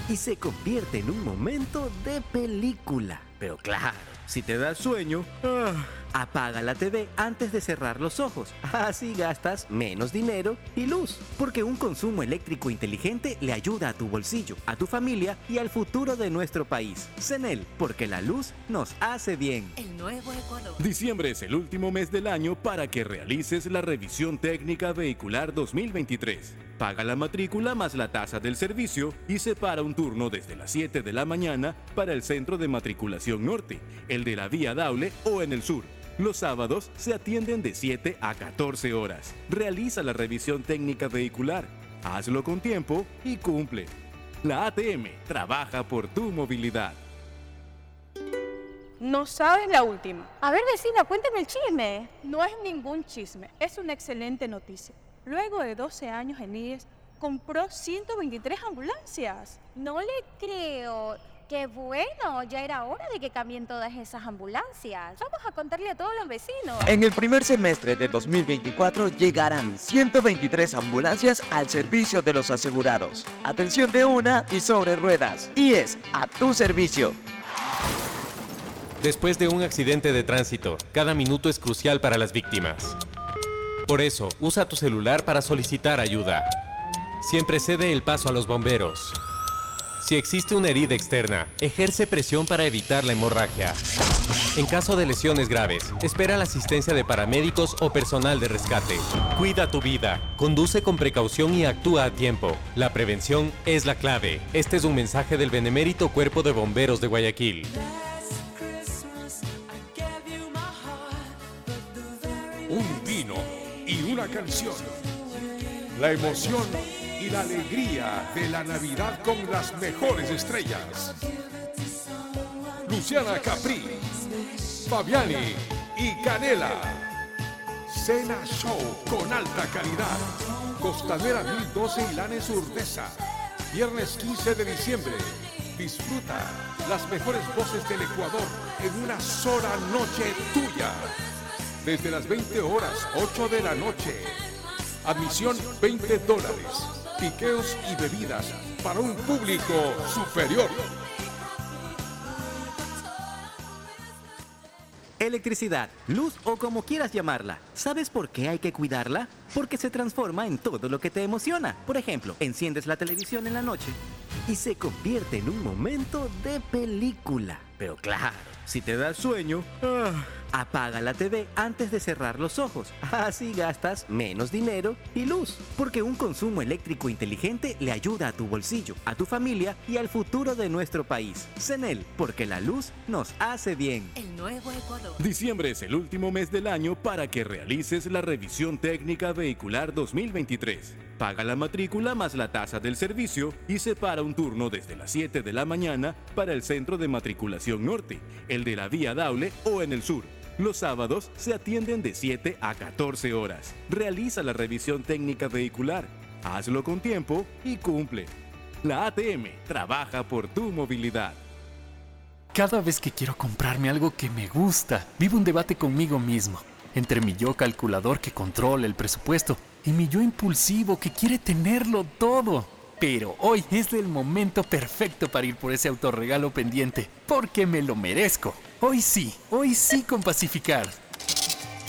S5: y se convierte en un momento de película. Pero claro, si te da sueño, ah, apaga la TV antes de cerrar los ojos. Así gastas menos dinero y luz. Porque un consumo eléctrico inteligente le ayuda a tu bolsillo, a tu familia y al futuro de nuestro país. CENEL, porque la luz nos hace bien.
S18: El nuevo Ecuador.
S15: Diciembre es el último mes del año para que realices la revisión técnica vehicular 2023. Paga la matrícula más la tasa del servicio y separa un turno desde las 7 de la mañana para el centro de matriculación norte, el de la vía Daule o en el sur. Los sábados se atienden de 7 a 14 horas. Realiza la revisión técnica vehicular. Hazlo con tiempo y cumple. La ATM trabaja por tu movilidad.
S12: No sabes la última.
S13: A ver, vecina, cuéntame el chisme.
S12: No es ningún chisme, es una excelente noticia. Luego de 12 años en IES, compró 123 ambulancias.
S13: No le creo. Qué bueno, ya era hora de que cambien todas esas ambulancias. Vamos a contarle a todos los vecinos.
S14: En el primer semestre de 2024 llegarán 123 ambulancias al servicio de los asegurados. Atención de una y sobre ruedas. Y es a tu servicio.
S16: Después de un accidente de tránsito, cada minuto es crucial para las víctimas. Por eso, usa tu celular para solicitar ayuda. Siempre cede el paso a los bomberos. Si existe una herida externa, ejerce presión para evitar la hemorragia. En caso de lesiones graves, espera la asistencia de paramédicos o personal de rescate. Cuida tu vida, conduce con precaución y actúa a tiempo. La prevención es la clave. Este es un mensaje del benemérito Cuerpo de Bomberos de Guayaquil.
S17: Un vino y una canción. La emoción y la alegría de la Navidad con las mejores estrellas. Luciana Capri, Fabiani y Canela. Cena Show con alta calidad. Costanera 1012 y Lanes Urdesa. Viernes 15 de diciembre. Disfruta las mejores voces del Ecuador en una sola noche tuya. Desde las 20 horas, 8 de la noche. Admisión 20 dólares. Piqueos y bebidas para un público superior.
S5: Electricidad, luz o como quieras llamarla. ¿Sabes por qué hay que cuidarla? Porque se transforma en todo lo que te emociona. Por ejemplo, enciendes la televisión en la noche y se convierte en un momento de película. Pero claro, si te da sueño, ah, apaga la TV antes de cerrar los ojos. Así gastas menos dinero y luz. Porque un consumo eléctrico inteligente le ayuda a tu bolsillo, a tu familia y al futuro de nuestro país. CENEL, porque la luz nos hace bien.
S18: El nuevo Ecuador.
S15: Diciembre es el último mes del año para que realices la revisión técnica vehicular 2023. Paga la matrícula más la tasa del servicio y separa un turno desde las 7 de la mañana para el centro de matriculación norte, el de la vía Daule o en el sur. Los sábados se atienden de 7 a 14 horas. Realiza la revisión técnica vehicular. Hazlo con tiempo y cumple. La ATM trabaja por tu movilidad.
S34: Cada vez que quiero comprarme algo que me gusta, vivo un debate conmigo mismo. Entre mi yo calculador que controla el presupuesto y mi yo impulsivo que quiere tenerlo todo. Pero hoy es el momento perfecto para ir por ese autorregalo pendiente, porque me lo merezco. Hoy sí, hoy sí con Pacificar.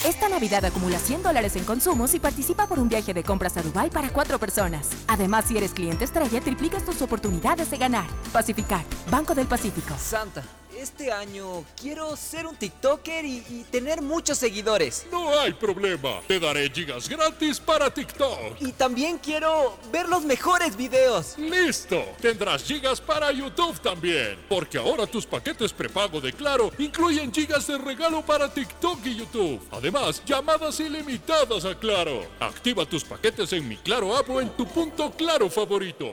S11: Esta Navidad acumula 100 dólares en consumos y participa por un viaje de compras a Dubai para cuatro personas. Además, si eres cliente estrella, triplicas tus oportunidades de ganar. Pacificar, Banco del Pacífico.
S19: Santa, este año quiero ser un TikToker y, y tener muchos seguidores.
S17: No hay problema. Te daré gigas gratis para TikTok.
S19: Y también quiero ver los mejores videos.
S17: ¡Listo! Tendrás gigas para YouTube también. Porque ahora tus paquetes prepago de Claro incluyen gigas de regalo para TikTok y YouTube. Además, llamadas ilimitadas a Claro. Activa tus paquetes en mi Claro app o en tu punto Claro favorito.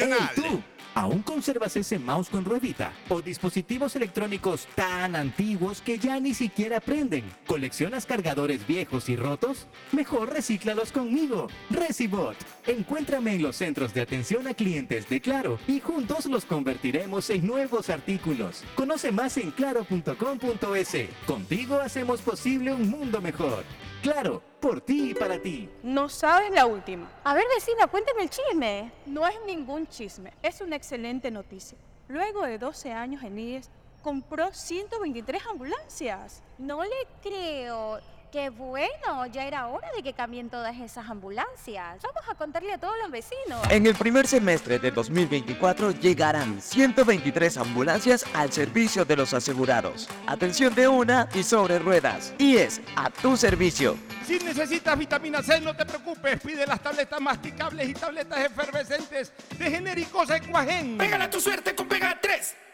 S35: Hey, tú, ¿Aún conservas ese mouse con ruedita? ¿O dispositivos electrónicos tan antiguos que ya ni siquiera prenden? ¿Coleccionas cargadores viejos y rotos? Mejor recíclalos conmigo. Recibot. Encuéntrame en los centros de atención a clientes de Claro y juntos los convertiremos en nuevos artículos. Conoce más en claro.com.es. Contigo hacemos posible un mundo mejor. Claro, por ti y para ti.
S12: No sabes la última.
S13: A ver, vecina, cuéntame el chisme.
S12: No es ningún chisme, es una excelente noticia. Luego de 12 años en IES, compró 123 ambulancias.
S13: No le creo. Qué bueno, ya era hora de que cambien todas esas ambulancias. Vamos a contarle a todos los vecinos.
S14: En el primer semestre de 2024 llegarán 123 ambulancias al servicio de los asegurados. Atención de una y sobre ruedas. Y es a tu servicio.
S6: Si necesitas vitamina C, no te preocupes. Pide las tabletas masticables y tabletas efervescentes de genéricos Equagen.
S36: Pégala tu suerte con Pega 3.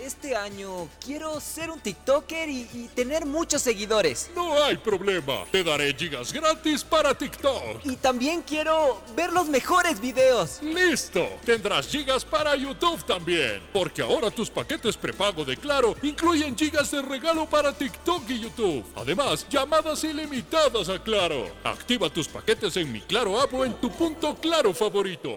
S37: este año quiero ser un TikToker y, y tener muchos seguidores.
S19: No hay problema. Te daré gigas gratis para TikTok.
S37: Y también quiero ver los mejores videos.
S19: ¡Listo! Tendrás gigas para YouTube también. Porque ahora tus paquetes prepago de Claro incluyen gigas de regalo para TikTok y YouTube. Además, llamadas ilimitadas a Claro. Activa tus paquetes en mi Claro app o en tu punto Claro favorito.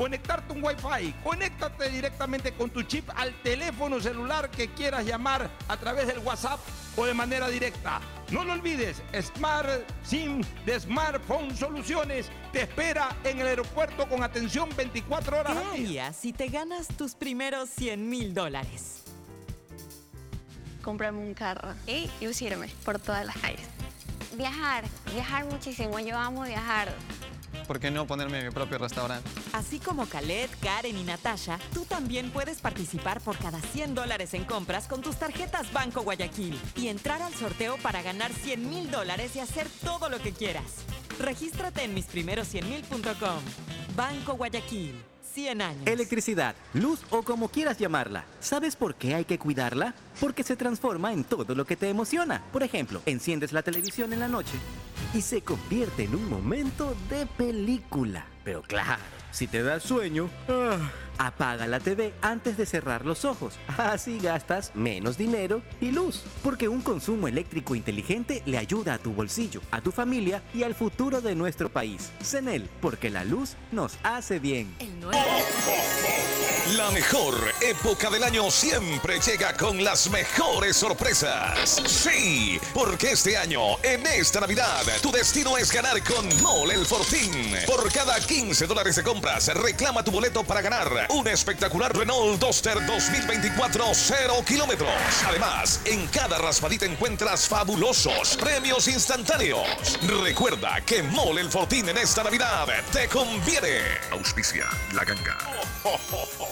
S6: conectarte un Wi-Fi. Conéctate directamente con tu chip al teléfono celular que quieras llamar a través del WhatsApp o de manera directa. No lo olvides, Smart SIM de Smartphone Soluciones te espera en el aeropuerto con atención 24 horas
S2: ¿Qué
S6: al día.
S2: harías si te ganas tus primeros 100 mil dólares?
S21: Comprarme un carro y lucirme por todas las calles.
S13: Viajar, viajar muchísimo. Yo amo viajar.
S26: ¿Por qué no ponerme mi propio restaurante?
S2: Así como Khaled, Karen y Natasha, tú también puedes participar por cada 100 dólares en compras con tus tarjetas Banco Guayaquil y entrar al sorteo para ganar 100 mil dólares y hacer todo lo que quieras. Regístrate en misprimeros100mil.com. Banco Guayaquil. 100 años.
S5: Electricidad, luz o como quieras llamarla. ¿Sabes por qué hay que cuidarla? Porque se transforma en todo lo que te emociona. Por ejemplo, enciendes la televisión en la noche y se convierte en un momento de película. Pero claro, si te da sueño, ah, apaga la TV antes de cerrar los ojos. Así gastas menos dinero y luz. Porque un consumo eléctrico inteligente le ayuda a tu bolsillo, a tu familia y al futuro de nuestro país. CENEL, porque la luz nos hace bien.
S22: La mejor época del año siempre llega con las mejores sorpresas. Sí, porque este año, en esta Navidad, tu destino es ganar con Mole el Fortín. Por cada 15 dólares de compras, reclama tu boleto para ganar un espectacular Renault Duster 2024 0 kilómetros. Además, en cada raspadita encuentras fabulosos premios instantáneos. Recuerda que Mole el Fortín en esta Navidad te conviene. Auspicia la ganga.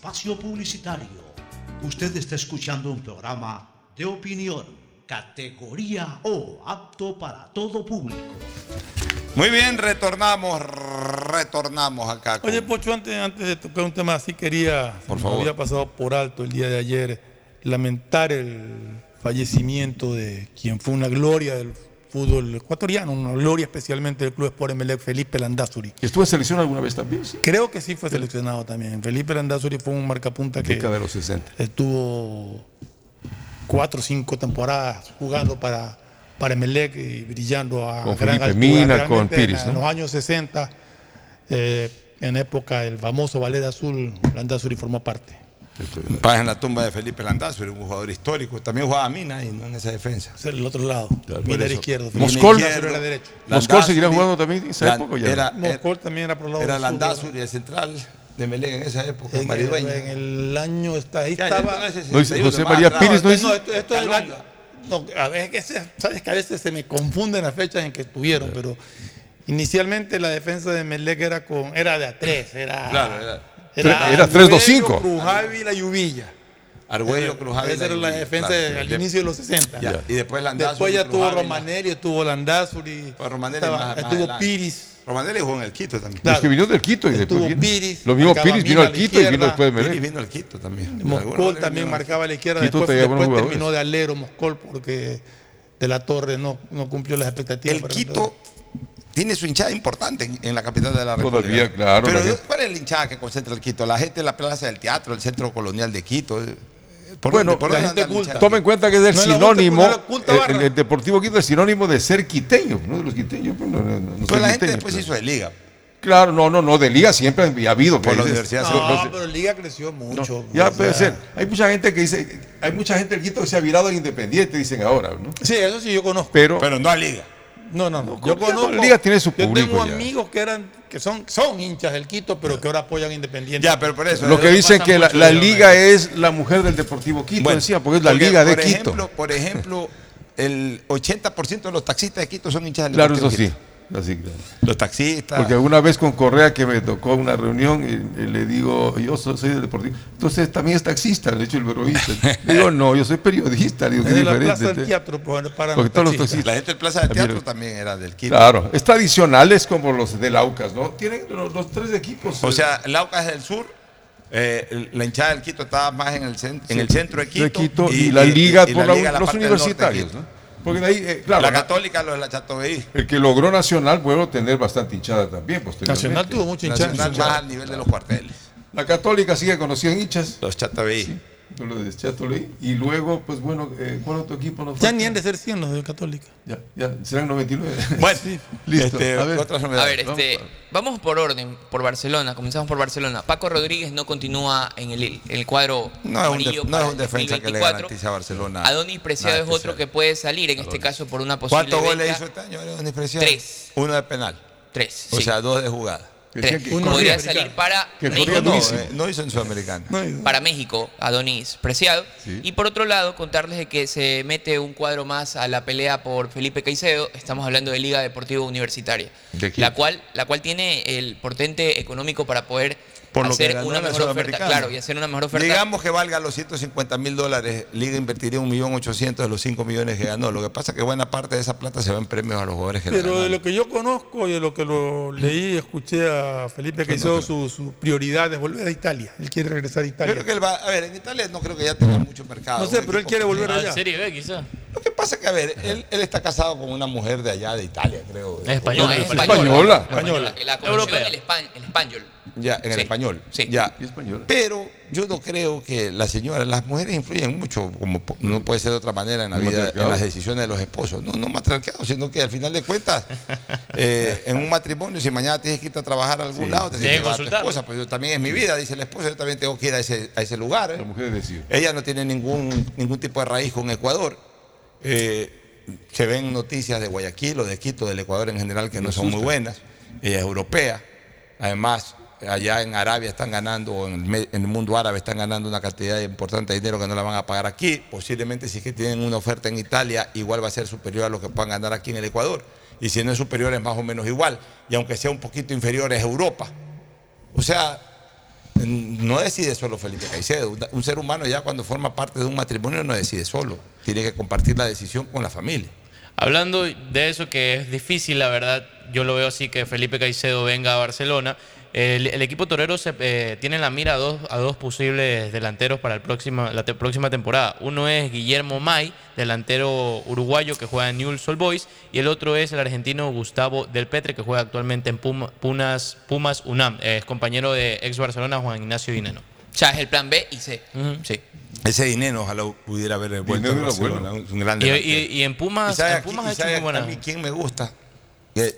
S10: espacio publicitario. Usted está escuchando un programa de opinión, categoría O, apto para todo público.
S6: Muy bien, retornamos, retornamos acá. con-
S7: Oye, Pocho, antes, antes de tocar un tema así, quería,
S6: Por
S7: se me
S6: favor.
S7: había pasado por alto el día de ayer, lamentar el fallecimiento de quien fue una gloria del fútbol ecuatoriano, una gloria especialmente del Club Sport Emelec, Felipe Landazuri.
S30: ¿Estuvo en selección alguna vez también? Sí.
S7: Creo que sí fue seleccionado también. Felipe Landazuri fue un marcapunta que
S30: Década de los 60.
S7: estuvo cuatro o cinco temporadas jugando para, para Emelec y brillando a
S30: Con
S7: gran
S30: Felipe
S7: altura.
S30: Mina, con
S7: en-
S30: Piris,
S7: En los años 60, eh, en época del famoso Ballet Azul, Landazuri formó parte.
S6: Paz en la tumba de Felipe Landazzo, era un jugador histórico. También jugaba Mina y no en esa defensa.
S7: Es el otro lado.
S6: Por
S7: Mina era izquierdo. Moscol era derecho.
S30: ¿Moscol seguirá jugando también en esa época o ya no?
S6: Era,
S7: Moscol también era por el lado
S6: era
S7: del sur,
S6: Landazuri, el central de Melén en esa época,
S7: En el, en el año está, ahí estaba.
S6: no,
S30: José María Pires, ¿no
S7: no, esto, esto es el año. No, a ver, es que se- sabes que a veces se me confunden las fechas en que estuvieron, pero inicialmente la defensa de Melec era con era de a tres, era
S6: Claro, era-
S30: Era
S7: Arguello,
S30: 3-2-5.
S7: Cruz Ávila y Uvilla.
S6: Argüello, Cruz Ávila
S7: Esa era la defensa
S6: claro,
S7: al
S6: De-
S7: inicio de los 60.
S6: Ya, Y después Landazuri.
S7: Después ya tuvo. Romanelli, estuvo Landazuri,
S6: Pues Romanelli
S7: estaba-
S6: más- más
S7: estuvo. Piris.
S6: Romanelli jugó en el Quito también.
S30: Los que vinieron del Quito y después
S7: Estuvo
S30: vino-
S7: Piris,
S30: Lo mismo Piris vino al
S7: la
S30: Quito y vino después de
S6: Piris
S30: Melec.
S6: vino al Quito también.
S7: Moscol también marcaba a la izquierda.
S30: Quito
S7: Después, después
S30: jugadores.
S7: terminó de alero Moscol porque de la Torre no, no cumplió las expectativas.
S6: El Quito tiene su hinchada importante en, en la capital de la
S30: Todavía,
S6: República.
S30: claro,
S6: Pero
S30: gente-
S6: ¿cuál es la hinchada que concentra el Quito? La gente de la Plaza del Teatro, el Centro Colonial de Quito. ¿Por
S30: Bueno,
S6: por
S30: la gente culta. Toma en cuenta que es el
S6: No es la
S30: sinónimo,
S6: culta, no es la culta
S30: el- Deportivo Quito es sinónimo de ser quiteño, no de los quiteños. pues, no, no, no
S6: Pues la gente
S30: quiteños,
S6: después
S30: pues.
S6: hizo de liga.
S30: Claro, no, no, no, de liga siempre ha habido.
S6: Por la
S30: que-
S6: Universidad
S30: no,
S7: pero Liga creció mucho.
S30: Ya puede
S7: sea,
S30: ser. Hay mucha gente que dice, hay mucha gente del Quito que se ha virado en Independiente, dicen ahora, ¿no?
S7: Sí, eso sí yo conozco.
S30: Pero,
S6: Pero no a liga.
S7: No, no, no. Yo conozco.
S30: la Liga tiene su
S7: Yo
S30: público
S7: tengo
S30: ya.
S7: amigos que eran, que son, son hinchas del Quito, pero que ahora apoyan Independiente.
S6: Ya, pero por eso.
S30: lo que dicen que la, liga es la mujer del Deportivo Quito,
S6: Bueno,
S30: decía, porque es la
S6: porque,
S30: liga de
S6: por
S30: Quito.
S6: Ejemplo, por ejemplo, el 80% de los taxistas de Quito son hinchas del
S30: Claro, eso sí. Así.
S6: Los taxistas.
S30: Porque alguna vez con Correa que me tocó una reunión y, y le digo, yo so- soy del Deportivo. Entonces también es taxista, de hecho el periodista. Le digo, no, yo soy periodista. Le digo, qué
S7: de la
S30: diferente.
S7: Plaza del
S30: este".
S7: Teatro, pues, para
S30: Porque todos los
S7: taxistas.
S30: taxistas.
S6: La gente del Plaza del Teatro también era del Quito.
S30: Claro, es tradicional, es como los del Aucas, ¿no? Tienen los, los tres equipos.
S6: O
S30: eh,
S6: sea, el Aucas del Sur, eh, la hinchada del Quito estaba más en el, cen- en el centro de Quito.
S30: de Quito y, la liga por la-
S6: liga, la
S30: los universitarios. ¿no? Porque de ahí, eh, claro,
S6: la Católica, los de la Chatoveí.
S30: el que logró Nacional, puedo tener bastante hinchada también. posteriormente.
S7: Nacional tuvo mucha hinchada.
S6: Nacional más al nivel de los cuarteles.
S30: La Católica sigue conocida en hinchas.
S6: Los Chatoveí.
S30: Lo de Chatolí. Y luego, pues bueno, eh, ¿cuál otro equipo nos
S7: Ya ni han de ser 100 los de Católica.
S30: Ya, ya, serán 99.
S6: Bueno,
S30: listo.
S6: este,
S30: a ver.
S6: otras
S29: A ver, este, vamos por orden, por Barcelona, comenzamos por Barcelona. Paco Rodríguez no continúa en el, en el cuadro
S6: No es un,
S29: amarillo
S6: def- no
S29: para
S6: es un
S29: el
S6: defensa que le
S29: 2024.
S6: garantiza a Barcelona.
S29: Adonis Preciado es otro que puede salir, en este caso por una posible
S6: ¿Cuántos goles hizo este año Adonis Preciado?
S29: Tres.
S6: Uno de penal.
S29: Tres,
S6: O
S29: sí.
S6: sea, dos de jugada.
S29: Tres. Podría salir para
S30: Que
S29: México,
S30: corría
S6: No, eh, no hizo en Sudamericana.
S29: para México, Adonis Preciado.
S30: Sí.
S29: Y por otro lado, contarles de que se mete un cuadro más a la pelea por Felipe Caicedo. Estamos hablando de Liga Deportiva Universitaria, la cual, la cual tiene el portente económico para poder
S6: Por lo que ganó
S29: una
S6: la
S29: oferta. Claro, y hacer una mejor oferta.
S6: Digamos que valga los 150 mil dólares, Liga invertiría 1.800.000 de los 5 millones que ganó. Lo que pasa es que buena parte de esa plata se va en premios a los jugadores que la
S7: Pero de lo que yo conozco y de lo que lo leí, escuché a Felipe Caicedo, su, su prioridad es volver a Italia. Él quiere regresar a
S6: Yo
S7: Italia.
S6: creo que él va, a ver, en Italia no creo que ya tenga mucho mercado.
S7: No sé, pero él quiere
S6: que-
S7: volver allá.
S29: Serie B, quizá.
S6: Lo que pasa es que, a ver, él, él está casado con una mujer de allá de Italia, creo.
S29: Es española,
S6: No,
S29: es
S6: española.
S29: española. La espan- el español.
S6: Ya, en el
S29: Sí.
S6: español. Ya. Pero yo no creo que las señoras, las mujeres influyen mucho, como no puede ser de otra manera en la
S30: ¿El
S6: vida, en las decisiones de los esposos. No, no matriarcado, sino que al final de cuentas, eh, en un matrimonio, si mañana tienes que irte a trabajar a algún
S30: Sí.
S6: lado, te
S30: Tienes que
S6: llevar a tu esposa, pues yo también es mi vida, dice la esposa, yo también tengo que ir a ese, a ese lugar. ¿eh?
S30: La mujer decide.
S6: Ella no tiene ningún, ningún tipo de raíz con Ecuador. Eh, se ven noticias de Guayaquil o de Quito, del Ecuador en general, que no son muy buenas. Ella es europea. Además, allá en Arabia están ganando, o en el, mundo árabe están ganando una cantidad importante de dinero que no la van a pagar aquí. Posiblemente si es que tienen una oferta en Italia, igual va a ser superior a lo que puedan ganar aquí en el Ecuador. Y si no es superior, es más o menos igual. Y aunque sea un poquito inferior, es Europa. O sea, no decide solo Felipe Caicedo. Un ser humano ya cuando forma parte de un matrimonio no decide solo. Tiene que compartir la decisión con la familia.
S9: Hablando de eso que es difícil, la verdad, yo lo veo así que Felipe Caicedo venga a Barcelona. El, el equipo torero se, eh, tiene en la mira a dos, a dos posibles delanteros para el próximo, la te- próxima temporada. Uno es Guillermo May, delantero uruguayo que juega en Newell's Old Boys, y el otro es el argentino Gustavo Del Petre, que juega actualmente en Puma- Pumas, Pumas UNAM. Eh, Es compañero de ex Barcelona Juan Ignacio Dineno.
S29: O sea, es el plan B y C. Sí.
S6: Ese dinero ojalá pudiera haber vuelto a Barcelona,
S30: bueno.
S6: un gran
S9: Y,
S6: delantero.
S9: y- y en Pumas,
S6: ¿Y sabe
S9: en Pumas ha
S6: y
S9: hecho
S6: sabe
S9: muy buena.
S6: a mí quién me gusta?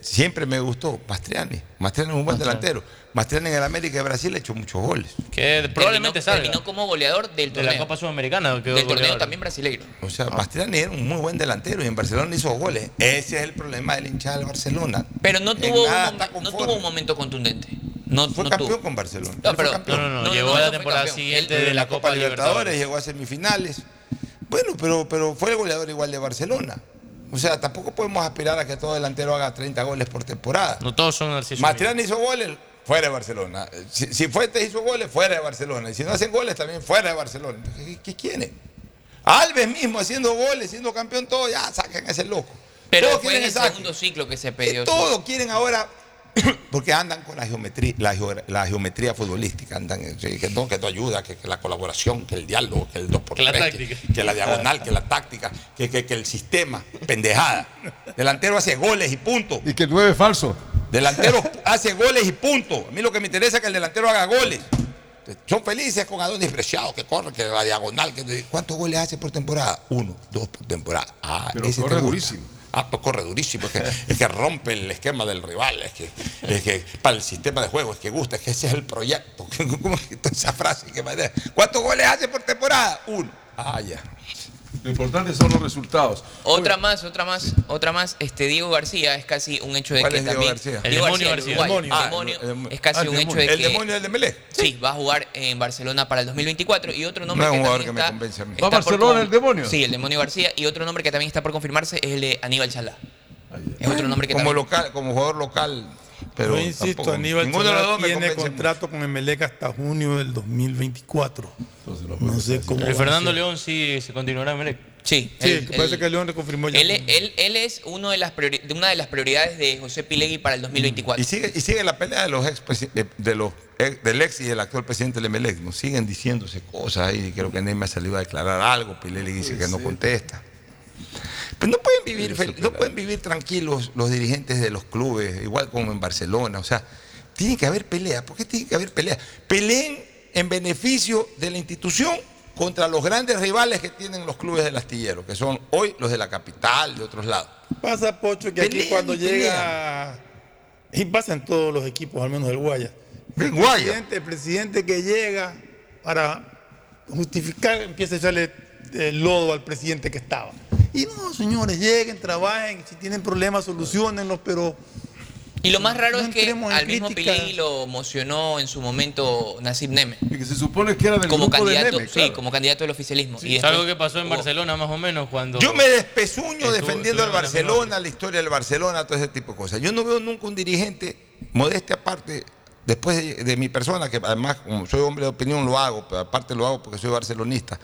S6: Siempre me gustó, Mastriani. Mastriani es un buen delantero. Mastriani en el América de Brasil ha hecho muchos goles.
S9: Que probablemente
S29: terminó,
S9: salga.
S29: terminó como goleador del
S9: De
S29: torneo.
S9: la Copa Sudamericana.
S29: del torneo también brasileiro.
S6: O sea, Mastriani era un muy buen delantero y en Barcelona hizo goles. Ese es el problema del hinchada del Barcelona.
S29: Pero no tuvo, un, no tuvo un momento contundente. No,
S6: Fue
S29: no
S6: campeón
S29: tuvo.
S6: con Barcelona.
S29: No, pero
S6: campeón.
S9: No, no,
S29: No,
S9: llegó
S29: no,
S9: a la temporada siguiente
S6: de
S9: de la Copa Libertadores.
S6: llegó a semifinales. Bueno, pero, pero fue el goleador igual de Barcelona. O sea, tampoco podemos aspirar a que todo delantero haga 30 goles por temporada.
S9: No todos son Narciso.
S6: Mastriani hizo goles, fuera de Barcelona. Si, si Fuentes hizo goles, fuera de Barcelona. Y si no hacen goles, también fuera de Barcelona. ¿Qué, qué quieren? Alves mismo haciendo goles, siendo campeón, todo, ya saquen a ese loco.
S29: Pero
S6: Todos
S29: fue en
S6: quieren
S29: el segundo ciclo que se pidió.
S6: Todo quieren ahora, porque andan con la geometría, la, geo- la geometría futbolística, andan, eh, que no, que no ayuda, que, que la colaboración, que el diálogo, que el 2 por
S9: Que la
S6: 3
S9: táctica.
S6: que, que la diagonal, que la táctica, que, que- que el sistema, pendejada. Delantero hace goles y punto.
S30: Y que el 9 es falso.
S6: Delantero hace goles y punto. A mí lo que me interesa es que el delantero haga goles. Son felices con Adonis Preciado, que corre, que la diagonal. Que, ¿Cuántos goles hace por temporada? Uno, dos por temporada. Ah,
S30: Pero
S6: ese te
S30: corre
S6: gusta.
S30: durísimo.
S6: Ah, pues corre durísimo. Es que, es rompe el esquema del rival. Es que, es que para el sistema de juego es que gusta. Es que ese es el proyecto. ¿Cómo es esa frase? ¿Cuántos goles hace por temporada? Uno. Ah, ya.
S30: Lo importante son los resultados.
S29: Otra más, otra más, otra más. Este Diego García es casi un hecho de
S6: ¿Cuál
S29: que
S6: es Diego
S29: también.
S6: García?
S9: El
S29: Diego
S9: demonio
S29: el
S9: García.
S6: El demonio.
S29: el demonio
S6: Ah, el-
S29: es casi
S6: el
S29: un hecho
S6: demonio.
S29: de
S6: El
S29: que.
S6: demonio del Dembélé.
S29: Sí, va a jugar en Barcelona para el 2024 y otro nombre
S6: No es
S29: que
S6: un jugador
S29: también
S6: que me
S29: está,
S6: convence a mí.
S30: ¿Va a
S29: por
S30: Barcelona
S29: con-
S30: el demonio?
S29: Sí, el demonio García y otro nombre que también está por confirmarse es el de Aníbal Chalá. Es otro nombre que
S6: como
S29: también.
S6: local, como jugador local. Pero
S7: Yo insisto,
S6: tampoco-
S7: Aníbal
S6: ninguno de los
S7: Chalá
S6: dos me
S7: tiene contrato con Emelec hasta junio del 2024. No sé cómo.
S9: El Fernando. León sí se continuará en Melec.
S29: Sí,
S7: Sí,
S29: él-
S7: que parece que León le confirmó ya.
S29: Él, él- él es uno de las una de las prioridades de José Pilegui para el 2024.
S6: Y sigue, y sigue la pelea de los ex de los ex- del ex y del actual presidente del Emelec. ¿no? Siguen diciéndose cosas ahí. Creo que Neyma salió a declarar algo. Pileli dice que no contesta. Pero no pueden vivir, fel- no pueden vivir tranquilos los dirigentes de los clubes, igual como en Barcelona. O sea, tiene que haber pelea. ¿Por qué tiene que haber pelea? Peleen en beneficio de la institución contra los grandes rivales que tienen los clubes del astillero, que son hoy los de la capital, de otros lados.
S7: Pasa, Pocho, que aquí cuando
S6: y
S7: llega. Y pasa en todos los equipos, al menos del Guaya.
S6: El
S7: El
S6: Guaya.
S7: presidente, el presidente que llega para justificar, empieza a echarle el lodo al presidente que estaba. Y no, señores, lleguen, trabajen, si tienen problemas, solucionenlos, pero
S29: Y lo más raro
S7: No
S29: es que al mismo. Pilegui lo emocionó en su momento Nasib Neme.
S30: Y que se supone que era del
S29: Como
S30: grupo de
S29: candidato,
S30: Neme,
S29: sí,
S30: claro.
S29: como candidato del oficialismo. y
S9: Es
S29: después-
S9: algo que pasó en Barcelona más o menos cuando...
S6: Yo me despezuño
S9: Estuvo-
S6: defendiendo al Barcelona, la historia del Barcelona, todo ese tipo de cosas. Yo no veo nunca un dirigente, modestia aparte, después de, mi persona, que además como soy hombre de opinión lo hago, pero aparte lo hago porque soy barcelonista,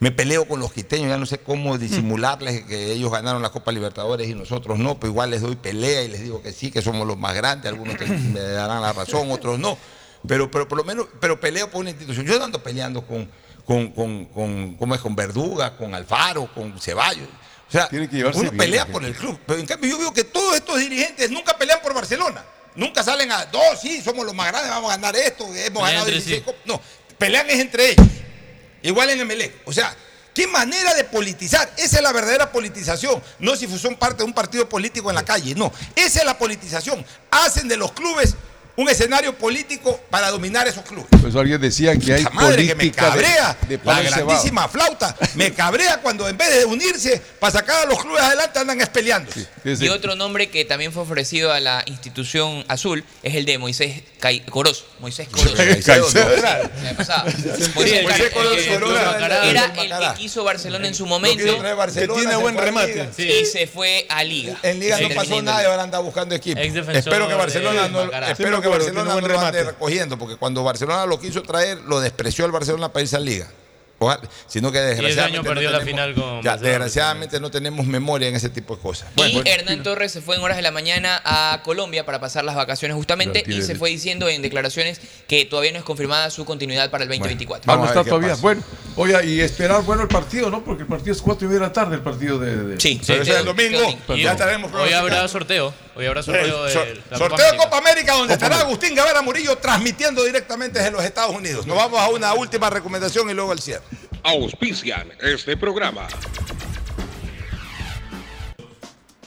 S6: me peleo con los quiteños, ya no sé cómo disimularles que ellos ganaron la Copa Libertadores y nosotros no, pero igual les doy pelea y les digo que sí, que somos los más grandes, algunos me darán la razón, otros no. Pero, pero por lo menos, pero peleo por una institución. Yo ando peleando con, con, con, con, ¿cómo es? con Verduga, con Alfaro, con Ceballos. O
S9: sea,
S30: Tiene que
S9: uno
S30: bien,
S9: pelea por el club. Pero en cambio yo veo que todos estos dirigentes nunca pelean por Barcelona. Nunca salen a, no, sí, somos los más grandes, vamos a ganar esto, hemos ganado
S38: entre
S9: 16
S38: sí.
S9: No, pelean es entre ellos. Igual en Emelec. O sea, qué manera de politizar. Esa es la verdadera politización. No si son parte de un partido político en la calle. No, esa es la politización. Hacen de los clubes un escenario político para dominar esos clubes.
S30: Por eso alguien decía que hay
S9: madre que me
S30: política de-
S9: cabrea,
S30: de,
S9: la grandísima flauta, me cabrea cuando en vez de unirse para sacar a los clubes adelante andan espeleándose.
S29: Y otro nombre que también fue ofrecido a la institución azul es el de Moisés Cai- Corozo. Moisés Corozo. Era el que quiso Barcelona en su momento.
S7: tiene buen remate.
S29: Y se fue a Liga.
S9: En Liga no pasó nada y ahora anda buscando equipo. Espero que Barcelona no, espero que Barcelona no lo ande recogiendo, porque cuando Barcelona lo quiso traer, lo despreció el Barcelona para irse a Liga. Ojalá- sino que desgraciadamente.
S38: año perdió
S9: no
S38: la final con
S9: Ya, desgraciadamente no tenemos memoria en ese tipo de cosas.
S29: y Hernán Torres se fue en horas de la mañana a Colombia para pasar las vacaciones justamente y se fue diciendo en declaraciones que todavía no es confirmada su continuidad para el 2024.
S30: Vamos a estar todavía.
S9: pasa.
S30: Bueno, oiga, y esperar bueno el partido, ¿no? Porque el partido es cuatro y media de la tarde, el partido de. de-
S29: Sí,
S9: Pero ese es el domingo.
S29: bien.
S9: Ya estaremos
S38: Hoy habrá sorteo. Hoy habrá sorteo
S9: Eh,
S38: de
S9: so-
S38: la
S9: sorteo de
S38: América.
S9: Copa América donde estará Agustín Gavera Murillo transmitiendo directamente desde los Estados Unidos. Nos vamos a una última recomendación y luego al cierre.
S22: Auspician este programa.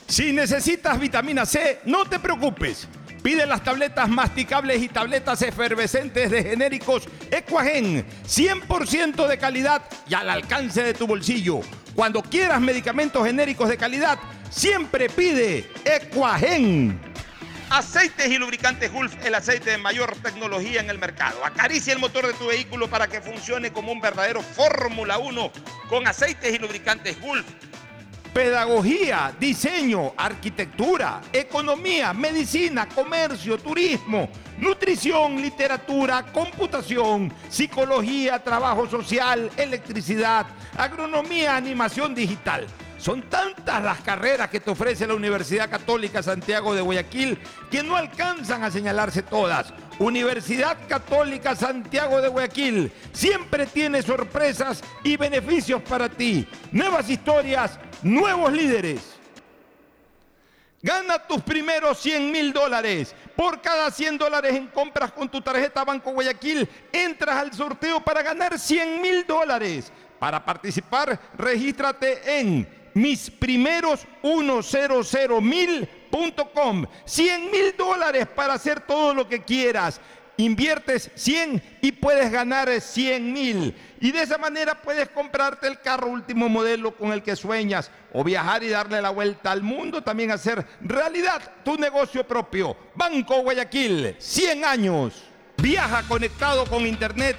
S6: Si necesitas vitamina C, no te preocupes. Pide las tabletas masticables y tabletas efervescentes de genéricos Equagen, 100% de calidad y al alcance de tu bolsillo. Cuando quieras medicamentos genéricos de calidad, siempre pide Equagen. Aceites y lubricantes Gulf, el aceite de mayor tecnología en el mercado. Acaricia el motor de tu vehículo para que funcione como un verdadero Fórmula 1 con aceites y lubricantes Gulf. Pedagogía, diseño, arquitectura, economía, medicina, comercio, turismo, nutrición, literatura, computación, psicología, trabajo social, electricidad, agronomía, animación digital. Son tantas las carreras que te ofrece la Universidad Católica Santiago de Guayaquil que no alcanzan a señalarse todas. Universidad Católica Santiago de Guayaquil siempre tiene sorpresas y beneficios para ti. Nuevas historias, nuevos líderes. Gana tus primeros 100 mil dólares. Por cada 100 dólares en compras con tu tarjeta Banco Guayaquil, entras al sorteo para ganar 100 mil dólares. Para participar, regístrate en misprimeros100mil.com. 100 mil dólares para hacer todo lo que quieras. Inviertes 100 y puedes ganar 100 mil. Y de esa manera puedes comprarte el carro último modelo con el que sueñas o viajar y darle la vuelta al mundo, también hacer realidad tu negocio propio. Banco Guayaquil, 100 años. Viaja conectado con Internet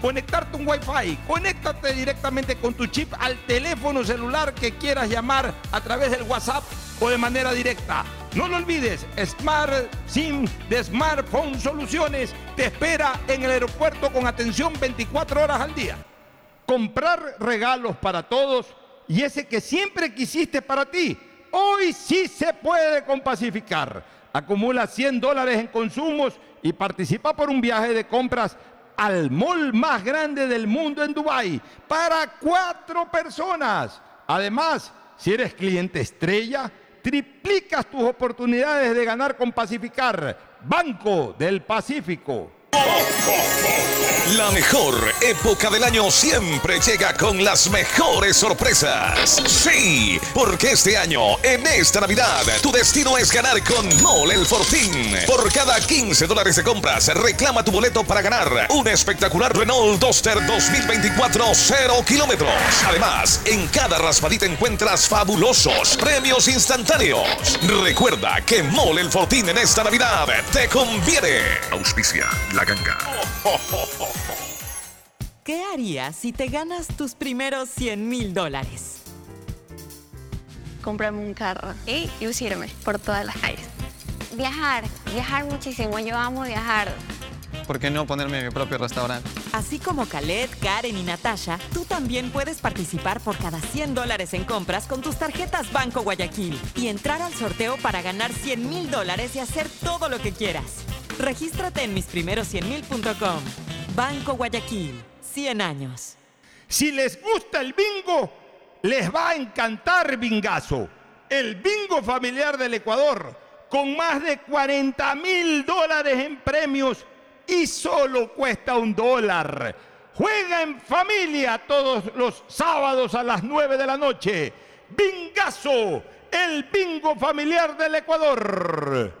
S6: conectarte un Wi-Fi. Conéctate directamente con tu chip al teléfono celular que quieras llamar a través del WhatsApp o de manera directa. No lo olvides, Smart SIM de Smartphone Soluciones te espera en el aeropuerto con atención 24 horas al día. Comprar regalos para todos y ese que siempre quisiste para ti. Hoy sí se puede con Pacificar. Acumula 100 dólares en consumos y participa por un viaje de compras al mall más grande del mundo en Dubai para cuatro personas. Además, si eres cliente estrella, triplicas tus oportunidades de ganar con Pacificar, Banco del Pacífico.
S22: La mejor época del año siempre llega con las mejores sorpresas. Sí, porque este año, en esta Navidad, tu destino es ganar con Mole el Fortín. Por cada 15 dólares de compras, reclama tu boleto para ganar un espectacular Renault Duster 2024 0 kilómetros. Además, en cada raspadita encuentras fabulosos premios instantáneos. Recuerda que Mole el Fortín en esta Navidad te conviene. Auspicia la ganga.
S2: ¿Qué harías si te ganas tus primeros 100 mil dólares?
S21: Comprarme un carro y lucirme por todas las calles.
S39: Viajar,
S21: viajar muchísimo. Yo amo viajar.
S26: ¿Por qué no ponerme mi propio restaurante?
S2: Así como Khaled, Karen y Natasha, tú también puedes participar por cada 100 dólares en compras con tus tarjetas Banco Guayaquil y entrar al sorteo para ganar 100 mil dólares y hacer todo lo que quieras. Regístrate en misprimeros100mil.com. Banco Guayaquil, 100 años.
S6: Si les gusta el bingo, les va a encantar Bingazo, el bingo familiar del Ecuador, con más de 40 mil dólares en premios y solo cuesta un dólar. Juega en familia todos los sábados a las 9 de la noche. Bingazo, el bingo familiar del Ecuador.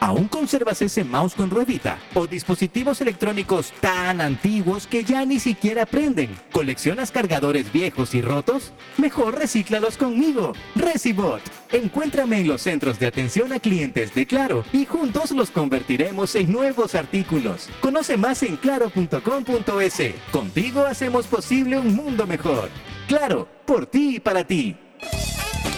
S5: ¿Aún conservas ese mouse con ruedita? ¿O dispositivos electrónicos tan antiguos que ya ni siquiera prenden? ¿Coleccionas cargadores viejos y rotos? Mejor recíclalos conmigo, Recibot. Encuéntrame en los centros de atención a clientes de Claro y juntos los convertiremos en nuevos artículos. Conoce más en claro.com.es. Contigo hacemos posible un mundo mejor. Claro, por ti y para ti.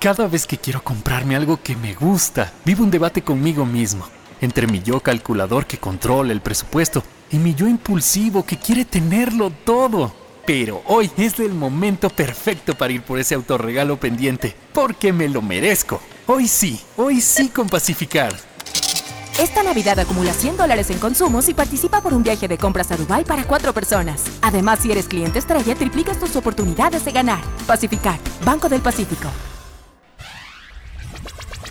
S16: Cada vez que quiero comprarme algo que me gusta, vivo un debate conmigo mismo, entre mi yo calculador que controla el presupuesto y mi yo impulsivo que quiere tenerlo todo. Pero hoy es el momento perfecto para ir por ese autorregalo pendiente, porque me lo merezco. Hoy sí, hoy sí con Pacificar.
S11: Esta Navidad acumula 100 dólares en consumos y participa por un viaje de compras a Dubai para cuatro personas. Además, si eres cliente estrella, triplicas tus oportunidades de ganar. Pacificar, Banco del Pacífico.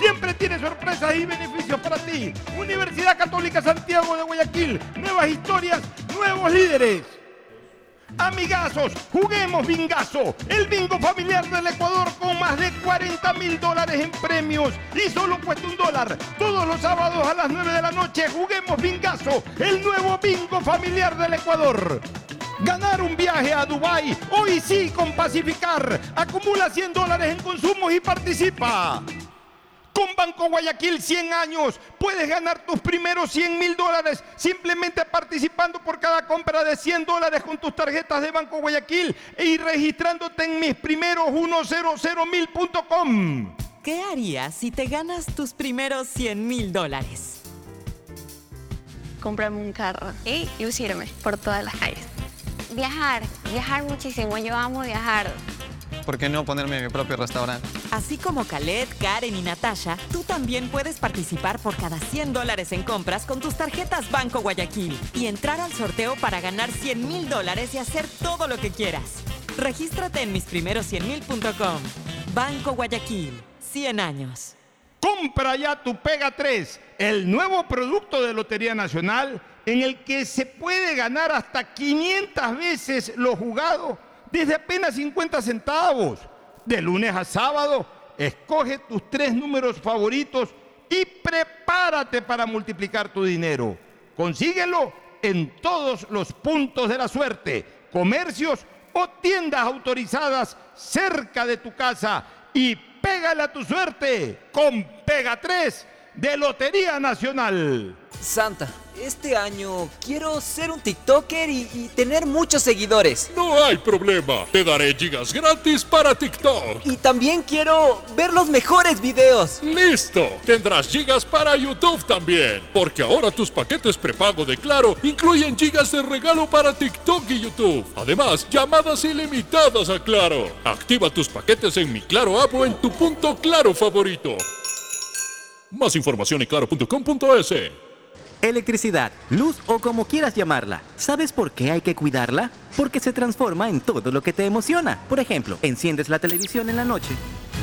S6: Siempre tiene sorpresas y beneficios para ti. Universidad Católica Santiago de Guayaquil. Nuevas historias, nuevos líderes. Amigazos, juguemos bingazo, el bingo familiar del Ecuador con más de 40 mil dólares en premios y solo cuesta un dólar. Todos los sábados a las 9 de la noche juguemos bingazo, el nuevo bingo familiar del Ecuador. Ganar un viaje a Dubai, hoy sí con Pacificar. Acumula 100 dólares en consumos y participa. Con Banco Guayaquil 100 años puedes ganar tus primeros 100 mil dólares simplemente participando por cada compra de 100 dólares con tus tarjetas de Banco Guayaquil y registrándote en mis primeros 100mil.com.
S2: ¿Qué harías si te ganas tus primeros 100 mil dólares?
S21: Comprarme un carro y lucirme por todas las calles. Viajar, viajar muchísimo. Yo amo viajar.
S26: ¿Por qué no ponerme mi propio restaurante?
S2: Así como Khaled, Karen y Natasha, tú también puedes participar por cada 100 dólares en compras con tus tarjetas Banco Guayaquil y entrar al sorteo para ganar 100 mil dólares y hacer todo lo que quieras. Regístrate en misprimeros100mil.com. Banco Guayaquil, 100 años.
S6: Compra ya tu Pega 3, el nuevo producto de Lotería Nacional en el que se puede ganar hasta 500 veces lo jugado desde apenas 50 centavos. De lunes a sábado, escoge tus tres números favoritos y prepárate para multiplicar tu dinero. Consíguelo en todos los puntos de la suerte, comercios o tiendas autorizadas cerca de tu casa y pégale a tu suerte con Pega 3 de Lotería Nacional.
S40: Santa, este año quiero ser un TikToker y, y tener muchos seguidores.
S19: No hay problema, te daré gigas gratis para TikTok.
S40: Y también quiero ver los mejores videos.
S19: Listo, tendrás gigas para YouTube también, porque ahora tus paquetes prepago de Claro incluyen gigas de regalo para TikTok y YouTube. Además, llamadas ilimitadas a Claro. Activa tus paquetes en mi Claro app o en tu punto Claro favorito. Más información en claro.com.es.
S5: Electricidad, luz o como quieras llamarla. ¿Sabes por qué hay que cuidarla? Porque se transforma en todo lo que te emociona. Por ejemplo, enciendes la televisión en la noche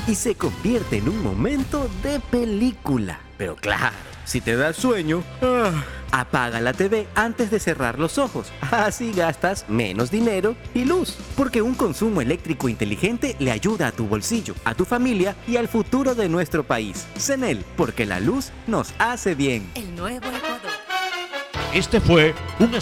S5: y se convierte en un momento de película. Pero claro, si te da sueño, ah, apaga la TV antes de cerrar los ojos. Así gastas menos dinero y luz. Porque un consumo eléctrico inteligente le ayuda a tu bolsillo, a tu familia y al futuro de nuestro país. CENEL, porque la luz nos hace bien.
S10: Este fue un